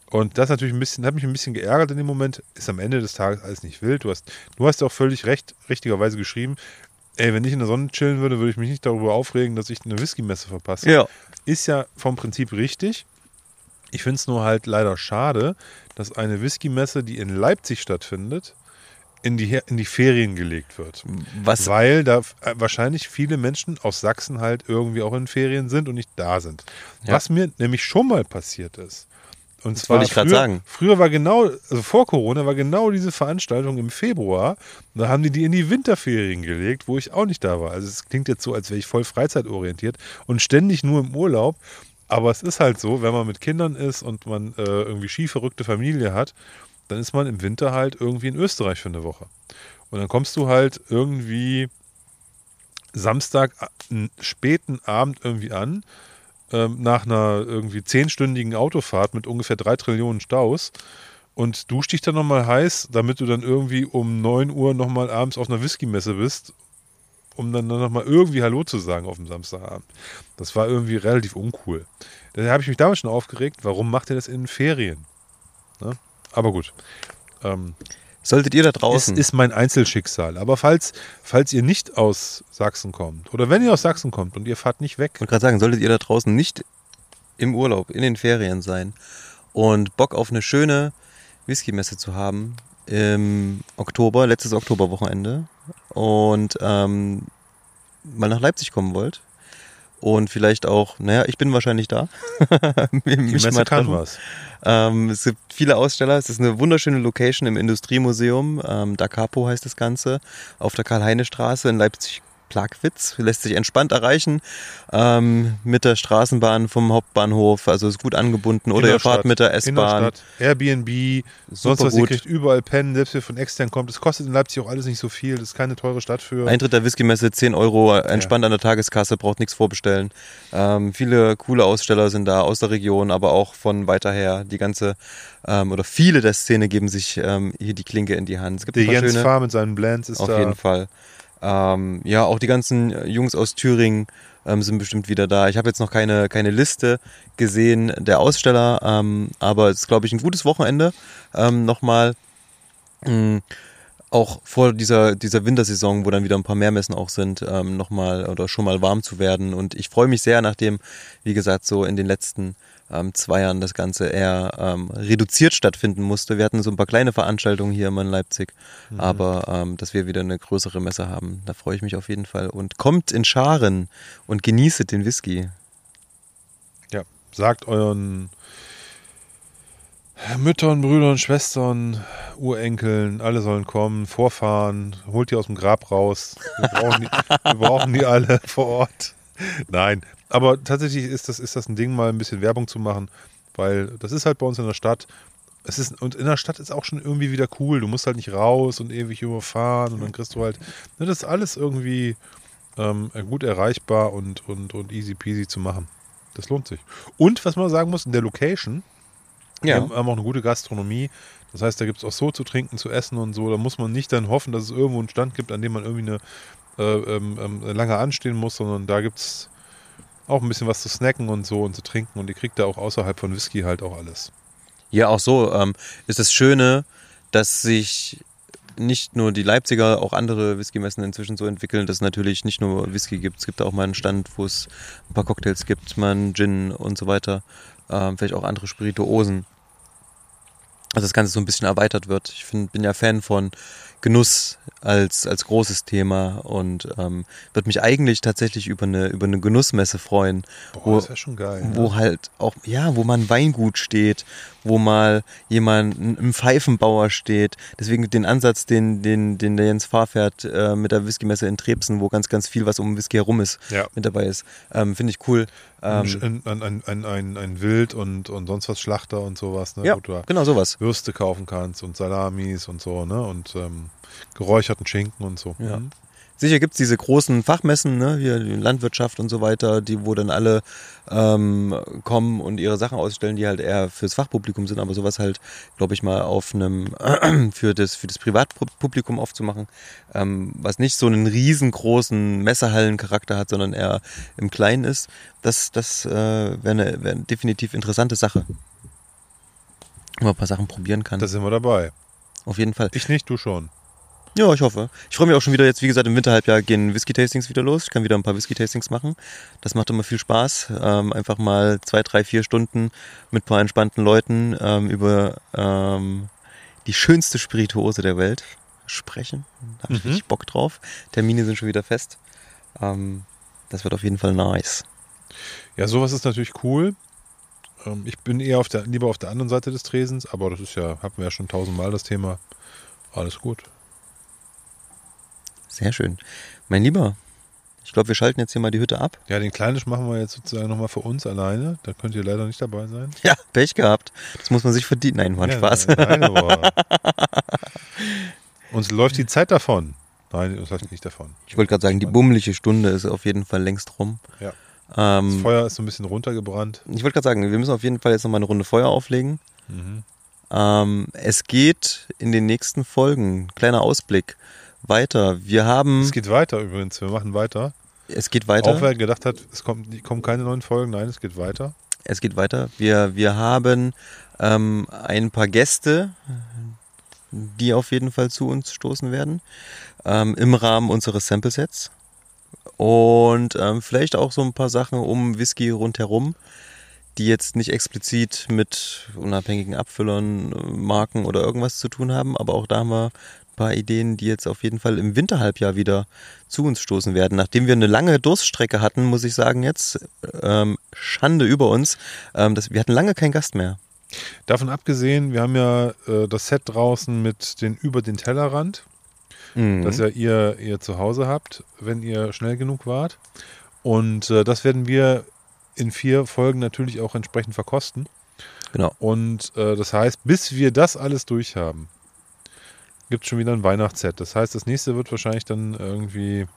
Und das natürlich ein bisschen, hat mich ein bisschen geärgert in dem Moment. Ist am Ende des Tages alles nicht wild. Du hast, du hast ja auch völlig recht, richtigerweise geschrieben. Ey, wenn ich in der Sonne chillen würde, würde ich mich nicht darüber aufregen, dass ich eine Whisky-Messe verpasse. Ja. Ist ja vom Prinzip richtig. Ich finde es nur halt leider schade, dass eine Whisky-Messe, die in Leipzig stattfindet, in die, in die Ferien gelegt wird. Was, Weil da äh, wahrscheinlich viele Menschen aus Sachsen halt irgendwie auch in Ferien sind und nicht da sind. Ja. Was mir nämlich schon mal passiert ist. Und Das zwar wollte ich früher, sagen. früher war genau, also vor Corona war genau diese Veranstaltung im Februar. Da haben die die in die Winterferien gelegt, wo ich auch nicht da war. Also es klingt jetzt so, als wäre ich voll freizeitorientiert und ständig nur im Urlaub. Aber es ist halt so, wenn man mit Kindern ist und man äh, irgendwie skiverrückte Familie hat, dann ist man im Winter halt irgendwie in Österreich für eine Woche. Und dann kommst du halt irgendwie Samstag n- späten Abend irgendwie an, ähm, nach einer irgendwie zehnstündigen Autofahrt mit ungefähr drei Trillionen Staus und dusch dich dann nochmal heiß, damit du dann irgendwie um 9 Uhr nochmal abends auf einer Whisky-Messe bist, um dann nochmal irgendwie Hallo zu sagen auf dem Samstagabend. Das war irgendwie relativ uncool. Da habe ich mich damals schon aufgeregt, warum macht ihr das in Ferien? Ne? Aber gut. Ähm, solltet ihr da es draußen, ist mein Einzelschicksal. Aber falls, falls ihr nicht aus Sachsen kommt oder wenn ihr aus Sachsen kommt und ihr fahrt nicht weg, ich wollte gerade sagen, solltet ihr da draußen nicht im Urlaub, in den Ferien sein und Bock auf eine schöne Whisky-Messe zu haben im Oktober, letztes Oktoberwochenende und ähm, mal nach Leipzig kommen wollt und vielleicht auch, naja, ich bin wahrscheinlich da. die Messe kann was. Ähm, es gibt viele Aussteller. Es ist eine wunderschöne Location im Industriemuseum. Ähm, Da Capo heißt das Ganze. Auf der Karl-Heine-Straße in Leipzig. Plagwitz lässt sich entspannt erreichen ähm, mit der Straßenbahn vom Hauptbahnhof, also ist gut angebunden oder ihr fahrt mit der S-Bahn. Airbnb, sonst was, ihr kriegt überall pennen, selbst wenn von extern kommt. Es kostet in Leipzig auch alles nicht so viel, das ist keine teure Stadt für. Eintritt der Whisky-Messe 10 Euro, entspannt an der Tageskasse, braucht nichts vorbestellen. Ähm, viele coole Aussteller sind da aus der Region, aber auch von weiter her. Die ganze ähm, oder viele der Szene geben sich ähm, hier die Klinke in die Hand. Es gibt Der Jens schöne. Fahr mit seinen Blends ist Auf da. jeden Fall. Ähm, ja, auch die ganzen äh, Jungs aus Thüringen ähm, sind bestimmt wieder da. Ich habe jetzt noch keine, keine Liste gesehen der Aussteller, ähm, aber es ist, glaube ich, ein gutes Wochenende. Ähm, Nochmal. mh, auch vor dieser, dieser Wintersaison, wo dann wieder ein paar mehr Messen auch sind, ähm, nochmal oder schon mal warm zu werden. Und ich freue mich sehr, nachdem, wie gesagt, so in den letzten ähm, zwei Jahren das Ganze eher ähm, reduziert stattfinden musste. Wir hatten so ein paar kleine Veranstaltungen hier immer in Leipzig, aber ähm, dass wir wieder eine größere Messe haben, da freue ich mich auf jeden Fall. Und kommt in Scharen und genießet den Whisky. Ja, sagt euren Müttern, Brüdern, Schwestern, Urenkeln, alle sollen kommen, vorfahren, holt die aus dem Grab raus. Wir brauchen die, wir brauchen die alle vor Ort. Nein, aber tatsächlich ist das, ist das ein Ding, mal ein bisschen Werbung zu machen, weil das ist halt bei uns in der Stadt. Es ist, und in der Stadt ist auch schon irgendwie wieder cool. Du musst halt nicht raus und ewig überfahren und dann kriegst du halt, ne, das ist alles irgendwie ähm, gut erreichbar und, und, und easy peasy zu machen. Das lohnt sich. Und was man sagen muss, in der Location, Die haben, haben auch eine gute Gastronomie. Das heißt, da gibt es auch so zu trinken, zu essen und so. Da muss man nicht dann hoffen, dass es irgendwo einen Stand gibt, an dem man irgendwie eine äh, ähm, ähm, lange anstehen muss, sondern da gibt es auch ein bisschen was zu snacken und so und zu trinken. Und ihr kriegt da auch außerhalb von Whisky halt auch alles. Ja, auch so ähm, ist das Schöne, dass sich nicht nur die Leipziger, auch andere Whisky-Messen inzwischen so entwickeln, dass es natürlich nicht nur Whisky gibt. Es gibt auch mal einen Stand, wo es ein paar Cocktails gibt, mal einen Gin und so weiter. Ähm, vielleicht auch andere Spirituosen. Also das Ganze so ein bisschen erweitert wird. Ich find, bin ja Fan von Genuss als, als großes Thema und ähm, würde mich eigentlich tatsächlich über eine, über eine Genussmesse freuen. Boah, wo, das wäre schon geil. wo ne? halt auch, ja, wo man Weingut steht, wo mal jemand, ein Pfeifenbauer steht. Deswegen den Ansatz, den, den, den der Jens Fahr fährt äh, mit der Whiskymesse in Trebsen, wo ganz, ganz viel, was um Whisky herum ist, Ja. mit dabei ist. Ähm, Finde ich cool. Ähm, ein, ein, ein, ein, ein, ein Wild und, und sonst was Schlachter und sowas, ne? ja, wo du genau sowas. Würste kaufen kannst und Salamis und so, ne? Und ähm, geräucherten Schinken und so. Ja. Mhm. Sicher gibt's diese großen Fachmessen, ne, hier die Landwirtschaft und so weiter, die, wo dann alle ähm, kommen und ihre Sachen ausstellen, die halt eher fürs Fachpublikum sind, aber sowas halt, glaube ich mal, auf einem für das für das Privatpublikum aufzumachen, ähm, was nicht so einen riesengroßen Messehallencharakter hat, sondern eher im Kleinen ist, das, das äh, wäre eine, wär eine definitiv interessante Sache. Wo man ein paar Sachen probieren kann. Da sind wir dabei. auf jeden Fall. Ich nicht, du schon. Ja, ich hoffe. Ich freue mich auch schon wieder jetzt, wie gesagt, im Winterhalbjahr gehen Whisky-Tastings wieder los. Ich kann wieder ein paar Whisky-Tastings machen. Das macht immer viel Spaß. Ähm, einfach mal zwei, drei, vier Stunden mit ein paar entspannten Leuten ähm, über ähm, die schönste Spirituose der Welt sprechen. Da habe ich Mhm. richtig Bock drauf. Termine sind schon wieder fest. Ähm, das wird auf jeden Fall nice. Ja, sowas ist natürlich cool. Ähm, ich bin eher auf der, lieber auf der anderen Seite des Tresens, aber das ist ja, hatten wir ja schon tausendmal das Thema. Alles gut. Sehr schön. Mein Lieber, ich glaube, wir schalten jetzt hier mal die Hütte ab. Ja, den Kleinisch machen wir jetzt sozusagen nochmal für uns alleine. Da könnt ihr leider nicht dabei sein. Ja, Pech gehabt. Das muss man sich verdienen. Nein, war ein ja, Spaß. Nein, aber uns läuft die Zeit davon. Nein, uns läuft nicht davon. Ich wollte gerade sagen, die bummliche Stunde ist auf jeden Fall längst rum. Ja. Das Ähm, Feuer ist so ein bisschen runtergebrannt. ich wollte gerade sagen, wir müssen auf jeden Fall jetzt nochmal eine Runde Feuer auflegen. Mhm. Ähm, es geht in den nächsten Folgen, kleiner Ausblick, weiter. Wir haben, Es geht weiter übrigens. Wir machen weiter. es geht weiter. Auch wer gedacht hat, es kommt, kommen keine neuen Folgen. Nein, es geht weiter. Es geht weiter. Wir, wir haben ähm, ein paar Gäste, die auf jeden Fall zu uns stoßen werden, ähm, im Rahmen unseres Sample-Sets. Und ähm, vielleicht auch so ein paar Sachen um Whisky rundherum, die jetzt nicht explizit mit unabhängigen Abfüllern, äh, Marken oder irgendwas zu tun haben, aber auch da haben wir paar Ideen, die jetzt auf jeden Fall im Winterhalbjahr wieder zu uns stoßen werden. Nachdem wir eine lange Durststrecke hatten, muss ich sagen jetzt, ähm, Schande über uns, ähm, das, wir hatten lange keinen Gast mehr. Davon abgesehen, wir haben ja äh, das Set draußen mit den über den Tellerrand, Mhm. das ja ihr, ihr zu Hause habt, wenn ihr schnell genug wart. Und äh, das werden wir in vier Folgen natürlich auch entsprechend verkosten. Genau. Und äh, das heißt, bis wir das alles durch haben, gibt es schon wieder ein Weihnachtsset. Das heißt, das nächste wird wahrscheinlich dann irgendwie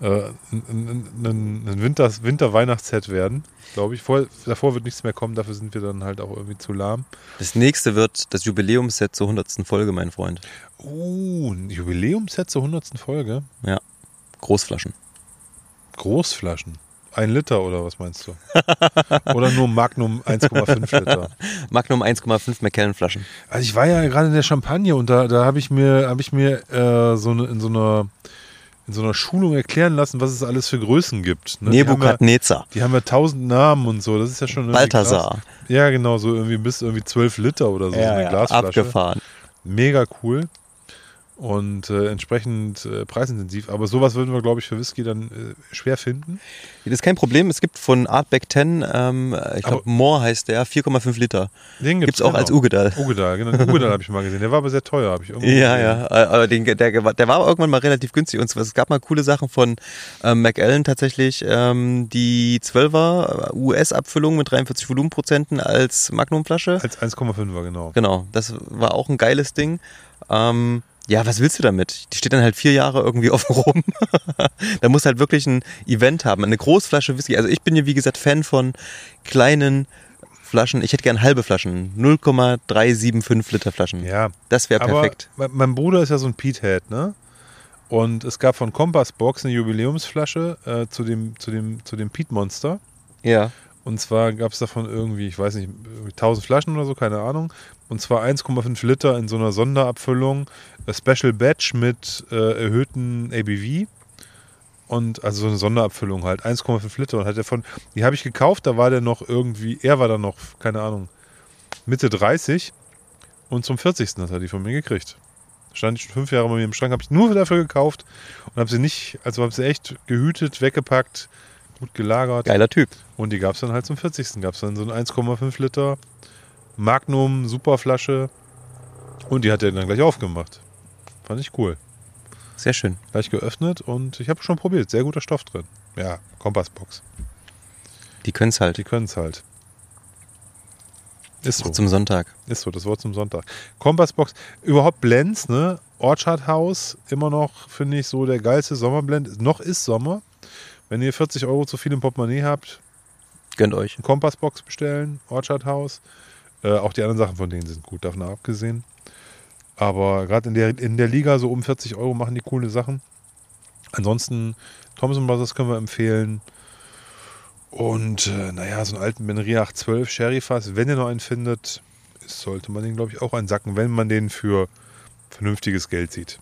äh, ein, ein, ein, ein Winter, Winter-Weihnachtsset werden, glaube ich. Vor, davor wird nichts mehr kommen, dafür sind wir dann halt auch irgendwie zu lahm. Das nächste wird das Jubiläumsset zur 100. Folge, mein Freund. Uh, ein Jubiläumsset zur 100. Folge. Großflaschen. Großflaschen. Ein Liter oder was meinst du? oder nur Magnum 1,5 Liter? Magnum 1,5 Macallan Flaschen. Also ich war ja gerade in der Champagne und da, da habe ich mir, hab ich mir äh, so eine, in so einer in so einer Schulung erklären lassen, was es alles für Größen gibt. ne? Die haben ja- Nebukadnezar. Die haben ja tausend Namen und so. Das ist ja schon Balthasar. Ja, genau, so irgendwie bis irgendwie 12 Liter oder so, so eine Glasflasche. abgefahren. Mega cool. Und äh, entsprechend äh, preisintensiv. Aber sowas würden wir, glaube ich, für Whisky dann äh, schwer finden. Das ist kein Problem. Es gibt von Artback 10, ähm, ich glaube, Moore heißt der, 4,5 Liter. Den Gibt's auch als Ugedal. Ugedal, genau. Den Ugedal habe ich mal gesehen. Der war aber sehr teuer, habe ich irgendwo Ja, gesehen. ja, äh, aber den, der, der war irgendwann mal relativ günstig. Und es gab mal coole Sachen von ähm, McAllen tatsächlich, ähm, die 12er US-Abfüllung mit 43 Volumenprozenten als Magnumflasche. Als 1,5er, genau. Genau, das war auch ein geiles Ding. Ähm, ja, was willst du damit? Die steht dann halt vier Jahre irgendwie offen rum. da muss halt wirklich ein Event haben, eine Großflasche Whisky. Also ich bin ja wie gesagt Fan von kleinen Flaschen. Ich hätte gern halbe Flaschen. 0,375 Liter Flaschen. Ja, Das wäre aber perfekt. mein- mein Bruder ist ja so ein Pete-Head, ne? Und es gab von Compass Box eine Jubiläumsflasche äh, zu dem, zu dem, zu dem Pete-Monster. Ja. Und zwar gab es davon irgendwie, ich weiß nicht, 1000 Flaschen oder so, keine Ahnung. Und zwar 1,5 Liter in so einer Sonderabfüllung. A Special Batch mit äh, erhöhten ABV. Und also so eine Sonderabfüllung halt, 1,5 Liter. Und hat er von, die habe ich gekauft, da war der noch irgendwie, er war dann noch, keine Ahnung, Mitte 30. Und zum 40. hat er die von mir gekriegt. Stand ich schon fünf Jahre bei mir im Schrank, habe ich nur dafür gekauft und habe sie nicht, also habe sie echt gehütet, weggepackt, gut gelagert. Geiler Typ. Und die gab es dann halt zum 40. Gab es dann so ein 1,5 Liter Magnum Superflasche. Und die hat er dann gleich aufgemacht. Fand ich cool. Sehr schön. Gleich geöffnet und ich habe schon probiert. Sehr guter Stoff drin. Ja, Kompassbox. Die können es halt. Die können es halt. Ist so. Zum Sonntag. Ist so, das Wort zum Sonntag. Kompassbox, überhaupt Blends, ne? Orchard House, immer noch, finde ich, so der geilste Sommerblend. Noch ist Sommer. Wenn ihr 40 Euro zu viel im Portemonnaie habt, Gönnt euch. eine Kompassbox bestellen, Orchard House. Äh, auch die anderen Sachen von denen sind gut, davon abgesehen. Aber gerade in der, in der Liga so um 40 Euro machen die coole Sachen. Ansonsten Thompson Brothers können wir empfehlen. Und äh, naja, so einen alten Benria 812 Sherry Fass, wenn ihr noch einen findet, sollte man den, glaube ich, auch einsacken, wenn man den für vernünftiges Geld sieht.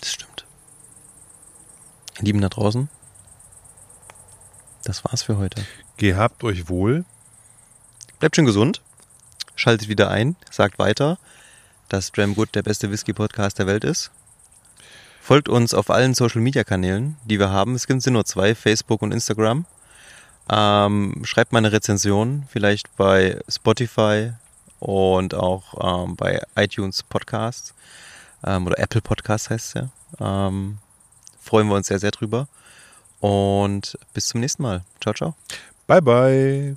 Das stimmt. Ihr Lieben da draußen. Das war's für heute. Gehabt euch wohl. Bleibt schön gesund. Schaltet wieder ein. Sagt weiter, dass Dram Good der beste Whisky-Podcast der Welt ist. Folgt uns auf allen Social-Media-Kanälen, die wir haben. Es sind nur zwei, Facebook und Instagram. Ähm, schreibt mal eine Rezension, vielleicht bei Spotify und auch ähm, bei iTunes Podcasts ähm, oder Apple Podcasts heißt es ja. Freuen wir uns sehr, sehr drüber. Und bis zum nächsten Mal. Ciao, ciao. Bye, bye.